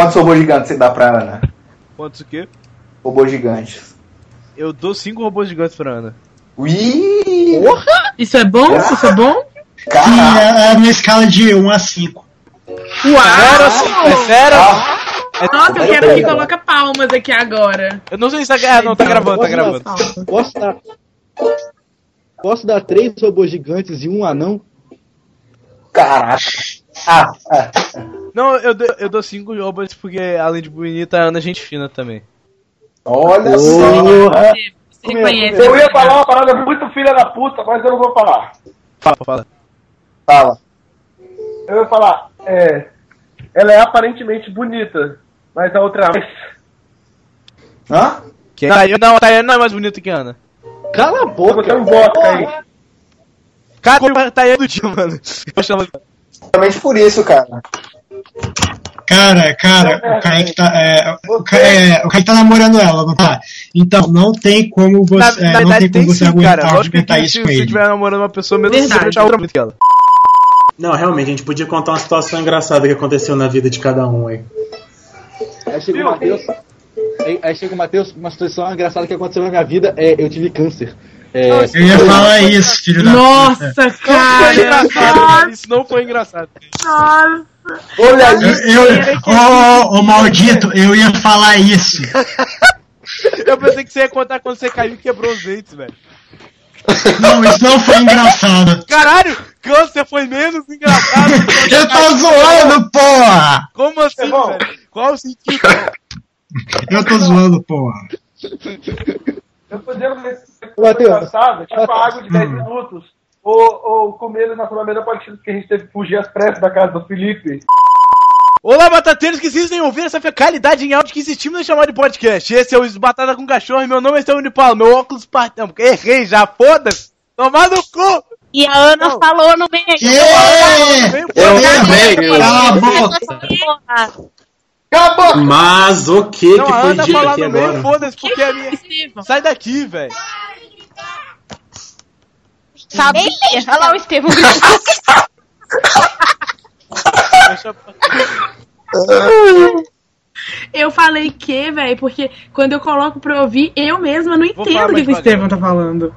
Quantos robôs gigantes você dá pra Ana? Quantos o quê? Robôs gigantes. Eu dou cinco robôs gigantes pra Ana. Ui! Isso é bom? Isso é bom? Sim, é, é na escala de 1 a 5. Uau! É sério? Nossa, eu quero que coloca palmas aqui agora. Eu não sei se tá. Ah, não, tá gravando, tá gravando. Posso dar. Posso dar três robôs gigantes e um anão? Caraca. Ah, ah. Não, eu, dou- eu dou cinco robôs porque, além de bonita, a Ana é gente fina também. Olha. Você reconhece? Eu ia falar uma parada muito filha da puta, mas eu não vou falar. Fala, fala. Fala. Eu ia falar, é. Ela é aparentemente bonita, mas a outra é mais. Hã? Quem? Tayane, não, a Tayane não é mais bonita que a Ana. Cala a boca. Você não bota aí. Cara, a Tayane do dia, mano. Eu chamo- Exatamente por isso, cara. Cara, cara, o Kaique tá. É, o, é, o Kaique tá namorando ela, não tá? Então, não tem como Na, você. na é, não verdade, tem tem como você sim, argumentar, cara. Que argumentar se isso se com você ele. estiver namorando uma pessoa, mesmo se você Verdade. achar outra que ela. Não, realmente, a gente podia contar uma situação engraçada que aconteceu na vida de cada um aí. Aí chega o Matheus. Aí, aí chega o Matheus, uma situação engraçada que aconteceu na minha vida é eu tive câncer. É, Eu ia falar isso, filho da puta. Nossa, Foi cara! engraçado, isso não foi engraçado. Nossa! Olha Eu, eu, ô, ô, maldito, eu ia falar isso. Eu pensei que você ia contar quando você caiu e quebrou os dentes, velho. Não, isso não foi engraçado. Caralho, câncer foi menos engraçado. Eu tô zoando, porra! Como assim, velho? Qual o sentido? Eu tô zoando, porra. Eu podia ver se Ô, Matheus. engraçado, tipo a água de 10 minutos. Ou, ou comer na sua melhor partida que a gente teve que fugir às pressas da casa do Felipe. Olá, batateiros que insistem em ouvir essa fecalidade em áudio que insistimos em chamar de podcast. Esse é o Batata com Cachorro e meu nome é Estevão Paulo. Meu óculos partão. Errei já, foda-se. Tomar no cu. E a Ana falou no meio. Yeah! Eu também. Cala a boca. Acabou! Mas o que Não, que foi dito aqui agora? foda-se, porque a minha... Sai daqui, velho. Sabia? Olha lá o Estevam. Eu falei que, velho, porque quando eu coloco pra ouvir, eu mesma não entendo o que o Estevam tá falando.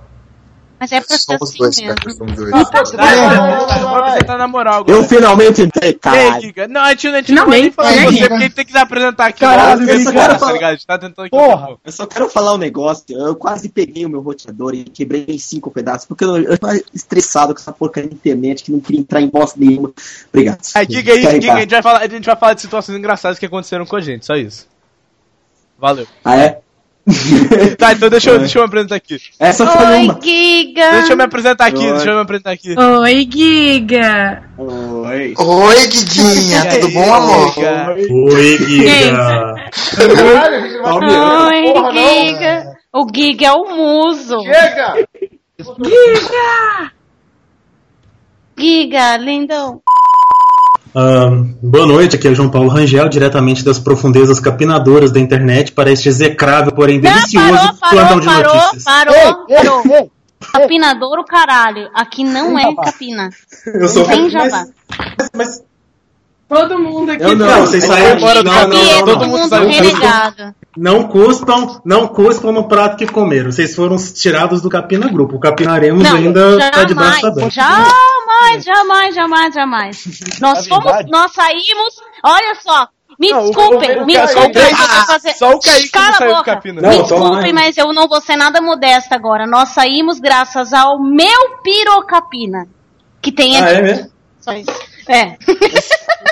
Mas é pra ser assim mesmo. somos dois. Apresentar na moral agora. eu finalmente entrei, aí. Giga? Não, a gente, a gente Não, vai nem falar você, porque a gente tem que se apresentar aqui. Caralho, logo, eu só cara, quero tá falar- ligado? A gente tá tentando aqui. Porra. Eu só quero falar um negócio. Eu quase peguei o meu roteador e quebrei em cinco pedaços, porque eu, eu tava estressado com essa porcaria da internet que não queria entrar em bosta nenhuma. Obrigado. Aí, é isso, Quer ir Giga, a gente, vai falar, a gente vai falar de situações engraçadas que aconteceram com a gente, só isso. Valeu. Ah, é? Tá, então deixa eu, deixa eu me apresentar aqui. Essa foi Oi, uma. Giga. Deixa eu me apresentar aqui, Oi. deixa eu me apresentar aqui. Oi, Giga! Oi. Oi, Guidinha, tudo bom, amor? Giga? Oi, Giga! Oi, não. Giga. O Giga é o muso. Chega! Giga! Giga, lindão. Ahn, boa noite, aqui é o João Paulo Rangel, diretamente das profundezas capinadoras da internet, para este execrável, porém Não, delicioso parou, plantão parou, de parou, notícias. parou, Ei, parou. ei, ei. Capinadouro, caralho. Aqui não é capina. Eu sou Tem mas, mas Todo mundo aqui eu não, tá- vocês saíram Fora do não, não, é não, todo mundo mundo sabe. renegado. Não cuspam, não cuspam no prato que comeram. Vocês foram tirados do Capina Grupo. O Capinaremos Não, ainda tá de braço jamais, aberto. jamais, jamais, jamais, jamais. Nós fomos, nós saímos, olha só, me Não, desculpem, o- me o- desculpem, só o- fazer... Só Kaique que Cala saiu do boca. Capina. Não, me desculpem, mas eu não vou ser nada modesta agora. Nós saímos graças ao meu pirocapina, que tem Ah, aqui. é mesmo? Só isso. É.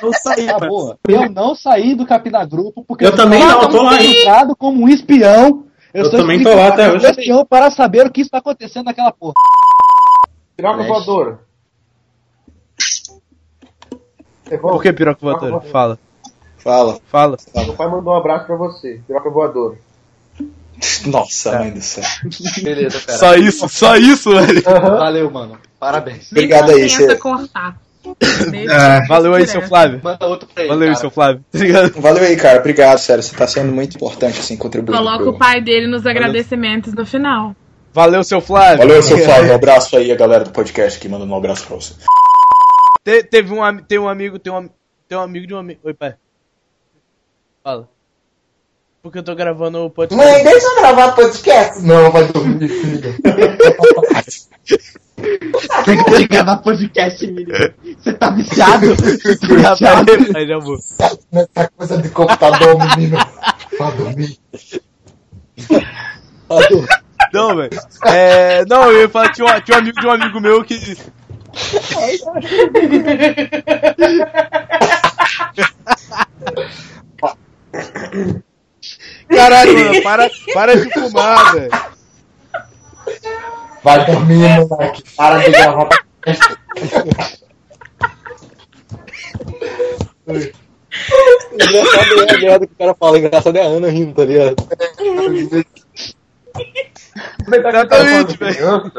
Eu saí, Tá boa. Eu não saí do Capina Grupo porque Eu também não, eu tô lá, hein? infiltrado como um espião. Eu sou também tô lá até hoje. um espião para saber o que está acontecendo naquela porra. Piroca voadora. Por que piroca voadora? Fala. Fala. Fala. Meu pai mandou um abraço pra você. Piroca voadora. Nossa, mãe do céu. Beleza, cara. Só isso, só isso, velho. Valeu, mano. Parabéns. Obrigado aí, você. cortar. É, Valeu aí, seu Flávio. Manda outro pra ele. Valeu aí, seu Flávio. Obrigado. Valeu aí, cara. Obrigado, sério. Você tá sendo muito importante, assim, contribuindo. Coloca pro- o pai dele nos agradecimentos no final. Valeu, seu Flávio. Valeu, seu Flávio. Um abraço aí, a galera do podcast aqui, mandando um abraço pra você. Te- teve um, tem um amigo, tem um, tem um amigo de um amigo. Oi, pai. Fala. Porque eu tô gravando o podcast. Mãe, deixa eu gravar podcast. Não, vai dormir, filho. Pega de gravar podcast, menino. Você tá viciado? Você tá viciado? Aí já vou. Essa coisa de computador, menino. Vai dormir. Não, velho. É. Não, eu ia falar que tinha um, tinha um amigo de um amigo meu que. Caralho, mano, para, para de fumar, velho. Vai dormir, moleque. Para de gravar podcast. Engraçado é a merda que o cara fala, engraçado é a Ana rindo, tá ligado? Exatamente, velho.